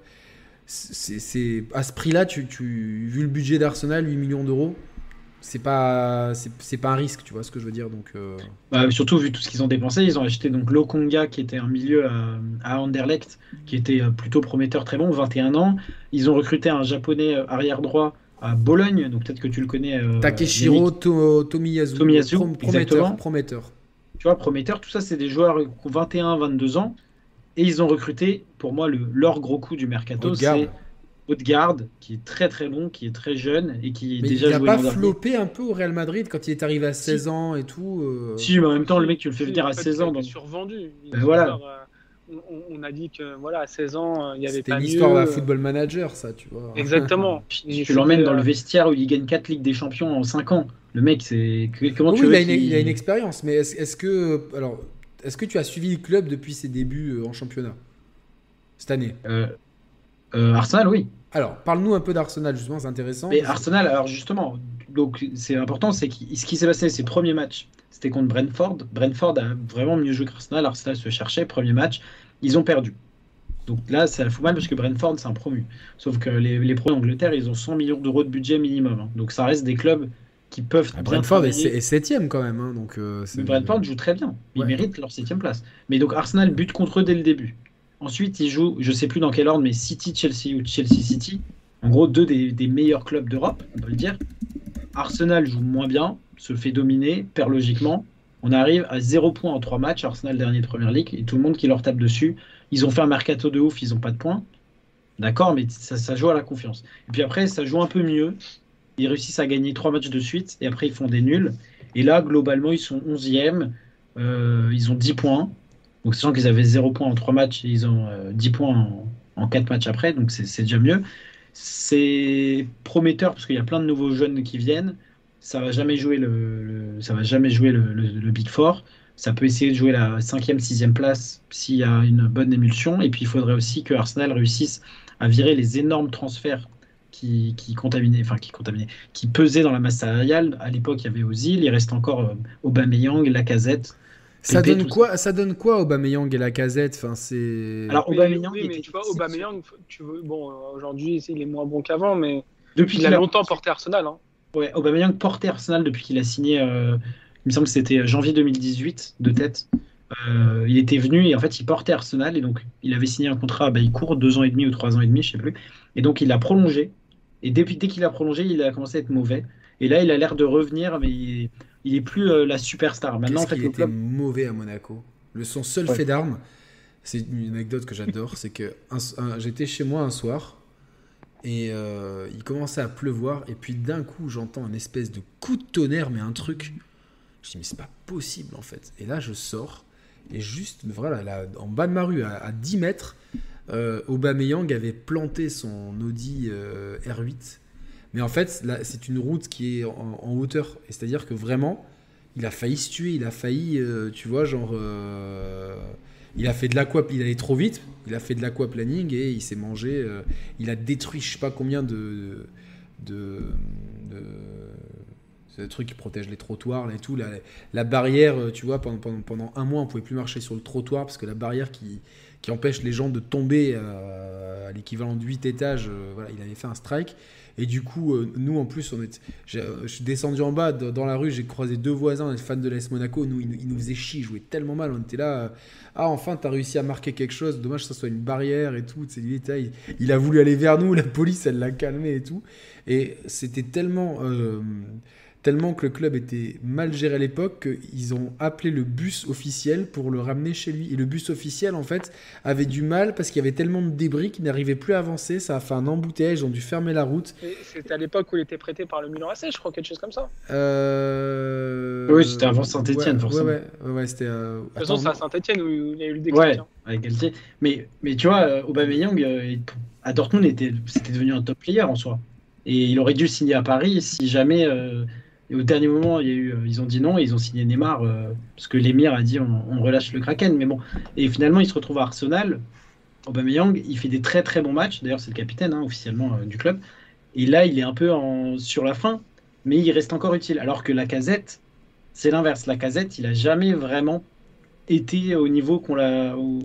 C'est, à ce prix-là, tu, tu, vu le budget d'Arsenal, 8 millions d'euros, c'est pas, c'est, pas un risque, tu vois ce que je veux dire. Donc, euh, Bah, surtout vu tout ce qu'ils ont dépensé, ils ont acheté donc Lokonga qui était un milieu à, à Anderlecht, qui était plutôt prometteur, très bon, 21 ans. Ils ont recruté un japonais arrière droit à Bologne, donc peut-être que tu le connais. euh, Takeshiro. To- Tomiyasu, Tomiyasu, prom- prometteur, prometteur. Tu vois, prometteur, tout ça, c'est des joueurs qui ont 21, 22 ans. Et ils ont recruté, pour moi, le, leur gros coup du mercato, c'est Odegaard, qui est très très bon, qui est très jeune et qui Mais déjà il a joué pas floppé un peu au Real Madrid quand il est arrivé à 16 ans et tout. euh, Si, mais en même temps, le mec, tu le fais venir en à fait, 16 il a ans. survendu. Il Ben est voilà. encore, euh, on, on a dit que voilà, à 16 ans, euh, il y avait C'était pas une mieux. histoire d'un football manager, ça, tu vois. Exactement. Tu l'emmènes dans le faisait, vestiaire où il gagne 4 Ligues des Champions en 5 ans. Le mec, c'est. Comment Oui, tu il veux a, une, qu'il- il a une expérience, mais est-ce est-ce que. Alors, est-ce que tu as suivi le club depuis ses débuts en championnat? Cette année? Arsenal, oui. Alors, parle-nous un peu d'Arsenal, justement, c'est intéressant. Mais Arsenal, alors justement, donc c'est important, c'est que ce qui s'est passé ces premiers matchs, c'était contre Brentford. Brentford a vraiment mieux joué qu'Arsenal. Arsenal se cherchait, premier match, ils ont perdu. Donc là, ça fout mal parce que Brentford, c'est un promu. Sauf que les, les pros d'Angleterre, ils ont 100 millions d'euros de budget minimum. hein. Donc ça reste des clubs qui peuvent. Ah, Brentford est, septième quand même, hein, donc euh, Brentford joue très bien. Ils Ouais. méritent leur septième place. Mais donc Arsenal bute contre eux dès le début. Ensuite, ils jouent, je sais plus dans quel ordre, mais City, Chelsea ou Chelsea City. En gros, deux des, des meilleurs clubs d'Europe, on peut le dire. Arsenal joue moins bien, se fait dominer, perd logiquement. On arrive à 0 points en 3 matchs, Arsenal dernier de Première League, et tout le monde qui leur tape dessus. Ils ont fait un mercato de ouf, ils n'ont pas de points. D'accord, mais ça, joue à la confiance. Et puis après, ça joue un peu mieux. Ils réussissent à gagner 3 matchs de suite, et après, ils font des nuls. Et là, globalement, ils sont 11e. Euh, ils ont 10 points. Donc, sachant qu'ils avaient 0 points en 3 matchs, ils ont euh, 10 points en, en 4 matchs après. Donc, c'est déjà mieux. C'est prometteur parce qu'il y a plein de nouveaux jeunes qui viennent. Ça va jamais jouer le, ça va jamais jouer le Big Four. Ça peut essayer de jouer la 5e, 6e place s'il y a une bonne émulsion. Et puis, il faudrait aussi que Arsenal réussisse à virer les énormes transferts qui, qui contaminaient, enfin, qui contaminaient, qui pesaient dans la masse salariale. À l'époque, il y avait Ozil, il reste encore euh, Aubameyang, Lacazette. Ça donne tout quoi Ça donne quoi Aubameyang et la casette Enfin, c'est. Alors, Aubameyang oui, mais était tu vois. Aubameyang, tu veux, bon, aujourd'hui, il est moins bon qu'avant, mais depuis il a a longtemps porté Arsenal. Hein. Ouais, Aubameyang portait Arsenal depuis qu'il a signé, euh, il me semble que c'était janvier 2018 de tête. Euh, il était venu et en fait il portait Arsenal et donc il avait signé un contrat, bah, il court deux ans et demi ou trois ans et demi, je sais plus. Et donc il a prolongé. Et depuis dès qu'il a prolongé, il a commencé à être mauvais. Et là il a l'air de revenir, mais il est, il est plus euh, la superstar. Maintenant en fait le était club, mauvais à Monaco. Le son seul Ouais. fait d'armes, c'est une anecdote que j'adore, c'est que j'étais chez moi un soir et euh, il commençait à pleuvoir et puis d'un coup j'entends un espèce de coup de tonnerre mais un truc. Je dis mais c'est pas possible en fait. Et là je sors et juste voilà là, en bas de ma rue à, à 10 mètres, euh, Aubameyang avait planté son Audi euh, R8. Mais en fait c'est une route qui est en, hauteur. C'est-à-dire que vraiment il a failli se tuer, il a failli, euh, tu vois, genre, euh, il a fait de l'aqua, il allait trop vite, il a fait de l'aquaplaning et il s'est mangé, euh, il a détruit je sais pas combien de, de, de, trucs qui protègent les trottoirs et tout, la, barrière, tu vois, pendant, un mois on pouvait plus marcher sur le trottoir parce que la barrière qui, empêche les gens de tomber à l'équivalent de 8 étages, voilà, il avait fait un strike. Et du coup, euh, nous en plus, on est, euh, je suis descendu en bas dans la rue, j'ai croisé deux voisins, des fans de l'AS Monaco. Nous, ils, nous- faisaient chier, ils jouaient tellement mal. On était là, euh, ah enfin, t'as réussi à marquer quelque chose. Dommage que ça soit une barrière et tout. C'est lui, il, il a voulu aller vers nous, la police, elle l'a calmé et tout. Et c'était tellement, tellement que le club était mal géré à l'époque qu'ils ont appelé le bus officiel pour le ramener chez lui. Et le bus officiel, en fait, avait du mal parce qu'il y avait tellement de débris qu'il n'arrivait plus à avancer. Ça a fait un embouteillage, ils ont dû fermer la route. C'était à l'époque où il était prêté par le Milan AC, je crois, quelque chose comme ça. Euh, Oui, c'était avant Saint-Étienne, ouais, forcément. Ouais, ouais, ouais, c'était. euh, De toute façon, attends, c'est à Saint-Etienne où il y a eu le déclic. Ouais, hein. avec Galtier. Mais, mais tu vois, euh, Aubameyang, euh, à Dortmund, était, c'était devenu un top player en soi. Et il aurait dû signer à Paris si jamais, euh, et au dernier moment, il y a eu, euh, ils ont dit non et ils ont signé Neymar euh, parce que l'émir a dit on, on relâche le Kraken. Mais bon, et finalement, il se retrouve à Arsenal. Aubameyang, il fait des très très bons matchs. D'ailleurs, c'est le capitaine hein, officiellement euh, du club. Et là, il est un peu en, sur la fin, mais il reste encore utile. Alors que la casette, c'est l'inverse. La casette, il a jamais vraiment été au niveau qu'on l'a. au-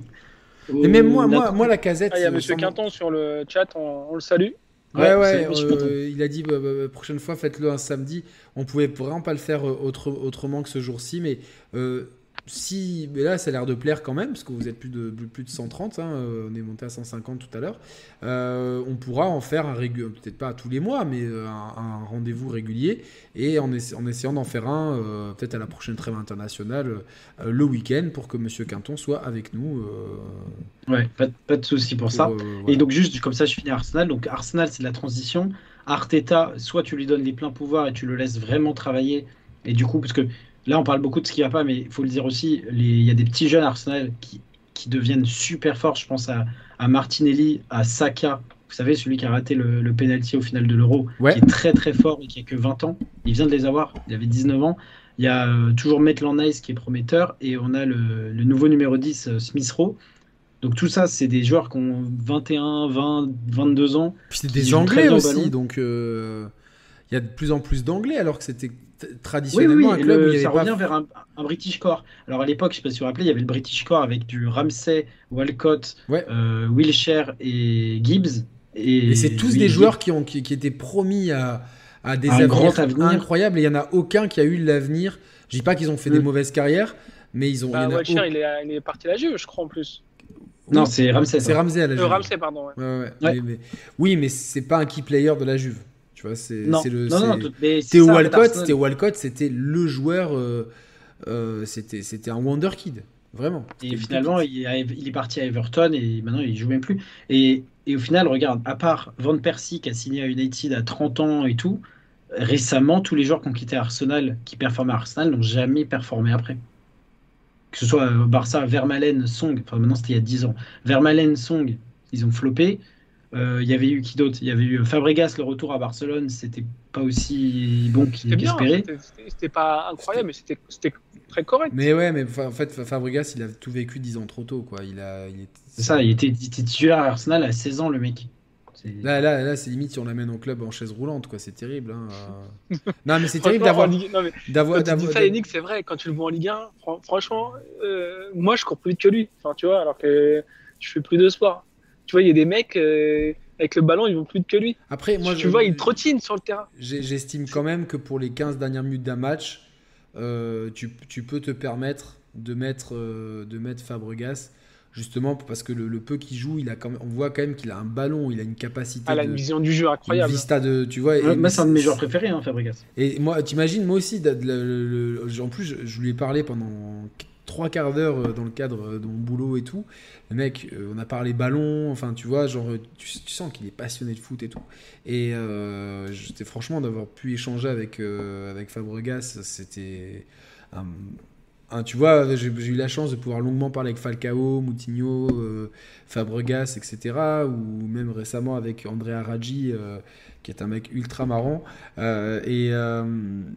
Mais même moi, moi, moi la casette. Ah, il y a Monsieur semble- Quinton sur le chat, on, on le salue. Ouais, Ouais, euh, il a dit bah, bah, bah, prochaine fois faites-le un samedi. On pouvait vraiment pas le faire euh, autre- autrement que ce jour-ci, mais euh, si, mais là ça a l'air de plaire quand même parce que vous êtes plus de plus de 130, hein, euh, on est monté à 150 tout à l'heure. Euh, on pourra en faire un régulier, peut-être pas tous les mois, mais euh, un, un rendez-vous régulier et en, essa- en essayant d'en faire un euh, peut-être à la prochaine trêve internationale euh, le week-end pour que Monsieur Quinton soit avec nous. Ouais, pas, de- pas de souci pour, ça. Et donc, juste comme ça, je finis Arsenal. Donc, Arsenal, c'est de la transition. Arteta, soit tu lui donnes les pleins pouvoirs et tu le laisses vraiment travailler. Et du coup, parce que là, on parle beaucoup de ce qui va pas, mais il faut le dire aussi, il y a des petits jeunes Arsenal qui, qui deviennent super forts. Je pense à, à Martinelli, à Saka. Vous savez, celui qui a raté le, le penalty au final de l'Euro, Ouais. qui est très très fort et qui a que 20 ans. Il vient de les avoir, il avait 19 ans. Il y a euh, toujours Maitland Nice qui est prometteur et on a le, le nouveau numéro 10, euh, Smith Rowe. Donc tout ça, c'est des joueurs qui ont 21, 20, 22 ans. Puis c'est des Anglais aussi, donc euh, il y a de plus en plus d'Anglais alors que c'était t- Oui, oui, traditionnellement oui, un club le- où il y ça avait pas. revient vers un, un British Core. Alors à l'époque, je sais pas si vous vous rappelez, il y avait le British Core avec du Ramsey, Walcott, Ouais. euh, Wilshere et Gibbs. Et, Et c'est tous Will des joueurs qui, ont, qui, qui étaient promis à, à des Un avenirs avenir. incroyables et il n'y en a aucun qui a eu l'avenir. Je dis pas qu'ils ont fait des Mm. mauvaises carrières, mais ils ont. Bah, au- il, est, il est parti à la Juve, je crois, en plus. Non, c'est Ramsey. C'est. Ramsey à la Euh, Juve. Ramsey, pardon. ouais. Ouais, ouais, Ouais. Mais, mais- oui, mais c'est pas un key player de la Juve. Tu vois, c'est le. non, non, Théo Walcott. Théo Walcott, c'était le joueur. euh, euh, c'était c'était un wonder kid, vraiment. Et finalement, il, a- il est parti à Everton et maintenant il joue même plus. Et, et au final, regarde, à part Van Persie qui a signé à United à 30 ans et tout, récemment, tous les joueurs qui ont quitté Arsenal, qui performaient à Arsenal, n'ont jamais performé après. Que ce soit au Barça, Vermaelen, Song, enfin maintenant c'était il y a 10 ans. Vermaelen, Song, ils ont floppé. Euh, Il y avait eu qui d'autre? Il y avait eu Fabregas, le retour à Barcelone, c'était pas aussi bon qu'il qu'espéré. c'était- pas incroyable, mais c'était c'était très correct. Mais ouais, mais en fait, Fa- Fabregas, il a tout vécu 10 ans trop tôt, quoi. Il a. il est- C'est ça, il était, il était titulaire à Arsenal à 16 ans, le mec. Là, là, là, c'est limite si on l'amène au club en chaise roulante, quoi. C'est terrible. hein, non, mais c'est Franchement, terrible d'avoir, Ligue- non, mais d'avoir, Quand tu dis d'avoir- ça, Yannick, c'est vrai, quand tu le vois en Ligue 1, fran- franchement, euh, moi je cours plus vite que lui. Enfin, tu vois, alors que je fais plus de sport. Tu vois, il y a des mecs euh, avec le ballon, ils vont plus vite que lui. Après, moi, tu je- vois, il trottine sur le terrain. j'estime quand même que pour les 15 dernières minutes d'un match, euh, tu, tu peux te permettre de mettre, euh, de mettre Fabregas, justement parce que le, le peu qu'il joue, il a quand même, on voit quand même qu'il a un ballon, il a une capacité Elle a de, une vision du jeu une incroyable. vista de, tu vois. et- Ouais, moi, c'est un de mes joueurs préférés, hein, Fabregas. Et moi, t'imagines, moi aussi, de- de- en plus, je, je lui ai parlé pendant trois quarts d'heure euh, dans le cadre de mon boulot et tout. Le mec, euh, on a parlé ballon, enfin, tu vois, genre, tu, sens qu'il est passionné de foot et tout. Et euh, j'étais franchement d'avoir pu échanger avec, euh, avec Fabregas, c'était un, tu vois, j'ai eu la chance de pouvoir longuement parler avec Falcao, Moutinho, euh, Fabregas, etc. Ou même récemment avec André Araji, euh, qui est un mec ultra marrant. Euh, et, euh,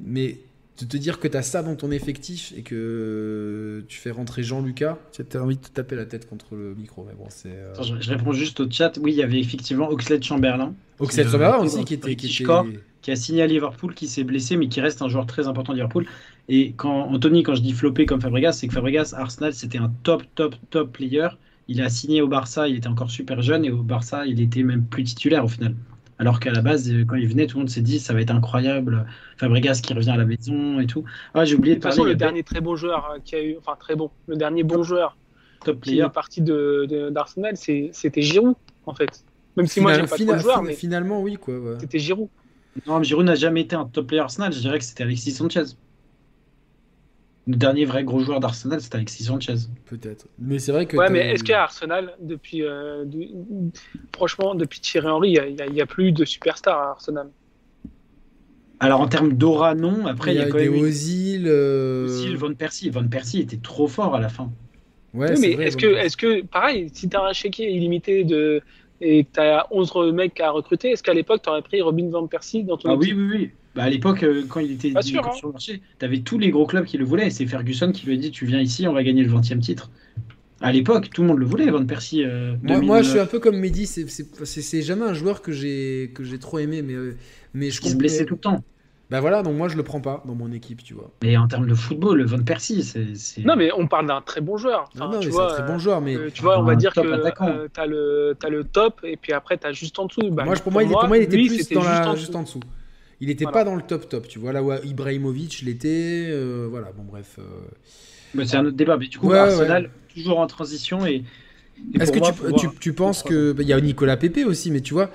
mais de te dire que tu as ça dans ton effectif et que tu fais rentrer Jean-Lucas, tu as envie de te taper la tête contre le micro. Mais bon, c'est. euh, Attends, je, je réponds juste au chat. Oui, il y avait effectivement Oxlade Chamberlain, Oxlade Chamberlain aussi, qui était. Qui était... Qui a signé à Liverpool, qui s'est blessé, mais qui reste un joueur très important de Liverpool. Et quand Anthony, quand je dis flopper comme Fabregas, c'est que Fabregas, Arsenal, c'était un top, top, top player. Il a signé au Barça, il était encore super jeune, et au Barça, il était même plus titulaire au final. Alors qu'à la base, euh, quand il venait, tout le monde s'est dit ça va être incroyable. Fabregas qui revient à la maison et tout. Ah, j'ai oublié De de toute parler. façon, le dernier très bon joueur euh, qui a eu, enfin très bon, le dernier bon joueur top qui player. est parti de, de- d'Arsenal, c'est- c'était Giroud, en fait. Même si moi j'aime pas trop joueur, mais Finalement, oui, quoi. ouais. c'était Giroud. Non, mais Giroud n'a jamais été un top player Arsenal. Je dirais que c'était Alexis Sanchez. Le dernier vrai gros joueur d'Arsenal, c'était Alexis Sanchez. Peut-être. Mais c'est vrai que. Ouais, mais est-ce qu'à Arsenal, depuis, euh, du- franchement, depuis Thierry Henry, il n'y a, plus de superstars à Arsenal? Alors en termes d'aura, non. Après, il y a, quand des même Ozil. euh, aussi Van Persie. Van Persie était trop fort à la fin. Ouais, Oui, c'est mais vrai, est-ce que, est-ce que, pareil, si tu as un chéquier illimité de, et que tu as 11 mecs à recruter, est-ce qu'à l'époque, tu aurais pris Robin Van Persie dans ton Ah oui, oui, oui. Bah, à l'époque, euh, quand il était sûr, hein. sur le marché, tu avais tous les gros clubs qui le voulaient. C'est Ferguson qui lui a dit Tu viens ici, on va gagner le 20e titre. À l'époque, tout le monde le voulait, Van Persie. euh, Moi, 2009. moi, je suis un peu comme Mehdi, c'est- jamais un joueur que j'ai trop aimé, mais, euh, mais je Il se blessait tout le temps. Bah voilà, donc moi je le prends pas dans mon équipe, tu vois. Mais en termes de football, le Van Persie, c'est. Non, mais on parle d'un très bon joueur. Non, Enfin, non, tu mais c'est vois, un très bon joueur, mais euh, tu vois, on va dire que euh, t'as le, t'as le top, et puis après, t'as juste en dessous. Bah, moi, pour, moi, il, pour moi, il était lui, plus dans juste la, en juste dessous. en dessous. Il était Voilà. pas dans le top top, tu vois. Là où Ibrahimovic l'était, euh, voilà, bon bref. euh. Mais c'est un autre débat. Mais du coup, Ouais, Arsenal, toujours en transition. Et, et Est-ce que moi, tu, tu, tu penses que. bah, Il y a Nicolas Pepe aussi, mais tu vois,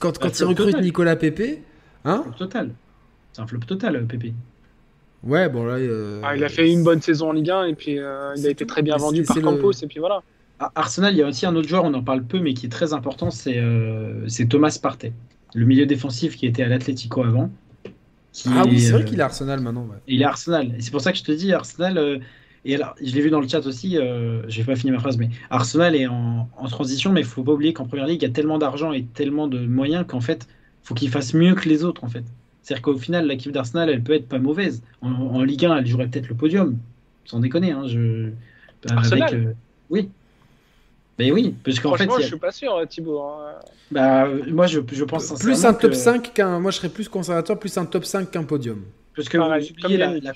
quand, quand il recrute total. Nicolas Pepe, hein Flop total. C'est un flop total, euh, Pépé. Ouais, bon là. euh, Ah, il a fait une bonne saison en Ligue 1, et puis euh, il a été tout. très bien vendu c'est- par c'est le- Campos, et puis voilà. À Arsenal, il y a aussi un autre joueur, on en parle peu, mais qui est très important, c'est euh, c'est Thomas Partey, le milieu défensif qui était à l'Atlético avant. qui Ah oui, est, c'est vrai euh, qu'il est Arsenal maintenant. ouais. Il est Arsenal. Et c'est pour ça que je te dis, Arsenal. euh, et alors, je l'ai vu dans le chat aussi, euh, je vais pas finir ma phrase, mais Arsenal est en, en transition, mais il faut pas oublier qu'en première ligue, il y a tellement d'argent et tellement de moyens qu'en fait, faut qu'il fasse mieux que les autres, en fait. C'est-à-dire qu'au final, l'équipe d'Arsenal, elle peut être pas mauvaise. En, Ligue 1, elle jouerait peut-être le podium. Sans déconner. Hein, je... Arsenal? euh, Oui. Mais oui, parce qu'en fait. Franchement, je suis pas sûr, Thibaut. Hein. Bah, moi, je, je pense Plus un top 5 qu'un. Moi, je serais plus conservateur, plus un top 5 qu'un podium. Parce que, la,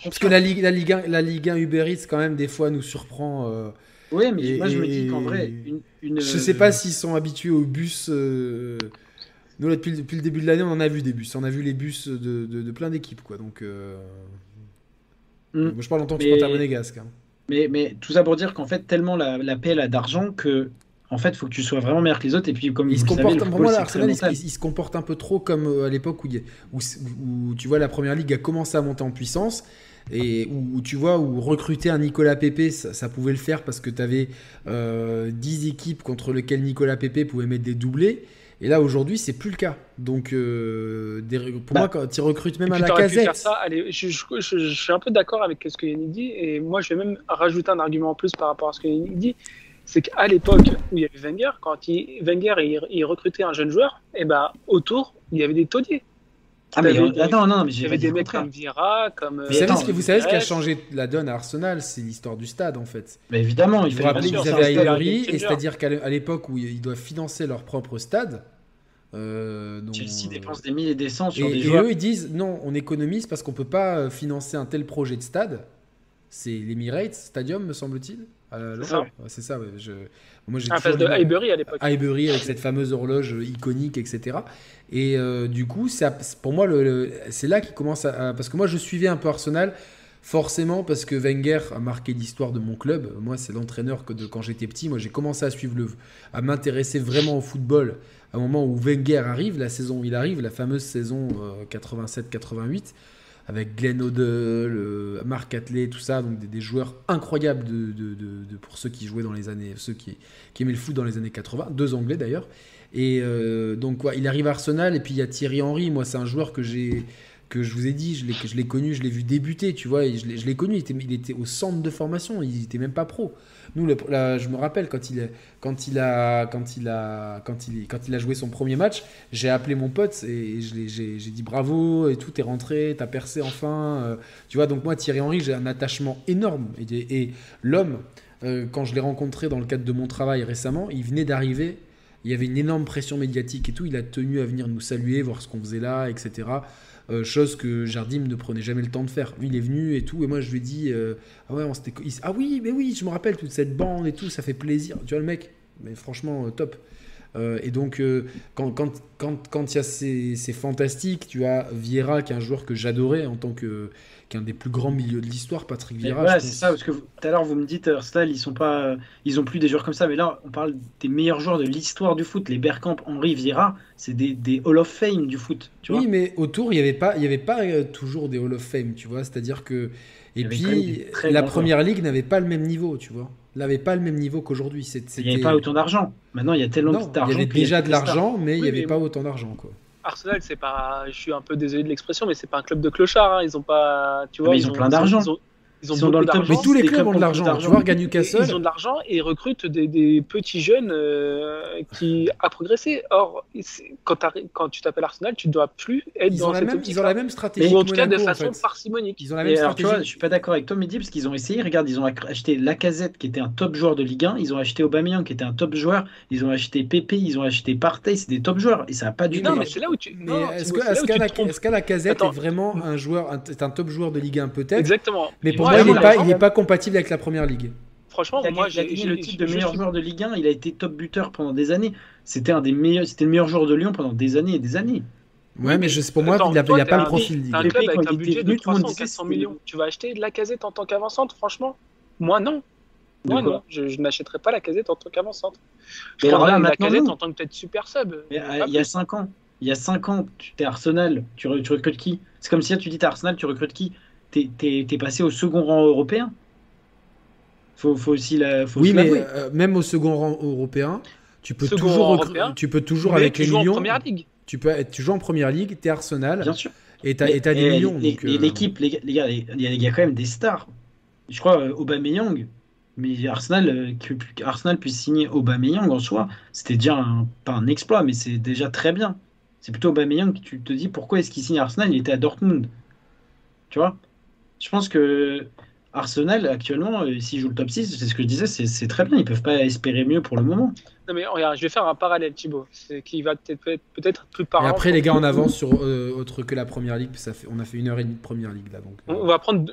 parce que la, Ligue, la, Ligue 1, la Ligue 1 Uber Eats, quand même, des fois, nous surprend. Euh, oui, mais moi, je me dis qu'en vrai. Une, une, je sais pas s'ils sont habitués aux bus. Euh, nous, depuis, depuis, le début de l'année, on en a vu des bus. On a vu les bus de, de, plein d'équipes, quoi. Donc, euh... mm. moi, je parle en tant que mais... supporter monégasque. Hein. Mais, mais, tout ça pour dire qu'en fait, tellement la, la PL a d'argent que en fait, il faut que tu sois vraiment meilleur que les autres. Et puis, comme il se comporte, pour moi, l'Arsenal, il, se comporte un peu trop comme euh, à l'époque où, où, où, tu vois la première ligue a commencé à monter en puissance et où, tu vois où recruter un Nicolas Pepe ça, pouvait le faire parce que tu avais euh, 10 équipes contre lesquelles Nicolas Pepe pouvait mettre des doublés et là, aujourd'hui, c'est plus le cas. Donc, euh, pour bah, moi, quand tu recrutes même à la casette. Ça, allez, je, je, suis un peu d'accord avec ce que Yannick dit. Et moi, je vais même rajouter un argument en plus par rapport à ce que Yannick dit. C'est qu'à l'époque où il y avait Wenger, quand il, Wenger il, recrutait un jeune joueur, et eh ben, autour, il y avait des taudiers. Ah, mais attends, non, mais Il y avait des mecs comme Vira, comme. Vous savez, ce, vous savez ce qui a changé la donne à Arsenal C'est l'histoire du stade, en fait. Mais évidemment, il faut rappeler qu'ils avaient Highbury, et c'est-à-dire qu'à l'époque où ils doivent financer leur propre stade. Euh, Chelsea dépense des milliers et des cents sur et, des joueurs. Et eux, ils disent non, on économise parce qu'on peut pas euh, financer un tel projet de stade. C'est l'Emirates Stadium, me semble-t-il. C'est ça, ouais. Je... Moi, j'ai de Highbury à l'époque. Highbury avec cette fameuse horloge iconique, etc. Et euh, du coup, pour moi, le, c'est là qu'il commence à, Parce que moi, je suivais un peu Arsenal, forcément, parce que Wenger a marqué l'histoire de mon club. Moi, c'est l'entraîneur que de quand j'étais petit. Moi, j'ai commencé à suivre le, à m'intéresser vraiment au football à un moment où Wenger arrive, la saison où il arrive, la fameuse saison 87-88 euh, avec Glenn Odell, euh, Marc Atley, tout ça, donc des, joueurs incroyables pour ceux qui jouaient dans les années, ceux qui, aimaient le foot dans les années 80, deux Anglais d'ailleurs. Et euh, donc quoi, il arrive à Arsenal et puis il y a Thierry Henry. Moi, c'est un joueur que j'ai que je vous ai dit, je l'ai connu, je l'ai vu débuter, tu vois, je l'ai connu, il était, il était au centre de formation, il était même pas pro. Nous, je me rappelle quand il, quand il a, quand il a, quand il, a joué son premier match, j'ai appelé mon pote et j'ai dit bravo et tout est rentré, t'as percé enfin. Euh, tu vois, donc moi Thierry Henry, j'ai un attachement énorme et, l'homme, euh, quand je l'ai rencontré dans le cadre de mon travail récemment, il venait d'arriver. Il y avait une énorme pression médiatique et tout. Il a tenu à venir nous saluer, voir ce qu'on faisait là, etc. Euh, chose que Jardim ne prenait jamais le temps de faire. il est venu et tout, et moi je lui ai dit euh, ah ouais, on ah oui, mais oui, je me rappelle toute cette bande et tout, ça fait plaisir. Tu vois le mec, mais franchement euh, et donc quand quand quand quand il y a ces, ces fantastiques, tu as Vieira qui est un joueur que j'adorais en tant que qu'un des plus grands milieux de l'histoire, Patrick Vieira. c'est ça, parce que tout à l'heure vous me dites Arsenal, ils sont pas, ils ont plus des joueurs comme ça, mais là on parle des meilleurs joueurs de l'histoire du foot, les Bergkamp, Henri, Vieira, c'est des, des, Hall of Fame du foot. Tu oui, mais autour il n'y avait pas, il y avait pas euh, toujours des Hall of Fame, tu vois, c'est-à-dire que et puis la première ligue n'avait pas le même niveau, tu vois. N'avait pas le même niveau qu'aujourd'hui. Il n'y avait pas autant d'argent. Maintenant, il y a tellement d'argent. Il y avait déjà de l'argent, mais il n'y avait pas autant d'argent, quoi. Arsenal, c'est pas, je suis un peu désolé de l'expression, mais c'est pas un club de clochards. Hein. Ils ont pas, tu vois, ils, ont, plein d'argent. Ils ont, dans le Mais tous les clubs ont de l'argent. Tu vois, Newcastle. Ils ont de l'argent et recrutent des, petits jeunes euh, qui a progressé. Or, quand, quand tu t'appelles Arsenal, tu ne dois plus être ils dans ont cette la même, Ils ont la même stratégie. Ou en tout cas, de façon parcimonique. Ils ont la même stratégie. tu vois, je suis pas d'accord avec toi, Mehdi, parce qu'ils ont essayé. Regarde, ils ont acheté Lacazette, qui était un top joueur de Ligue 1. Ils ont acheté Aubameyang, qui était un top joueur. Ils ont acheté Pepe, ils ont acheté Partey. C'est des top joueurs. Et ça n'a pas du tout. Non, mais c'est là où tu. Est-ce que Lacazette est vraiment un joueur, un top joueur de Ligue 1 peut-être? Exactement. Mais pour moi, il n'est pas compatible avec la première ligue. Franchement, moi, j'ai le titre de meilleur joueur de Ligue 1. Il a été top buteur pendant des années. C'était un des meilleurs, c'était le meilleur joueur de Lyon pendant des années et des années. Ouais, mais je, pour moi, il n'y a, pas le profil. Ligue. Un club avec un budget de 300 400 millions. Tu vas acheter de la casette en tant qu'avançante, franchement? Moi, non. Moi, non. Je, je n'achèterai pas la casette en tant qu'avançante. Je prendrais la casette en tant que peut-être super sub. il y a 5 ans. Il y a 5 ans, tu es Arsenal, tu, recrutes qui? C'est comme si tu dis es Arsenal, tu recrutes qui? T'es es, passé au second rang européen faut, faut aussi la. Faut oui, mais euh, même au second rang européen, tu peux toujours, tu peux toujours avec les millions. En première ligue. Tu peux être, tu joues en première ligue, t'es Arsenal. Bien sûr. Et t'as des millions. Euh, l'équipe, les, les, gars, il y, a quand même des stars. Je crois euh, Aubameyang, mais Arsenal, que Arsenal puisse signer Aubameyang en soi, c'était déjà pas un exploit, mais c'est déjà très bien. C'est plutôt Aubameyang que tu te dis pourquoi est-ce qu'il signe Arsenal? Il était à Dortmund. Tu vois? Je pense que Arsenal, actuellement, euh, s'ils jouent le top 6, c'est ce que je disais, c'est très bien. Ils peuvent pas espérer mieux pour le moment. Non mais regarde, je vais faire un parallèle Thibaut, c'est qui va peut-être peut-être plus Et parlant. après, les gars, on avance sur euh, autre que la première ligue. Ça fait, on a fait une heure et demie de première ligue là. Donc, euh, On va prendre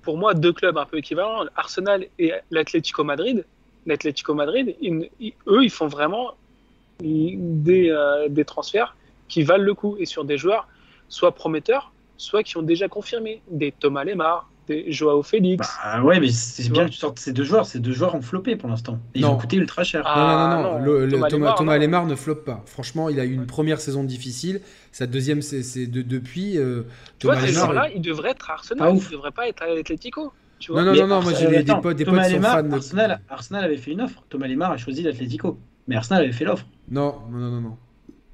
pour moi deux clubs un peu équivalents, Arsenal et l'Atlético Madrid. L'Atlético Madrid, ils- ils- eux, ils font vraiment des, euh, des transferts qui valent le coup et sur des joueurs soit prometteurs, soit qui ont déjà confirmé, des Thomas Lemar, des Joao Félix. Bah ouais, mais c'est bien que tu sortes ces deux joueurs. Ces deux joueurs ont floppé pour l'instant. Ils Non. ont coûté ultra cher. Ah, non, non, non, non, le- le- Thomas Thomas, Lemar, Thomas non. Lemar ne floppe pas. Franchement, il a eu une première saison difficile. Sa deuxième, c'est de, depuis. euh, tu vois, Thomas ces Lemar. joueurs-là, ils devraient être à Arsenal, ouf. ne devraient pas être à l'Atlético. Tu vois Non, non, Mais non, non, moi j'ai des, des potes, des Thomas potes qui sont Lemar, fans. de- Arsenal, Arsenal avait fait une offre. Thomas Lemar a choisi l'Atlético. Mais Arsenal avait fait l'offre. Non, non, non, non,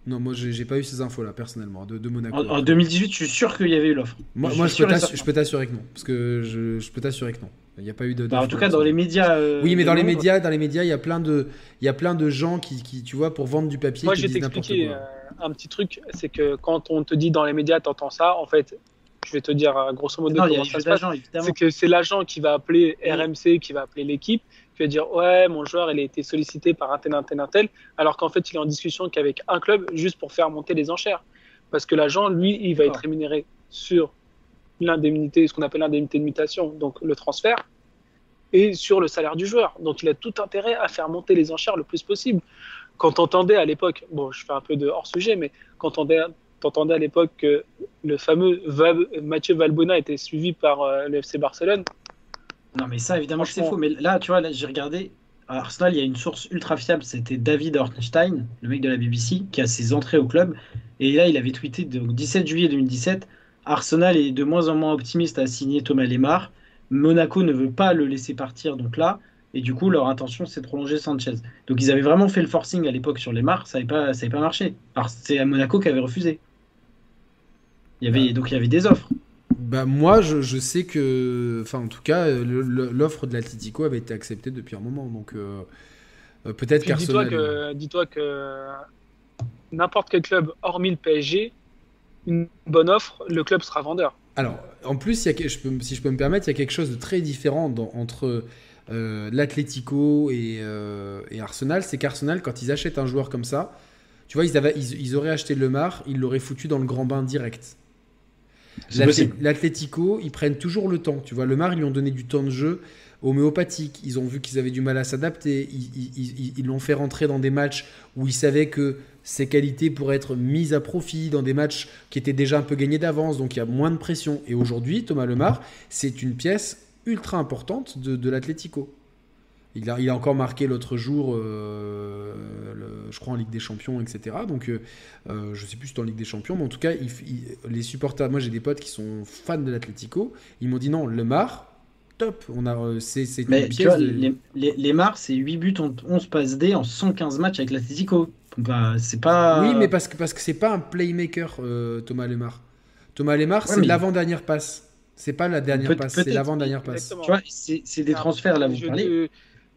non. Moi j'ai pas eu ces infos là personnellement de, de Monaco. En, en 2018, je suis sûr qu'il y avait eu l'offre. Moi, Je moi, suis je, peux t'assurer que non, parce que je, je peux t'assurer que non. Il n'y a pas eu de. Bah, en tout cas, dans les médias. euh, Oui, mais dans les médias, dans les médias, il y a plein de, il y a plein de gens qui, qui, tu vois, pour vendre du papier, Moi, qui je vais disent n'importe t'expliquer quoi. euh, un petit truc, c'est que quand on te dit dans les médias, t'entends ça, en fait, je vais te dire euh, grosso modo Non, il y a comment ça se passe. C'est que c'est l'agent qui va appeler Oui. RMC, qui va appeler l'équipe, dire ouais, mon joueur, il a été sollicité par un tel, un tel, un tel, alors qu'en fait, il est en discussion qu'avec un club juste pour faire monter les enchères. Parce que l'agent, lui, il va être rémunéré sur l'indemnité, ce qu'on appelle l'indemnité de mutation, donc le transfert, et sur le salaire du joueur. Donc il a tout intérêt à faire monter les enchères le plus possible. Quand on entendait à l'époque, bon, je fais un peu de hors sujet, mais quand on entendait à l'époque que le fameux Mathieu Valbona était suivi par euh, le FC Barcelone, Non, mais ça, évidemment, c'est faux. Mais là, tu vois, là, j'ai regardé. À Arsenal, il y a une source ultra fiable. C'était David Ornstein, le mec de la BBC, qui a ses entrées au club. Et là, il avait tweeté donc 17 juillet 2017 Arsenal est de moins en moins optimiste à signer Thomas Lemar. Monaco ne veut pas le laisser partir, donc là. Et du coup, leur intention, c'est de prolonger Sanchez. Donc, ils avaient vraiment fait le forcing à l'époque sur Lemar. Ça n'avait pas, ça avait pas marché. C'est à Monaco qui avait refusé. Il y avait, donc, il y avait des offres. Bah moi, je, je sais que, enfin en tout cas, euh, l'offre de l'Atlético avait été acceptée depuis un moment, donc euh, euh, peut-être dis-toi qu'Arsenal. que, dis-toi que n'importe quel club, hormis le PSG, une bonne offre, le club sera vendeur. Alors, en plus, il y a, que- je peux, si je peux me permettre, il y a quelque chose de très différent dans- entre euh, l'Atlético et, euh, et Arsenal. C'est qu'Arsenal, quand ils achètent un joueur comme ça, tu vois, ils, avaient, ils, ils auraient acheté Lemar, ils l'auraient foutu dans le grand bain direct. L'Atlético, ils prennent toujours le temps. Tu vois, Lemar, ils lui ont donné du temps de jeu homéopathique. Ils ont vu qu'ils avaient du mal à s'adapter. Ils l'ont fait rentrer dans des matchs où ils savaient que ses qualités pourraient être mises à profit, dans des matchs qui étaient déjà un peu gagnés d'avance, donc il y a moins de pression. Et aujourd'hui, Thomas Lemar, c'est une pièce ultra importante de, de l'Atlético. Il a, il a encore marqué l'autre jour, euh, le- je crois en Ligue des Champions, etc. Donc, euh, euh, je sais plus si c'est en Ligue des Champions, mais en tout cas, il- il- les supporters, moi j'ai des potes qui sont fans de l'Atlético, ils m'ont dit non, Lemar, top, on a, euh, c'est c'est Mais une tu pièce. vois, de- les, les, les Mars, c'est 8 buts en 11 passes D en 115 matchs avec l'Atlético. Bah, c'est pas. Oui, mais parce que parce que c'est pas un playmaker, euh, Thomas Lemar. Thomas Lemar, Ouais, c'est mais- l'avant-dernière passe. C'est pas la dernière passe, c'est l'avant-dernière passe. Tu vois, c'est c'est des transferts là, vous parlez. je-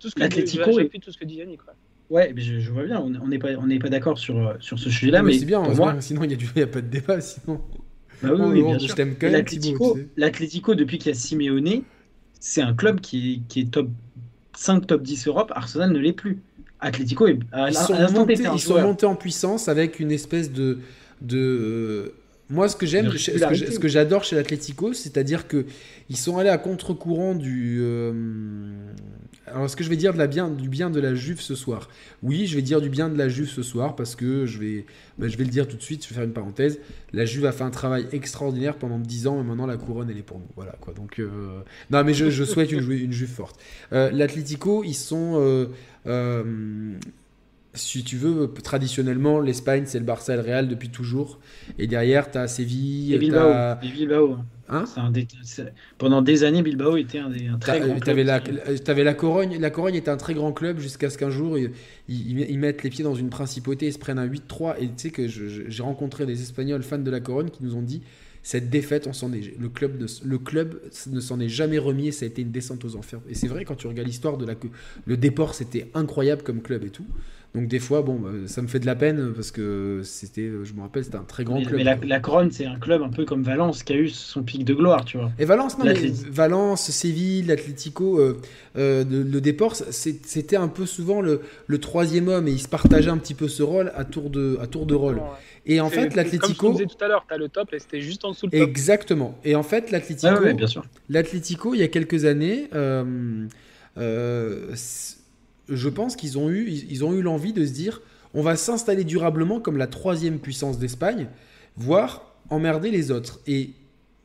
tout ce que L'Atlético j'appuie tout ce que dit Yannick. quoi. Ouais, mais je, je vois bien, on n'est pas, on n'est pas d'accord sur, euh, sur ce sujet-là, mais mais, c'est bien, pour c'est moi, bien, sinon il y, a du- il y a pas de débat. Sinon, bah oui, Oh, oui, bien sûr. L'Atlético, depuis qu'il y a Simeone, c'est un club qui est, qui est top 5, top 10 Europe. Arsenal ne l'est plus. Atlético est à, ils sont, montés, ils sont montés en puissance avec une espèce de. de euh, moi, ce que j'aime, ce que j'adore chez l'Atlético, c'est-à-dire que ils sont allés à contre-courant du. euh, alors, est-ce que je vais dire de la bien, du bien de la Juve ce soir? Oui, je vais dire du bien de la Juve ce soir parce que je vais, ben, je vais le dire tout de suite. Je vais faire une parenthèse. La Juve a fait un travail extraordinaire pendant 10 ans et maintenant la couronne elle est pour nous. Voilà quoi. Donc euh, non, mais je, je souhaite une, une Juve forte. Euh, L'Atlético, ils sont. euh, si tu veux, traditionnellement, l'Espagne, c'est le Barça et le Real depuis toujours. Et derrière, tu as Séville, Et Bilbao. Hein un des- Pendant des années, Bilbao était un, des, un très grand euh, club. T'avais la, t'avais la Corogne. La Corogne était un très grand club jusqu'à ce qu'un jour, ils, mettent les pieds dans une principauté et se prennent un 8-3. Et tu sais que j'ai rencontré des Espagnols fans de la Corogne qui nous ont dit cette défaite, on s'en est, le club, ne, le club ne s'en est jamais remis et ça a été une descente aux enfers. Et c'est vrai, quand tu regardes l'histoire de la. Le déport, c'était incroyable comme club et tout. Donc des fois, bon, bah, ça me fait de la peine parce que c'était, je me rappelle, c'était un très grand Mais, club. mais la, la c'est un club un peu comme Valence qui a eu son pic de gloire, tu vois. Et Valence, non, mais Valence, Séville, l'Atlético, euh, euh, le Déport, c'était un peu souvent le, le troisième homme et ils se partageaient un petit peu ce rôle à tour de, à tour de rôle. Ouais. Et en C'est- fait, Comme je l'Atlético, disais tout à l'heure, t'as le top et c'était juste en dessous le top. exactement. Et en fait, l'Atlético, Ah ouais, bien sûr. L'Atlético, il y a quelques années, euh, euh, je pense qu'ils ont eu, ils, ont eu l'envie de se dire, on va s'installer durablement comme la troisième puissance d'Espagne, voire emmerder les autres. Et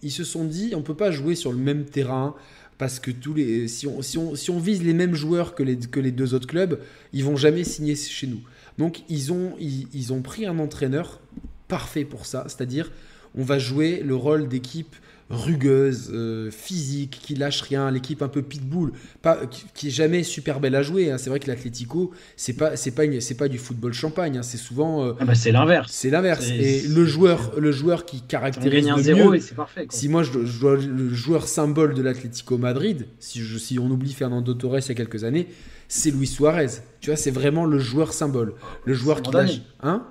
ils se sont dit, on peut pas jouer sur le même terrain parce que tous les, si on, si on, si on vise les mêmes joueurs que les, que les deux autres clubs, ils vont jamais signer chez nous. Donc ils ont, ils, ils ont pris un entraîneur parfait pour ça, c'est-à-dire on va jouer le rôle d'équipe rugueuse, euh, physique, qui lâche rien, l'équipe un peu pitbull, pas, qui, qui est jamais super belle à jouer. hein. C'est vrai que l'Atlético, c'est pas, c'est pas, une- c'est pas du football champagne. hein. C'est souvent, euh, Ah bah, c'est l'inverse. c'est l'inverse. Et le joueur, le joueur qui On caractérise gagne le zéro mieux. et c'est parfait. quoi. Si moi je, dois- je dois le joueur symbole de l'Atlético Madrid, si, je, si on oublie Fernando Torres il y a quelques années, c'est Luis Suarez. Tu vois, c'est vraiment le joueur symbole, le joueur qui lâche. Hein?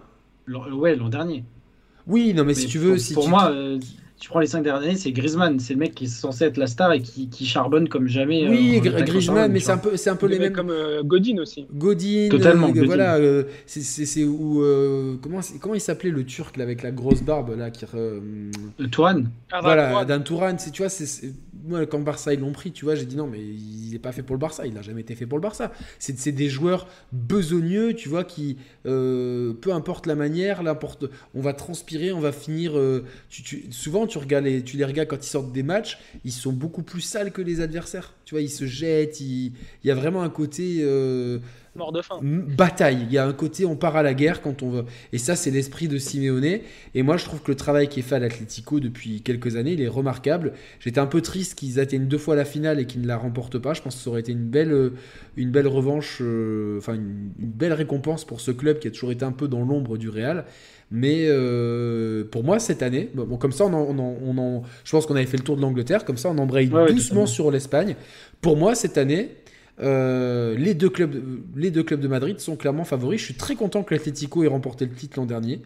L'an- Ouais, l'an dernier. Oui, non, mais, si tu veux, pour, si pour tu- moi, euh, tu prends les cinq dernières années, c'est Griezmann. C'est le mec qui est censé être la star et qui, qui charbonne comme jamais. oui, euh, Griezmann, mais c'est un peu, c'est un peu les mecs mêmes. comme euh, Godin aussi. Godin, Totalement, euh, Godin. voilà, euh, c'est- où euh, comment comment il s'appelait le Turc là, avec la grosse barbe là qui Tourane. Ah, voilà Tourane. d'un Tourane, c'est tu vois c'est- moi quand Barça ils l'ont pris, tu vois, j'ai dit non mais il n'est pas fait pour le Barça, il n'a jamais été fait pour le Barça. C'est des joueurs besogneux, tu vois, qui euh, peu importe la manière, on va transpirer, on va finir. euh, souvent tu regardes les, tu regardes quand ils sortent des matchs, ils sont beaucoup plus sales que les adversaires. Tu vois, ils se jettent, il y a vraiment un côté. euh, Mort de faim. Bataille. Il y a un côté, on part à la guerre quand on veut. Et ça, c'est l'esprit de Simeone. Et moi, je trouve que le travail qui est fait à l'Atlético depuis quelques années, il est remarquable. J'étais un peu triste qu'ils atteignent deux fois la finale et qu'ils ne la remportent pas. Je pense que ça aurait été une belle, euh, une belle revanche, euh, enfin une, une belle récompense pour ce club qui a toujours été un peu dans l'ombre du Real. Mais euh, pour moi, cette année, bon, comme ça, on en, on en- on en- je pense qu'on avait fait le tour de l'Angleterre. Comme ça, on embraye Ouais, doucement sur l'Espagne. Pour moi, cette année, euh, les, deux clubs, les deux clubs de Madrid sont clairement favoris. Je suis très content que l'Atlético ait remporté le titre l'an dernier.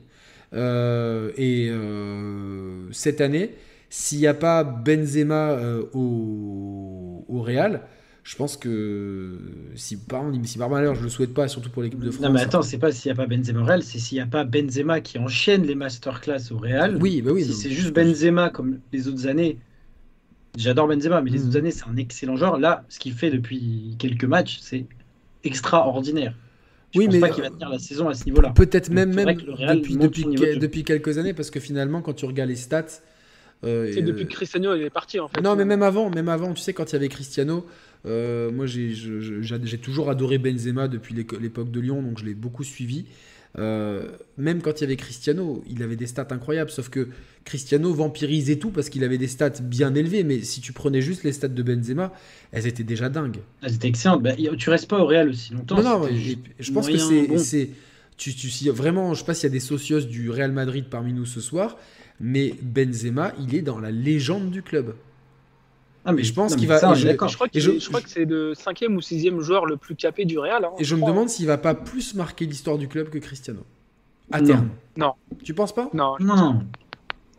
Euh, et euh, cette année, s'il n'y a pas Benzema au, au Real, je pense que si par, si par malheur, je le souhaite pas, surtout pour l'équipe de France. Non, mais attends, c'est pas s'il n'y a pas Benzema au Real, c'est s'il n'y a pas Benzema qui enchaîne les masterclass au Real. Oui, bah oui. si c'est juste Benzema comme les autres années, j'adore Benzema, mais les Mhm. autres années, c'est un excellent joueur. Là, ce qu'il fait depuis quelques matchs, c'est extraordinaire. Je Oui, pense mais, pas qu'il va tenir la saison à ce niveau-là. Peut-être même, même depuis, que- quelques années, parce que finalement, quand tu regardes les stats. euh, C'est euh, depuis que Cristiano il est parti en fait. Non, mais même avant, même avant, tu sais, quand il y avait Cristiano, euh, moi j'ai toujours adoré Benzema depuis l'époque de Lyon, donc je l'ai beaucoup suivi. Euh, même quand il y avait Cristiano, il avait des stats incroyables, sauf que Cristiano vampirisait tout parce qu'il avait des stats bien élevées, mais si tu prenais juste les stats de Benzema, elles étaient déjà dingues. Elles étaient excellentes. Bah, tu restes pas au Real aussi longtemps. Non, non, je pense que c'est. bon. Tu, tu, si vraiment, je sais pas s'il y a des socios du Real Madrid parmi nous ce soir, mais Benzema, il est dans la légende du club. Ah, mais je pense qu'il va- ça, je- crois, Et qu'il- je- je crois que c'est le cinquième ou sixième joueur le plus capé du Real. hein, Et je me demande s'il va pas plus marquer l'histoire du club que Cristiano. À Non. terme. Non. Tu penses pas? Non, Non.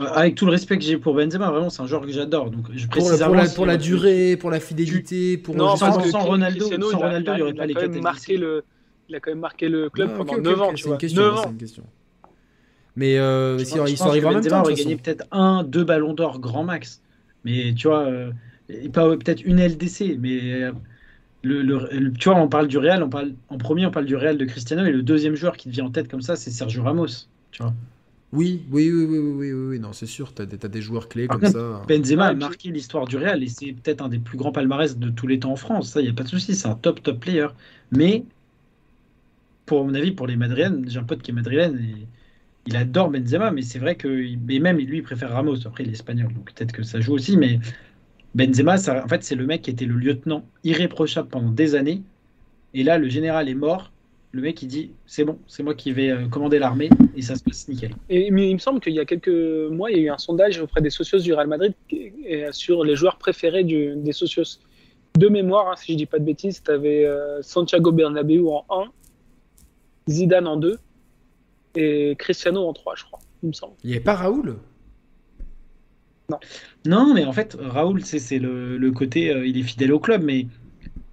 Euh, Avec tout le respect que j'ai pour Benzema, vraiment, c'est un joueur que j'adore. Donc, je pour, la, pour, avant la, si pour la on va- durée, pour la fidélité, pour non justement- parce que sans Cri- Ronaldo- Cristiano, sans Ronaldo, il a- il y aurait il pas a les marqué le, il a quand même marqué le club Ah, pendant ok, 9 ok, ans, c'est tu une vois. question, 9 c'est ans. une question. Mais euh, il, pense- il s'en arrivera en même Benzema temps. de aurait gagné peut-être un, deux ballons d'or grand max. Mais tu vois, euh, peut-être une LDC, mais euh, le, le- le- tu vois, on parle du Real, on parle, en premier, on parle du Real de Cristiano, et le deuxième joueur qui te vient en tête comme ça, c'est Sergio Ramos. Tu vois. Oui, oui, oui, oui, oui, oui, oui, non, c'est sûr, t'as des, t'as des joueurs clés Par comme contre, ça. Benzema a et marqué l'histoire du Real, et c'est peut-être un des plus grands palmarès de tous les temps en France. Ça, il n'y a pas de souci, c'est un top, top player. Mais, pour mon avis, pour les Madrilènes, j'ai un pote qui est madrilène, et il adore Benzema, mais c'est vrai que, mais même lui, il préfère Ramos. Après, il est espagnol, donc peut-être que ça joue aussi, mais Benzema, ça, en fait, c'est le mec qui était le lieutenant irréprochable pendant des années. Et là, le général est mort. Le mec, il dit C'est bon, c'est moi qui vais euh, commander l'armée. Et ça se passe nickel. Et mais il me semble qu'il y a quelques mois, il y a eu un sondage auprès des socios du Real Madrid et sur les joueurs préférés du- des socios. De mémoire, hein, si je dis pas de bêtises, tu avais Santiago Bernabéu en 1, Zidane en 2 et Cristiano en 3, je crois, il me semble. Il n'y avait pas Raoul? Non, mais en fait, Raoul, c'est le, le côté, euh, il est fidèle au club, mais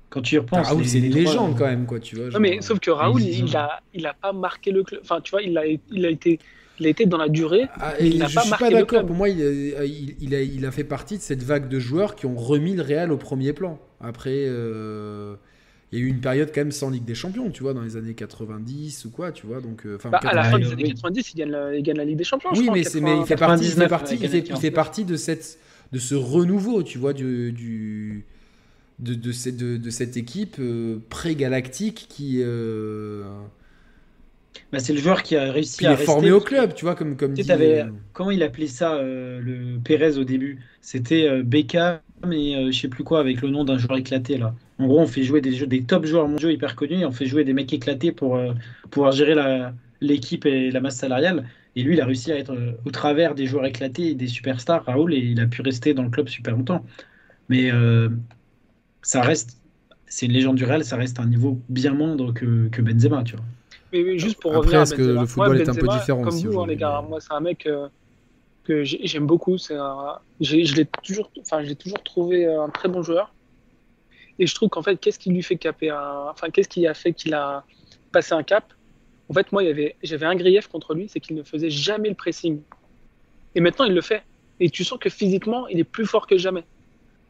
quand tu y repenses, Raoul, c'est une légende quand même, quoi, tu vois. Non, mais sauf que Raoul, il a, il a pas marqué le club. Enfin, tu vois, il a, il a été, il a été dans la durée. Ah, et il je pas suis marqué pas le d'accord. club. Pour moi, il, a- il, il a, il a fait partie de cette vague de joueurs qui ont remis le Real au premier plan. Après, euh, il y a eu une période quand même sans Ligue des Champions, tu vois, dans les années 90 ou quoi, tu vois. Donc, euh, enfin, Bah, à la fin 90. des années oui. 90, il gagne la, il gagne la Ligue des Champions. je Oui, crois, mais, c'est- mais il fait partie, il fait 99, partie, avec il fait, Anelka. il fait partie de cette, de ce renouveau, tu vois, du, du de, de, cette, de, de cette équipe euh, pré-galactique qui, euh, bah, c'est le joueur qui a réussi à est rester. formé au club, tu vois, comme, comme dit. Comment il appelait ça, euh, le Pérez au début? C'était Beckham et je sais plus quoi avec le nom d'un joueur éclaté là. En gros, on fait jouer des, jeux- des top joueurs mondiaux hyper connus et on fait jouer des mecs éclatés pour euh, pouvoir gérer la- l'équipe et la masse salariale. Et lui, il a réussi à être euh, au travers des joueurs éclatés et des superstars, Raoul, et il a pu rester dans le club super longtemps. Mais euh, ça reste, c'est une légende du Real, ça reste un niveau bien moindre que, que Benzema, tu vois. Mais, mais juste pour Après, revenir à est-ce que Benzema, le football moi, est un peu Benzema, différent Comme aussi vous, hein, les gars, mais- moi, c'est un mec euh, que j'ai- j'aime beaucoup. C'est un- je l'ai toujours, enfin, j'ai toujours trouvé un très bon joueur. Et je trouve qu'en fait, qu'est-ce qui lui fait caper un, enfin, qu'est-ce qui a fait qu'il a passé un cap? En fait, moi, j'avais un grief contre lui, c'est qu'il ne faisait jamais le pressing. Et maintenant, il le fait. Et tu sens que physiquement, il est plus fort que jamais.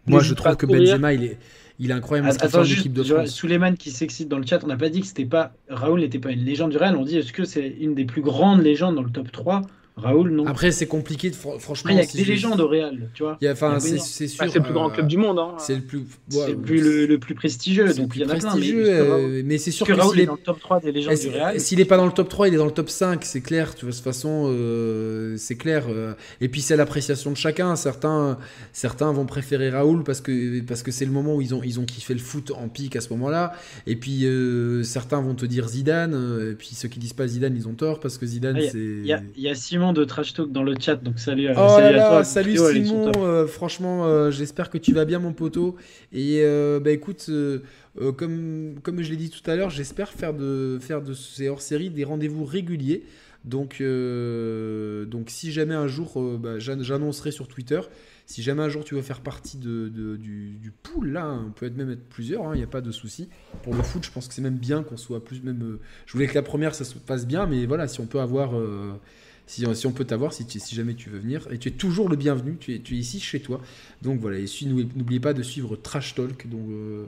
Moi, je trouve que courir. Benzema, il est, il est incroyable. Attends, en juste, de France. Souleymane qui s'excite dans le chat, on n'a pas dit que c'était pas Raoul n'était pas une légende du Real, on dit est-ce que c'est une des plus grandes légendes dans le top 3 Raoul non. Après, c'est compliqué, de, fr- franchement. il y a si des je- légendes au Real, tu vois. Enfin, c'est c'est sûr. Bah, c'est le plus grand euh, club du monde. Hein. C'est le plus. C'est ouais, le plus, le, le plus prestigieux, donc il y en a plein. Mais euh, mais c'est sûr que que Raoul s'il est est, dans le top 3 des légendes du Real. s'il est pas dans le top 3, il est dans le top 5, c'est clair. Tu vois, de toute façon, euh, c'est clair. Et puis, c'est l'appréciation de chacun. Certains, certains vont préférer Raoul parce que parce que c'est le moment où ils ont ils ont kiffé le foot en pic à ce moment-là. Et puis, euh, certains vont te dire Zidane. Et puis, ceux qui disent pas Zidane, ils ont tort parce que Zidane, Ah, c'est. Il y, a, il y a Simon de Trash Talk dans le chat, donc salut, à- Oh salut là à toi. salut Simon, euh, franchement euh, j'espère que tu vas bien mon poteau. Et euh, bah écoute euh, euh, comme, comme je l'ai dit tout à l'heure j'espère faire de, faire de ces hors-séries des rendez-vous réguliers. Donc, euh, donc si jamais un jour euh, bah, j'an- j'annoncerai sur Twitter si jamais un jour tu veux faire partie de, de- du, du pool là hein, on peut être même être plusieurs il n'y a pas de souci. Pour le foot je pense que c'est même bien qu'on soit plus même euh, je voulais que la première ça se passe bien mais voilà si on peut avoir euh, si, on peut t'avoir, si, si jamais tu veux venir. Et tu es toujours le bienvenu, tu es, ici chez toi. Donc voilà, et n'oubliez pas de suivre Trash Talk, donc, euh,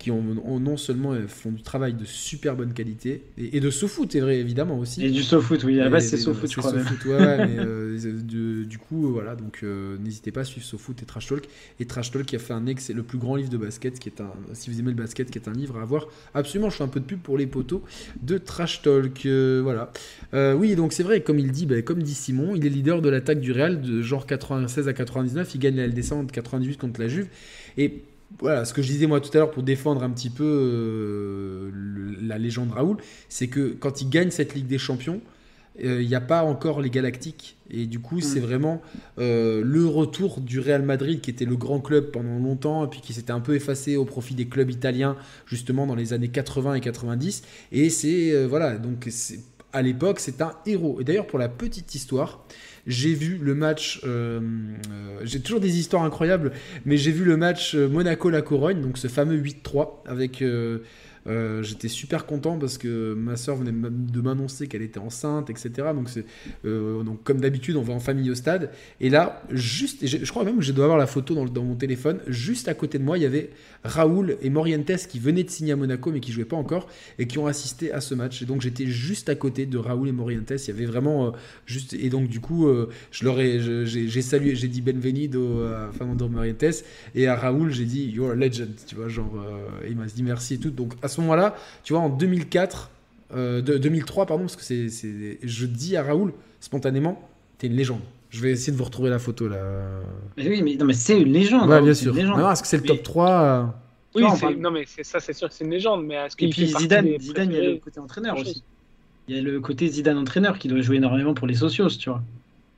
qui ont, ont non seulement euh, font du travail de super bonne qualité, et, et de SoFoot, c'est vrai, évidemment aussi. Et du SoFoot, oui, à la base c'est SoFoot, je crois. même. SoFoot, ouais, ouais, mais euh, de- du coup, euh, voilà, donc euh, n'hésitez pas à suivre SoFoot et Trash Talk. Et Trash Talk qui a fait un ex, c'est le plus grand livre de basket, qui est un, si vous aimez le basket, qui est un livre à avoir. Absolument, je fais un peu de pub pour les poteaux de Trash Talk, euh, voilà. Oui, donc c'est vrai, comme il dit, bah, comme dit Simon, il est leader de l'attaque du Real de genre 96 à 99. Il gagne la LDC en 98 contre la Juve. Et voilà, ce que je disais moi tout à l'heure pour défendre un petit peu euh, le- la légende Raoul, c'est que quand il gagne cette Ligue des Champions, euh, il n'y a pas encore les Galactiques. Et du coup, c'est vraiment euh, le retour du Real Madrid, qui était le grand club pendant longtemps, et puis qui s'était un peu effacé au profit des clubs italiens, justement dans les années 80 et 90. Et c'est, voilà, donc à l'époque, c'est un héros. Et d'ailleurs, pour la petite histoire, j'ai vu le match, euh, euh, j'ai toujours des histoires incroyables, mais j'ai vu le match euh, Monaco-La Corogne, donc ce fameux 8-3, avec... euh, J'étais super content parce que ma soeur venait de m'annoncer qu'elle était enceinte, etc. Donc, euh, donc comme d'habitude, on va en famille au stade. Et là, juste, je, crois même que je dois avoir la photo dans, mon téléphone, juste à côté de moi, il y avait Raoul et Morientes qui venaient de signer à Monaco, mais qui jouaient pas encore, et qui ont assisté à ce match. Et donc j'étais juste à côté de Raoul et Morientes. Il y avait vraiment euh, juste. Et donc du coup, euh, je j'ai, salué, j'ai dit Benvenido à Fernando Morientes, et à Raoul, j'ai dit You're a legend, tu vois, genre, il m'a dit merci et tout. Donc à ce moment-là, tu vois, en 2004, euh, de- 2003, pardon, parce que c'est, c'est, je dis à Raoul spontanément, t'es une légende. Je vais essayer de vous retrouver la photo là. Mais oui, mais, non, mais c'est une légende. Ouais, Raoul, bien sûr. Non, est-ce que c'est le Mais- top 3 euh, Oui, vois, on c'est- parle- non mais c'est ça, c'est sûr que c'est une légende, mais est-ce Et qu'il puis fait partie Zidane, des Zidane, il y a le côté entraîneur aussi. Il y a le côté Zidane entraîneur qui doit jouer énormément pour les socios, tu vois.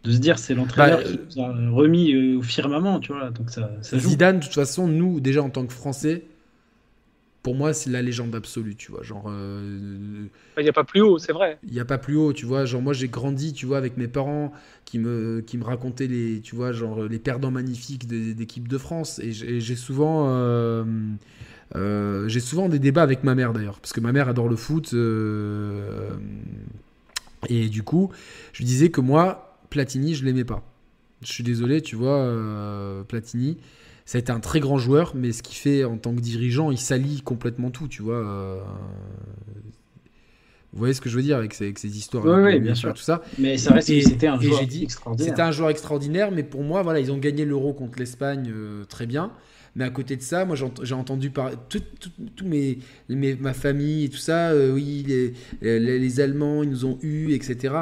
De se dire c'est l'entraîneur Bah, qui nous a remis euh, au firmament, tu vois. Donc ça, ça joue. Zidane, de toute façon, nous, déjà en tant que Français, pour moi, c'est la légende absolue, tu vois. Genre, il n'y a pas plus haut, c'est vrai. Il n'y a pas plus haut, tu vois. Genre, moi, j'ai grandi, tu vois, avec mes parents qui me, qui me racontaient les, tu vois, genre, les perdants magnifiques d'équipe de France. Et j'ai souvent, j'ai souvent des débats avec ma mère d'ailleurs, parce que ma mère adore le foot. et du coup, je disais que moi, Platini, je l'aimais pas. Je suis désolé, tu vois, Platini ça a été un très grand joueur, mais ce qu'il fait en tant que dirigeant, il salit complètement tout, tu vois. Euh, vous voyez ce que je veux dire avec ces, histoires Oui, bien sûr. Tout ça. Mais ça reste c'était un joueur extraordinaire. C'était un joueur extraordinaire, mais pour moi, voilà, ils ont gagné l'Euro contre l'Espagne euh, très bien. Mais à côté de ça, moi j'ai entendu parler, tout, mes, ma famille et tout ça, euh, oui, les, les, Allemands, ils nous ont eu, etc.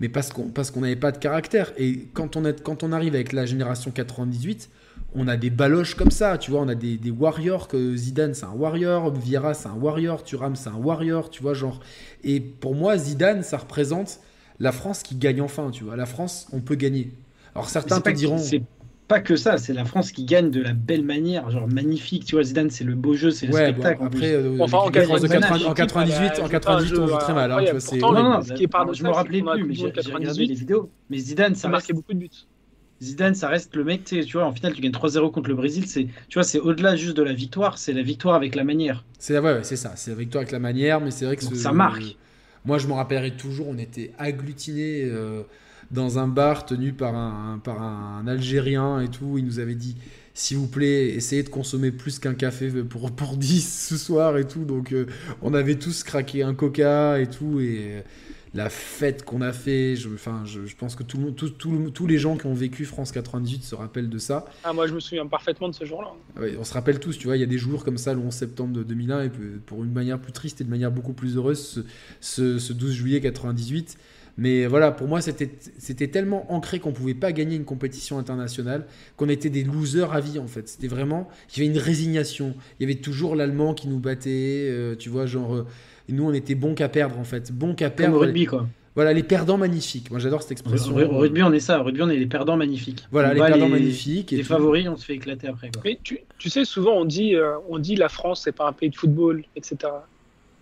Mais parce qu'on parce qu'on n'avait pas de caractère. Et quand on, est, quand on arrive avec la génération 98, on a des baloches comme ça, tu vois, on a des, warriors, que Zidane c'est un warrior, Vieira c'est un warrior, Thuram c'est un warrior, tu vois, genre. Et pour moi, Zidane, ça représente la France qui gagne enfin, tu vois. La France, on peut gagner. Alors certains te diront. C'est pas que ça, c'est la France qui gagne de la belle manière, genre magnifique, tu vois. Zidane, c'est le beau jeu, c'est le spectacle. après, euh, enfin, en, 98, en 98, en 98, on joue très mal. Hein, non, non, ce qui est je me rappelais plus, mais j'ai regardé les vidéos. Mais Zidane, ça marqué beaucoup de buts. Zidane, ça reste le mec, tu vois, en finale, tu gagnes 3-0 contre le Brésil, c'est, tu vois, c'est au-delà juste de la victoire, c'est la victoire avec la manière. C'est ouais, c'est ça, c'est la victoire avec la manière, mais c'est vrai que ça marque. moi, je me rappellerai toujours, on était agglutinés euh, dans un bar tenu par un, par un Algérien et tout, il nous avait dit, s'il vous plaît, essayez de consommer plus qu'un café pour, pour 10 ce soir et tout, donc euh, on avait tous craqué un coca et tout, et la fête qu'on a fait. Je, enfin, je, pense que tout, tout, tous les gens qui ont vécu France 98 se rappellent de ça. Ah, moi, je me souviens parfaitement de ce jour-là. on se rappelle tous, tu vois, il y a des jours comme ça, le 11 septembre de 2001, et pour une manière plus triste et de manière beaucoup plus heureuse, ce, ce 12 juillet 98. Mais voilà, pour moi, c'était tellement ancré qu'on pouvait pas gagner une compétition internationale, qu'on était des losers à vie, en fait. C'était vraiment, il y avait une résignation. Il y avait toujours l'Allemand qui nous battait, euh, tu vois, genre, euh, et nous, on était bons qu'à perdre, en fait. Bons qu'à perdre. Comme au rugby, quoi. Voilà, les perdants magnifiques. Moi, j'adore cette expression. Au rugby, on est ça. Au rugby, on est les perdants magnifiques. Voilà, les perdants magnifiques. les favoris, on se fait éclater après. Mais tu, tu, sais, souvent, on dit, euh, on dit la France, c'est pas un pays de football, etc.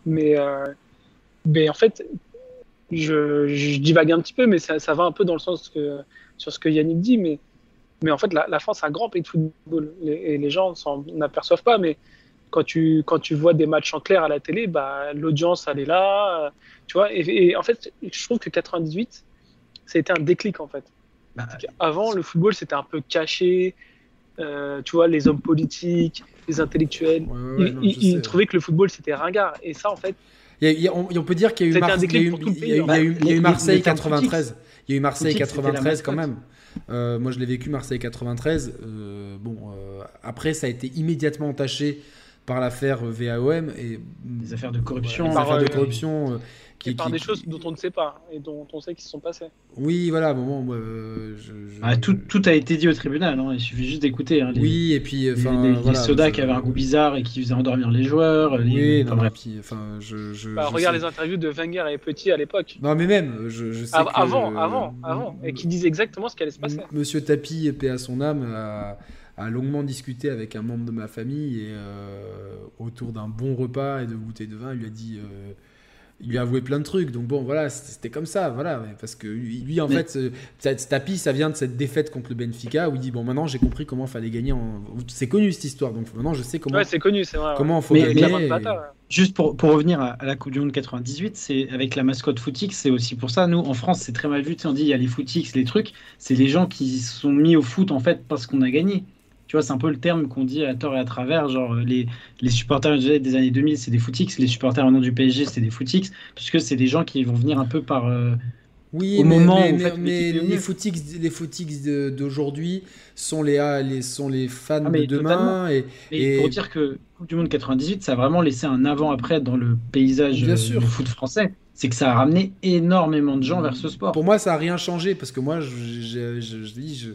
Mais, euh, mais en fait, je, je, divague un petit peu, mais ça, ça, va un peu dans le sens que, sur ce que Yannick dit. Mais, mais en fait, la, la France, c'est un grand pays de football. et les gens s'en aperçoivent pas. Mais quand tu, quand tu vois des matchs en clair à la télé, bah, l'audience, elle est là. Tu vois, et, en fait, je trouve que 98, ça a été un déclic, en fait. Bah, Avant, le football, c'était un peu caché. Euh, tu vois, les hommes politiques, les intellectuels, ils, trouvaient que le football, c'était ringard. Et ça, en fait. on, peut dire qu'il y a eu, Marseille 93. Il y a eu Marseille 93 quand même. Euh, moi, je l'ai vécu Marseille 93. Euh, bon, après, ça a été immédiatement entaché par l'affaire VAOM et des affaires de corruption, des affaires de corruption euh, qui, par des choses dont on ne sait pas et dont on sait qu'ils se sont passées. Oui, voilà, bon, moi, euh, ah, tout, tout, a été dit au tribunal, hein, il suffit juste d'écouter. Hein, oui, et puis enfin, les, voilà, sodas qui avaient un goût bizarre et qui faisaient endormir les joueurs. Oui, non, puis, enfin, je, je, bah, regarde les interviews de Wenger et Petit à l'époque. Non, mais même, je, sais avant, que, avant, avant, et qui disait exactement ce qui allait se passer. Monsieur Tapi, paix à son âme. A a longuement discuté avec un membre de ma famille et euh, autour d'un bon repas et de goûter de vin, il lui a dit, euh, il lui a avoué plein de trucs. Donc bon, voilà, c'était comme ça, voilà, parce que lui, en fait, cette tapis, ça vient de cette défaite contre le Benfica où il dit bon, maintenant j'ai compris comment fallait gagner. En... C'est connu cette histoire, donc maintenant je sais comment. Ouais, c'est connu, c'est vrai. Comment faut gagner. Juste pour, pour, revenir à, la Coupe du Monde 98, c'est avec la mascotte Footix, c'est aussi pour ça. Nous, en France, c'est très mal vu. On dit il y a les Footix, les trucs. C'est les gens qui sont mis au foot en fait parce qu'on a gagné. Tu vois, c'est un peu le terme qu'on dit à tort et à travers. Genre, les, les supporters des années 2000, c'est des footix. Les supporters maintenant du PSG, c'est des footix. Puisque c'est des gens qui vont venir un peu par. Euh, oui, au mais, moment mais, où mais, les footix, les footix d'aujourd'hui sont les, les, sont les fans ah, de demain. Et, et, pour dire que Coupe du Monde 98, ça a vraiment laissé un avant-après dans le paysage Bien sûr. du foot français. C'est que ça a ramené énormément de gens vers ce sport. Pour moi, ça n'a rien changé parce que moi, je, je, je, je dis,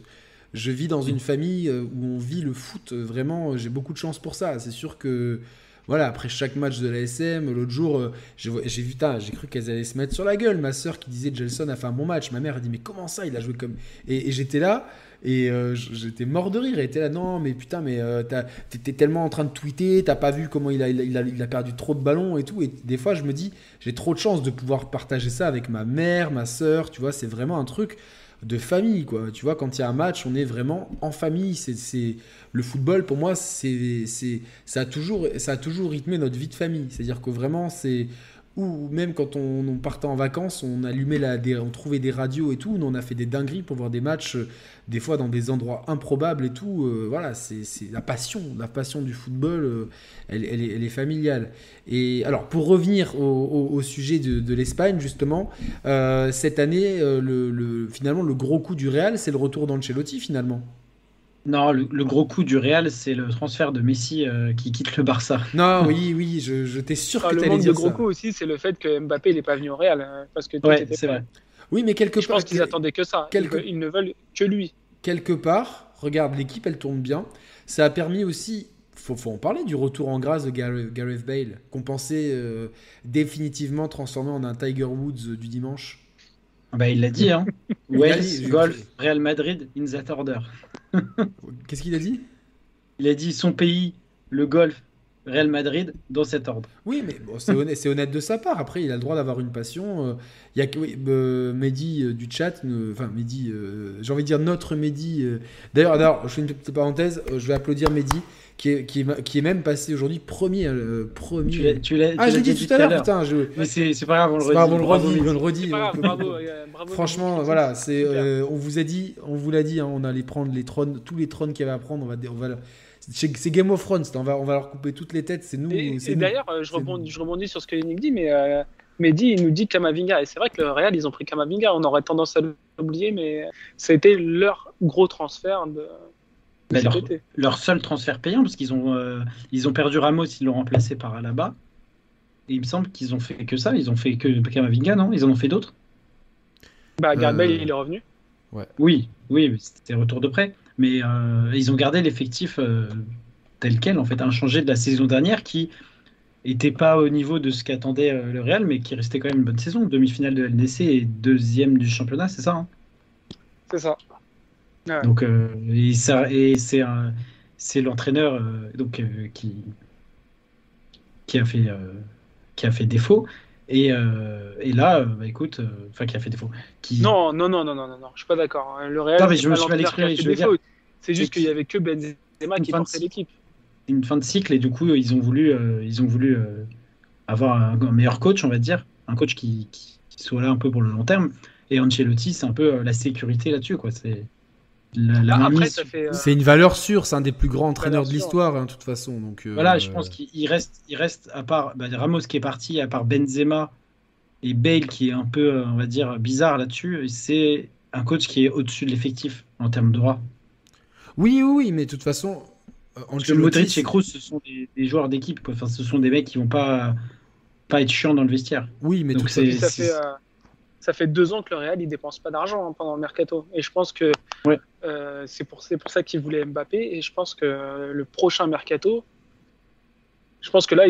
je, vis dans une famille euh, où on vit le foot. Euh, vraiment, j'ai beaucoup de chance pour ça. C'est sûr que voilà, après chaque match de la SM, l'autre jour, euh, j'ai vu, j'ai cru qu'elles allaient se mettre sur la gueule. Ma soeur qui disait Gelson a fait un bon match. Ma mère a dit, mais comment ça, il a joué comme. Et, j'étais là, et euh, j'étais mort de rire. Elle était là, non, mais putain, mais euh, t'étais tellement en train de tweeter, t'as pas vu comment il a- il a perdu trop de ballons et tout. Et des fois, je me dis, j'ai trop de chance de pouvoir partager ça avec ma mère, ma soeur, tu vois, c'est vraiment un truc de famille, quoi. Tu vois, quand il y a un match, on est vraiment en famille. C'est. Le football, pour moi, c'est... Ça, a toujours... ça a toujours rythmé notre vie de famille. C'est-à-dire que vraiment, c'est... Ou même quand on, on partait en vacances, on allumait on trouvait des radios et tout, on a fait des dingueries pour voir des matchs, euh, des fois dans des endroits improbables et tout. euh, voilà, c'est, la passion, la passion du football, euh, elle, est, familiale. Et alors, pour revenir au, sujet de, l'Espagne, justement, cette année, le, le- finalement, le gros coup du Real, c'est le retour d'Ancelotti, finalement. Non, le, le gros coup du Real, c'est le transfert de Messi euh, qui quitte le Barça. Non, oui, oui, je, je t'ai sûr Ah, que le tu allais manque de dire gros ça. coup aussi, c'est le fait que Mbappé n'est pas venu au Real. hein, parce que Ouais, c'est vrai. Oui, mais quelque Je part, pense qu'ils attendaient que ça. Ils quelque- Ils, ne veulent que lui. quelque part, regarde, l'équipe, elle tourne bien. Ça a permis aussi, faut, faut en parler, du retour en grâce de Gareth, Gareth Bale, qu'on pensait euh, définitivement transformé en un Tiger Woods euh, du dimanche. Bah, il l'a dit, hein. Je- golf, Real Madrid, in that order. Qu'est-ce qu'il a dit? Il a dit son pays, le golf, Real Madrid, dans cet ordre. Oui, mais bon, c'est honnête, c'est honnête de sa part. Après, il a le droit d'avoir une passion. euh, Il y a que oui, euh, Mehdi euh, du chat, euh, enfin Mehdi, euh, j'ai envie de dire notre Mehdi. euh, D'ailleurs, d'ailleurs, je fais une petite parenthèse. euh, je vais applaudir Mehdi, qui est, qui est, qui est même passé aujourd'hui premier, euh, premier. Tu l'as, tu l'as, ah, dit dit tout à l'heure, putain. Je... Mais c'est, c'est pas grave, on le pas redit. grave, on le Bravo, redit, Messi. on le redit. C'est pas grave, on peut- bravo, bravo, Franchement, voilà, c'est, euh, on vous a dit, on vous l'a dit, hein, on allait prendre les trônes, tous les trônes qu'il y avait à prendre. On va, on va, c'est Game of Thrones. On va, on va leur couper toutes les têtes. C'est nous. Et, c'est et d'ailleurs, euh, je, rebondis, nous. je rebondis sur ce que Yannick dit, mais euh, Mehdi, il nous dit Kamavinga. Et c'est vrai que le Real, ils ont pris Kamavinga. On aurait tendance à l'oublier, mais ça a été leur gros transfert de Mais cet leur, leur seul transfert payant, parce qu'ils ont, euh, ils ont perdu Ramos, ils l'ont remplacé par Alaba. Et il me semble qu'ils ont fait que ça, ils ont fait que Kamavinga, non? Ils en ont fait d'autres? Bah, Gareth Bale, Euh, il est revenu. Oui, oui, c'était retour de près. Mais euh, ils ont gardé l'effectif euh, tel quel, en fait, inchangé de la saison dernière, qui était pas au niveau de ce qu'attendait euh, le Real, mais qui restait quand même une bonne saison. Demi-finale de LDC et deuxième du championnat, c'est ça hein? C'est ça. Ouais. Donc, euh, et ça, et c'est un- c'est l'entraîneur euh, donc euh, qui qui a fait euh, qui a fait défaut. Et, et là, bah, écoute, enfin qui a fait défaut. Qui... Non, non, non, non, non, non, non, je suis pas d'accord. hein. Le Real, Non, mais je je. C'est juste qu'il y avait que Benzema qui portait l'équipe. une fin de cycle et du coup ils ont voulu ils ont voulu avoir un, un meilleur coach on va dire un coach qui, qui, soit là un peu pour le long terme et Ancelotti c'est un peu la sécurité là-dessus quoi c'est la, la Ah, mainmise après, sur- ça fait. euh, C'est une valeur sûre, c'est un des plus grands entraîneurs de l'histoire, hein, de toute façon. Donc, euh, voilà je pense qu'il reste il reste à part bah, Ramos qui est parti à part Benzema et Bale qui est un peu euh, on va dire bizarre là-dessus c'est un coach qui est au-dessus de l'effectif en termes de droit Oui, oui, oui, mais de toute façon, parce que Modric et Kroos ce sont des, des joueurs d'équipe quoi. enfin ce sont des mecs qui vont pas pas être chiants dans le vestiaire Oui, mais Donc tout ça, c'est- fait, euh, ça fait deux ans que le Real il dépense pas d'argent hein, pendant le mercato. Et je pense que Ouais. euh, c'est pour, c'est pour ça qu'il voulait Mbappé. Et je pense que le prochain mercato, je pense que là,